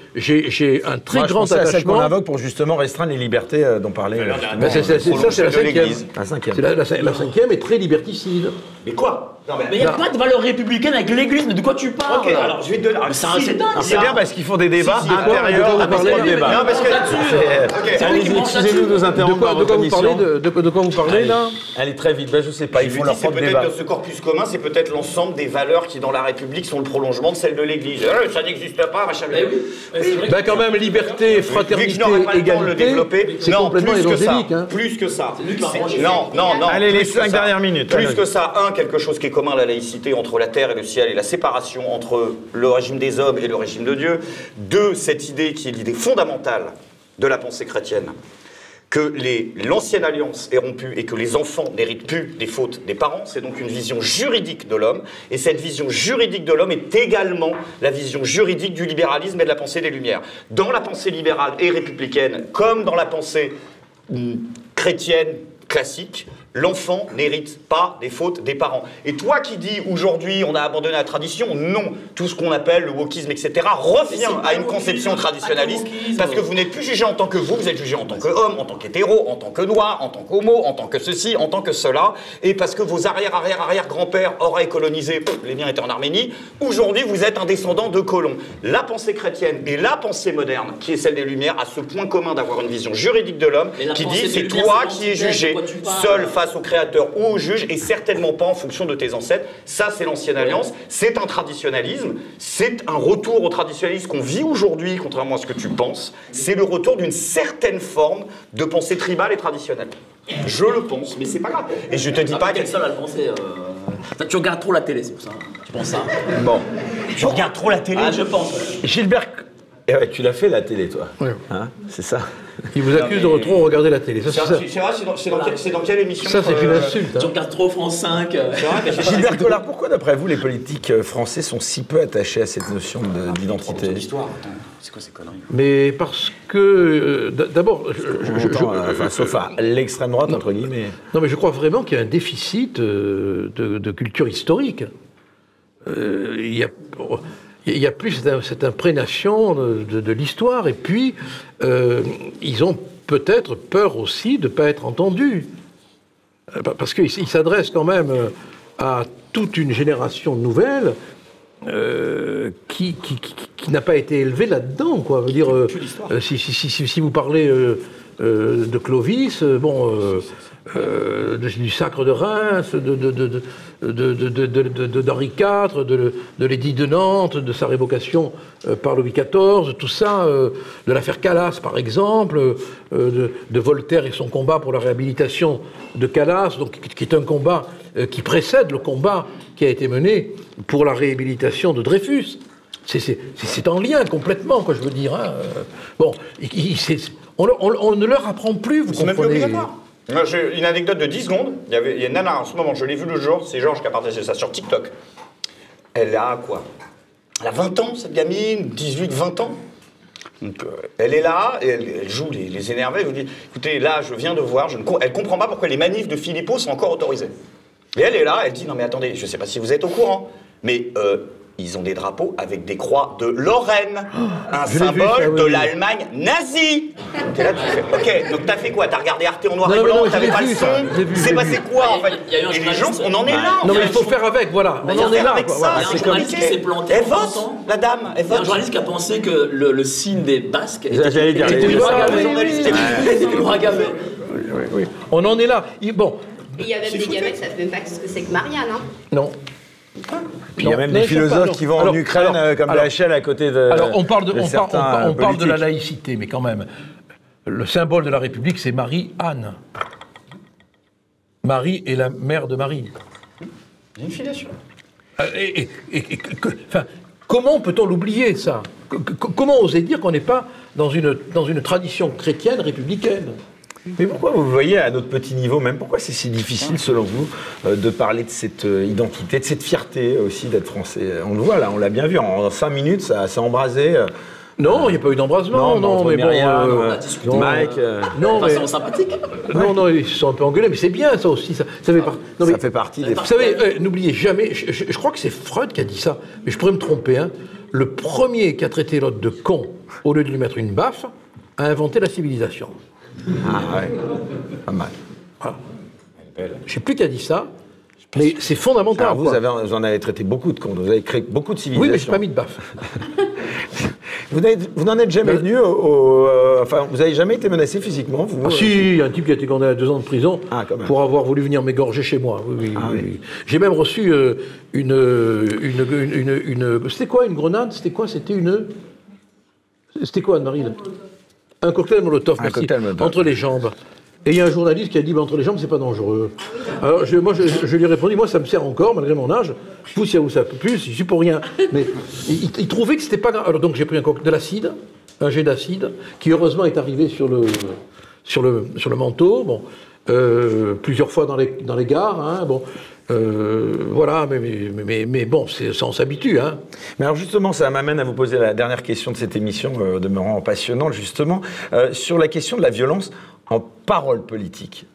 un très Moi, je grand pensais à celle qu'on attachement. invoque pour justement restreindre les libertés euh, dont parlait. Ben, c'est- c'est- c'est- ça, c'est la cinquième. l'Église. La cinquième. C'est La, la- la cinquième est très liberticide. Mais quoi? Non, Mais il n'y a pas de valeur républicaine avec l'église, mais de quoi tu parles Ok, alors je vais te donner. Mais c'est bien parce qu'ils font des débats Si, si, intérieurs avec parlez trois débats. Non, parce que Allez-y, excusez-nous de nous De interrompre de quoi vous parlez de, quoi vous parlez là Allez très vite, ben, je sais pas, ils font leur propre débat. ce corpus commun, c'est peut-être l'ensemble des valeurs qui, dans la République, sont le prolongement de celles de l'Église. Euh, ça n'existe pas, machin. Vrai que- Ben quand même, liberté, Vu que fraternité, je n'aurai pas le temps de le égalité, développer, c'est non, complètement plus que ça. évangélique. Hein. Plus que ça. arrangé. Non, non, non. Allez, les cinq dernières minutes. Plus que ça, un, quelque chose qui est commun la laïcité entre la terre et le ciel et la séparation entre le régime des hommes et le régime de Dieu. Deux, cette idée qui est l'idée fondamentale de la pensée chrétienne que l'ancienne alliance est rompue et que les enfants n'héritent plus des fautes des parents. C'est donc une vision juridique de l'homme. Et cette vision juridique de l'homme est également la vision juridique du libéralisme et de la pensée des Lumières. Dans la pensée libérale et républicaine, comme dans la pensée hum, chrétienne classique, l'enfant n'hérite pas des fautes des parents. Et toi qui dis aujourd'hui on a abandonné la tradition, non. Tout ce qu'on appelle le wokisme, etc., revient à une conception traditionnaliste parce que vous n'êtes plus jugé en tant que vous, vous êtes jugé en tant qu'homme, en tant qu'hétéro, en tant que noir, en tant qu'homo, en tant que ceci, en tant que cela, et parce que vos arrière, arrière, arrière grands-pères auraient colonisé, les miens étaient en Arménie, aujourd'hui vous êtes un descendant de colons. La pensée chrétienne et la pensée moderne, qui est celle des Lumières, a ce point commun d'avoir une vision juridique de l'homme qui dit c'est toi qui es jugé seul face au Créateur ou au juge et certainement pas en fonction de tes ancêtres. Ça, c'est l'ancienne alliance, c'est un traditionnalisme, c'est un retour au traditionnalisme qu'on vit aujourd'hui, contrairement à ce que tu penses. C'est le retour d'une certaine forme de pensée tribale et traditionnelle. Je le pense, mais c'est pas grave. Et je te dis Ah, pas que le seul à le penser. euh. Toi, Tu regardes trop la télé, c'est pour ça. Tu penses ça Bon. tu regardes trop la télé. Ah, je pense. Gilbert. Eh ouais, tu l'as fait la télé, toi. Ouais. Hein, c'est ça. Il vous accuse de trop regarder la télé. C'est vrai, c'est dans, dans quelle- c'est dans quelle émission Ça, c'est une euh, insulte. Tu hein. regardes trop France 5. euh. Vrai, Gilbert Collard, pourquoi d'après vous les politiques euh, français sont si peu attachés à cette notion de- d'identité attends. C'est quoi ces conneries? Mais parce que, euh, d'abord, je- je- je- J'entends, je- enfin, sauf à l'extrême droite, entre guillemets. Non, mais je crois vraiment qu'il y a un déficit euh, de, de culture historique. Euh, il, y a, il y a plus cette, imprégnation de, de- de l'histoire, et puis euh, ils ont peut-être peur aussi de ne pas être entendus. Euh, pa- Parce qu'ils ils s'adressent quand même euh, à toute une génération nouvelle euh, qui, qui, qui- qui n'a pas été élevée là-dedans. Quoi. Dire, euh, si, si, si, si- vous parlez de Clovis, bon, euh, du sacre de Reims, de, d'Henri IV, de, de l'édit de Nantes, de sa révocation euh, par Louis XIV, tout ça, euh, de l'affaire Calas par exemple, de, Voltaire et son combat pour la réhabilitation de Calas, donc, qui, est un combat qui précède le combat qui a été mené pour la réhabilitation de Dreyfus. C'est- C'est c'est- c'est en lien complètement, quoi, je veux dire. hein. Bon, il- il- c'est- on, leur- on- on ne leur apprend plus, vous C'est même plus comprenez obligatoire. Une anecdote de 10 secondes. Il y, avait, il y a une nana en ce moment, je l'ai vue le jour, c'est Georges qui a partagé ça sur TikTok. Elle a quoi? Elle a 20 ans, cette gamine, 18, 20 ans. Donc, euh, elle est là, et elle, elle joue les, les énervés. Elle vous dit écoutez, là, je viens de voir, je ne elle comprend pas pourquoi les manifs de Philippot sont encore autorisés. Et elle est là, elle dit non, mais attendez, je ne sais pas si vous êtes au courant, mais euh, ils ont des drapeaux avec des croix de Lorraine, un vu, symbole ça, oui, de oui. l'Allemagne nazie. T'es là, tu fais, ok, donc t'as fait quoi? T'as regardé Arte en noir Non, et non, blanc, non, t'avais pas vu, le ça, son C'est passé vu. quoi en fait? il y a eu un Et les gens, on en est là. Non, mais il faut faire avec, voilà. Mais On en est faire là. ça, c'est comme- journaliste qui s'est planté Elle vote, la dame, elle a un vote. journaliste qui a pensé que le, signe des Basques était, le voilà, bras gavé. oui, oui, C'était c'était le bras gavé. Oui, oui. On en est là. Il- Bon, il y a même des gamins qui savent même pas ce que c'est que Marianne. Non. Il y a même des pas, philosophes qui vont en Ukraine alors, euh, comme alors, DHL à côté de. Alors, on parle de, de on par- on certains par- on parle de la laïcité, mais quand même, le symbole de la République, c'est Marie-Anne. Marie est la mère de Marie. Une filiation. Euh, Et, et- et- et que- enfin, comment peut-on l'oublier, ça? Que- que- Comment oser dire qu'on n'est pas dans une, dans une tradition chrétienne républicaine? Mais pourquoi vous voyez à notre petit niveau, même pourquoi c'est si difficile selon vous euh, de parler de cette euh, identité, de cette fierté aussi d'être français? On le voit là, on l'a bien vu, en cinq minutes ça s'est embrasé. euh, Non, il n'y a pas eu d'embrasement, Non, non, mais bon... euh, non, Mike, euh, non, De mais, façon sympathique. non, non, ils se sont un peu engueulés, mais c'est bien ça aussi. Ça, ça fait, par- non, ça mais- fait partie des. Vous savez, euh, n'oubliez jamais, je, je- je crois que c'est Freud qui a dit ça, mais je pourrais me tromper, hein, le premier qui a traité l'autre de con, au lieu de lui mettre une baffe, a inventé la civilisation. Ah ouais, pas mal. Je ne sais plus qui a dit ça, mais c'est fondamental. Alors vous, quoi. avez, vous en avez traité beaucoup de comptes, vous avez créé beaucoup de Oui, civilisations. mais je n'ai pas mis de baffe. Vous n'en êtes jamais venu au. au, euh, enfin, vous n'avez jamais été menacé physiquement vous, Ah euh, si, il y a un type qui a été condamné à deux ans de prison Ah, pour avoir voulu venir m'égorger chez moi. Oui, oui, Ah, oui, oui. oui. J'ai même reçu euh, une, une, une, une- une- C'était quoi une grenade? C'était quoi? C'était une... C'était quoi Anne-Marie Un cocktail Molotov, Un merci. cocktail Molotov. Entre les jambes. Et il y a un journaliste qui a dit bah, entre les jambes, c'est pas dangereux. Alors je, moi, je, je lui ai répondu moi, ça me sert encore, malgré mon âge. Vous, si ça plus, je suis pour rien. Mais il, il trouvait que c'était pas grave. Alors donc j'ai pris un cocktail de l'acide, un jet d'acide, qui heureusement est arrivé sur le, sur le, sur le manteau. Bon, euh, plusieurs fois dans les, dans les gares. hein, bon, euh, voilà, mais, mais, mais, mais bon, c'est- ça on s'habitue. Hein. Mais alors justement, ça m'amène à vous poser la dernière question de cette émission, euh, demeurant passionnante justement, euh, sur la question de la violence en parole politique.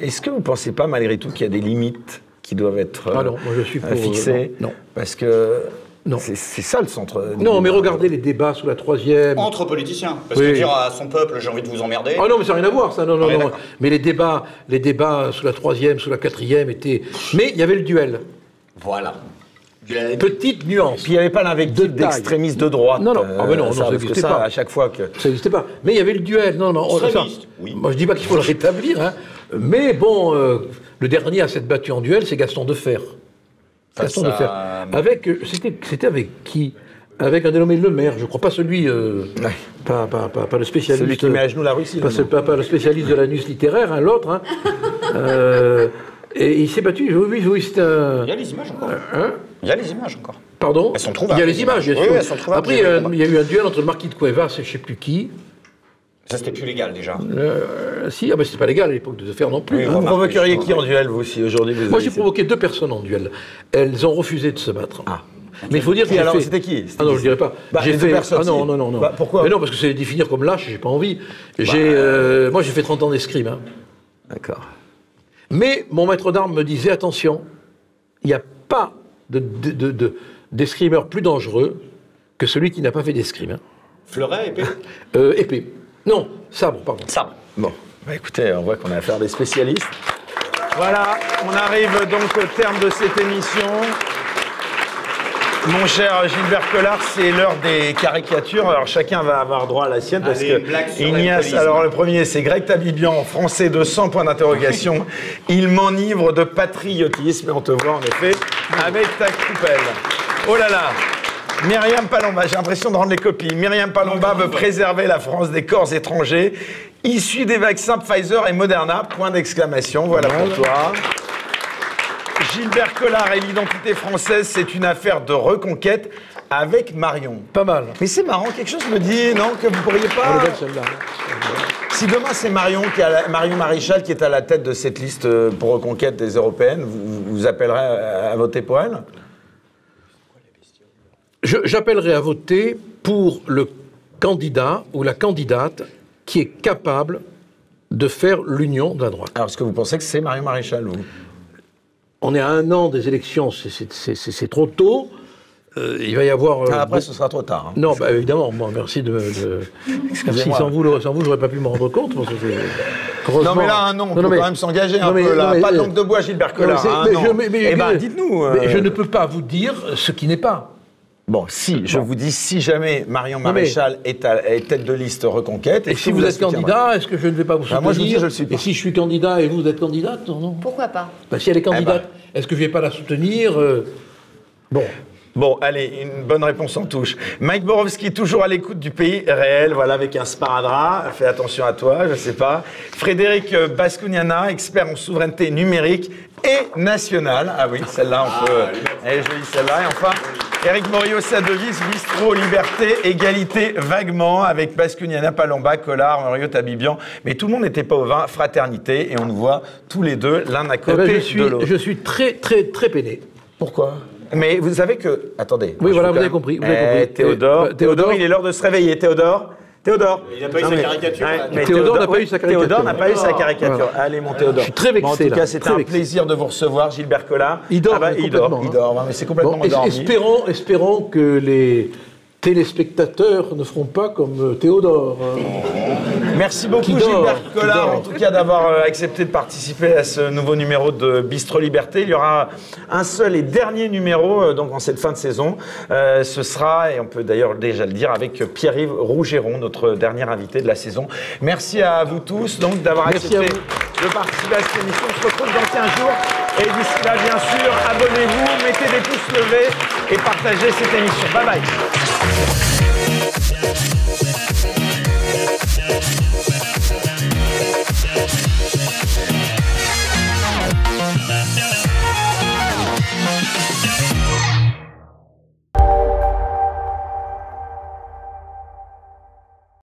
Est-ce que vous ne pensez pas malgré tout qu'il y a des limites qui doivent être Ah non, moi, je suis pour, fixées? non, non. Parce que Non. c'est c'est ça le centre. du Non, mais débat. regardez les débats sous la troisième. Entre politiciens. Parce Oui. que dire à son peuple, j'ai envie de vous emmerder. Ah non, mais ça n'a rien à voir, ça. Non, non, Ouais, non. Mais les débats, les débats sous la troisième, sous la quatrième étaient. Mais il y avait le duel. Voilà. Petite nuance. Puis il n'y avait pas l'invective d'extrémistes de droite. Non, non. euh, Ah, mais non, non, ça, n'existait pas. à chaque fois que. Ça n'existait pas. Mais il y avait le duel. Non, non. oh, ça- oui. Moi, je dis pas qu'il faut le rétablir. Hein. Mais bon, euh, le dernier à s'être battu en duel, c'est Gaston Defer. Gaston à- Defer. Avec, euh, c'était, c'était avec qui Avec un dénommé Le Maire, je crois pas celui, euh, Ouais. pas, pas, pas, pas le spécialiste. Celui qui met à genoux la Russie. Pas, pas- pas le spécialiste de l'anus littéraire, hein, l'autre. hein. Euh, et il s'est battu. Oui, oui, oui, c'est un. Il y a les images encore. Hein Il y a les images encore. Pardon Elles sont trouvables, Il y a les images, bien sûr. Oui, elles sont trouvables, Après, il y, a, vu. il y a eu un duel entre le marquis de Cuevas et je sais plus qui. Ça, c'était plus légal déjà. Euh, si, ah ben c'était pas légal à l'époque de faire non plus. Oui, hein. Vous provoqueriez qui en duel, vous, si aujourd'hui vous Moi, j'ai provoqué deux personnes en duel. Elles ont refusé de se battre. Mais il faut dire que alors, fait- c'était qui? Ah non, qui je dirais pas. Bah, j'ai fait. personnes, ah non, non, non, non. Bah, pourquoi? Mais non, parce que c'est définir comme lâche, j'ai pas envie. J'ai, Bah, euh, moi, j'ai fait 30 ans d'escrime. hein. D'accord. Mais mon maître d'armes me disait attention, il n'y a pas de, de, de- de- d'escrimeur plus dangereux que celui qui n'a pas fait d'escrime. hein. Fleuret, épée? Euh, épée. Non, sabre, pardon. Sabre. Bon, bah, écoutez, on voit qu'on a affaire à des spécialistes. Voilà, on arrive donc au terme de cette émission. Mon cher Gilbert Collard, c'est l'heure des caricatures. Alors chacun va avoir droit à la sienne parce Allez, que Ignace, alors le premier c'est Greg Tabibian, français de 100 points d'interrogation. Il m'enivre de patriotisme et on te voit en effet avec ta coupelle. Oh là là Myriam Palomba, j'ai l'impression de rendre les copies. Myriam Palomba veut préserver la France des corps étrangers issus des vaccins Pfizer et Moderna. Point d'exclamation, voilà pour toi. Gilbert Collard et l'identité française, c'est une affaire de reconquête avec Marion. Pas mal. Mais c'est marrant, quelque chose me dit, non, que vous pourriez Elle pas. Si demain c'est Marion, qui est à la- Marion Maréchal qui est à la tête de cette liste euh, pour reconquête des européennes, vous, vous appellerez à, voter pour elle? J'appellerai à voter pour le candidat ou la candidate qui est capable de faire l'union de la droite. Alors, est-ce que vous pensez que c'est Marion Maréchal, vous? On est à un an des élections, c'est- trop tôt. euh, il va y avoir. euh, Ah, après, ce sera trop tard. hein. Non, bah, évidemment, moi, merci de. de... Merci, sans vous, sans vous, j'aurais pas pu m'en rendre compte. parce que c'est- Non, mais là, un non, on Non, peut mais- quand même s'engager un non, mais- peu, là. non, mais- Pas de langue de bois, Gilbert Collard. un mais je- eh ben, dites-nous. Mais euh, je ne peux pas vous dire ce qui n'est pas. Bon, si, je vous dis, si jamais Marion mais- Maréchal est, à- est tête de liste Reconquête... Et si vous êtes candidat, est-ce que je ne vais pas vous Ah, soutenir moi, je vous dis, je le suis pas. Et si je suis candidat et vous êtes candidate, non, non. Pourquoi pas Bah, si elle est candidate, Eh ben. est-ce que je ne vais pas la soutenir euh, Bon. Bon, allez, une bonne réponse en touche. Mike Borowski, toujours à l'écoute du pays réel, voilà, avec un sparadrap. Fais attention à toi, je sais pas. Frédéric euh, Bascugnana, expert en souveraineté numérique et nationale. Ah oui, celle-là, on peut. Elle est jolie, celle-là. Et enfin, Eric Morio, sa devise, bistrot, liberté, égalité, vaguement, avec Bascugnana, Palomba, Collard, Morio, Tabibian. Mais tout le monde n'était pas au vin, fraternité, et on nous voit tous les deux, l'un à Eh côté ben, je, suis, de l'autre. je suis très, très, très peiné. Pourquoi? Mais vous savez que. Attendez. Oui, voilà, vous avez compris, vous avez Eh, compris. Théodore, Euh, bah, Théodore, Théodore, il est l'heure de se réveiller. Théodore Théodore Il n'a pas eu sa caricature, Ouais, là. mais Théodore n'a pas eu sa caricature. Théodore n'a pas eu sa caricature. Voilà. Allez, mon Théodore. Je suis très vexé, Bon, en tout là. cas, c'était un vexé. plaisir de vous recevoir, Gilbert Collard. Il dort, Ah bah, mais il dort, complètement, il hein. dort. Mais c'est complètement endormi. espérons, espérons que les téléspectateurs ne feront pas comme euh, Théodore. hein. Merci beaucoup, dort, Gilbert Collard, en tout cas, d'avoir euh, accepté de participer à ce nouveau numéro de Bistro Liberté. Il y aura un seul et dernier numéro, euh, donc en cette fin de saison. Euh, ce sera, et on peut d'ailleurs déjà le dire, avec Pierre-Yves Rougeron, notre dernier invité de la saison. Merci à vous tous, donc, d'avoir accepté de participer à cette émission. On se retrouve dans 15 jours. Et d'ici là, bien sûr, abonnez-vous, mettez des pouces levés et partagez cette émission. Bye bye.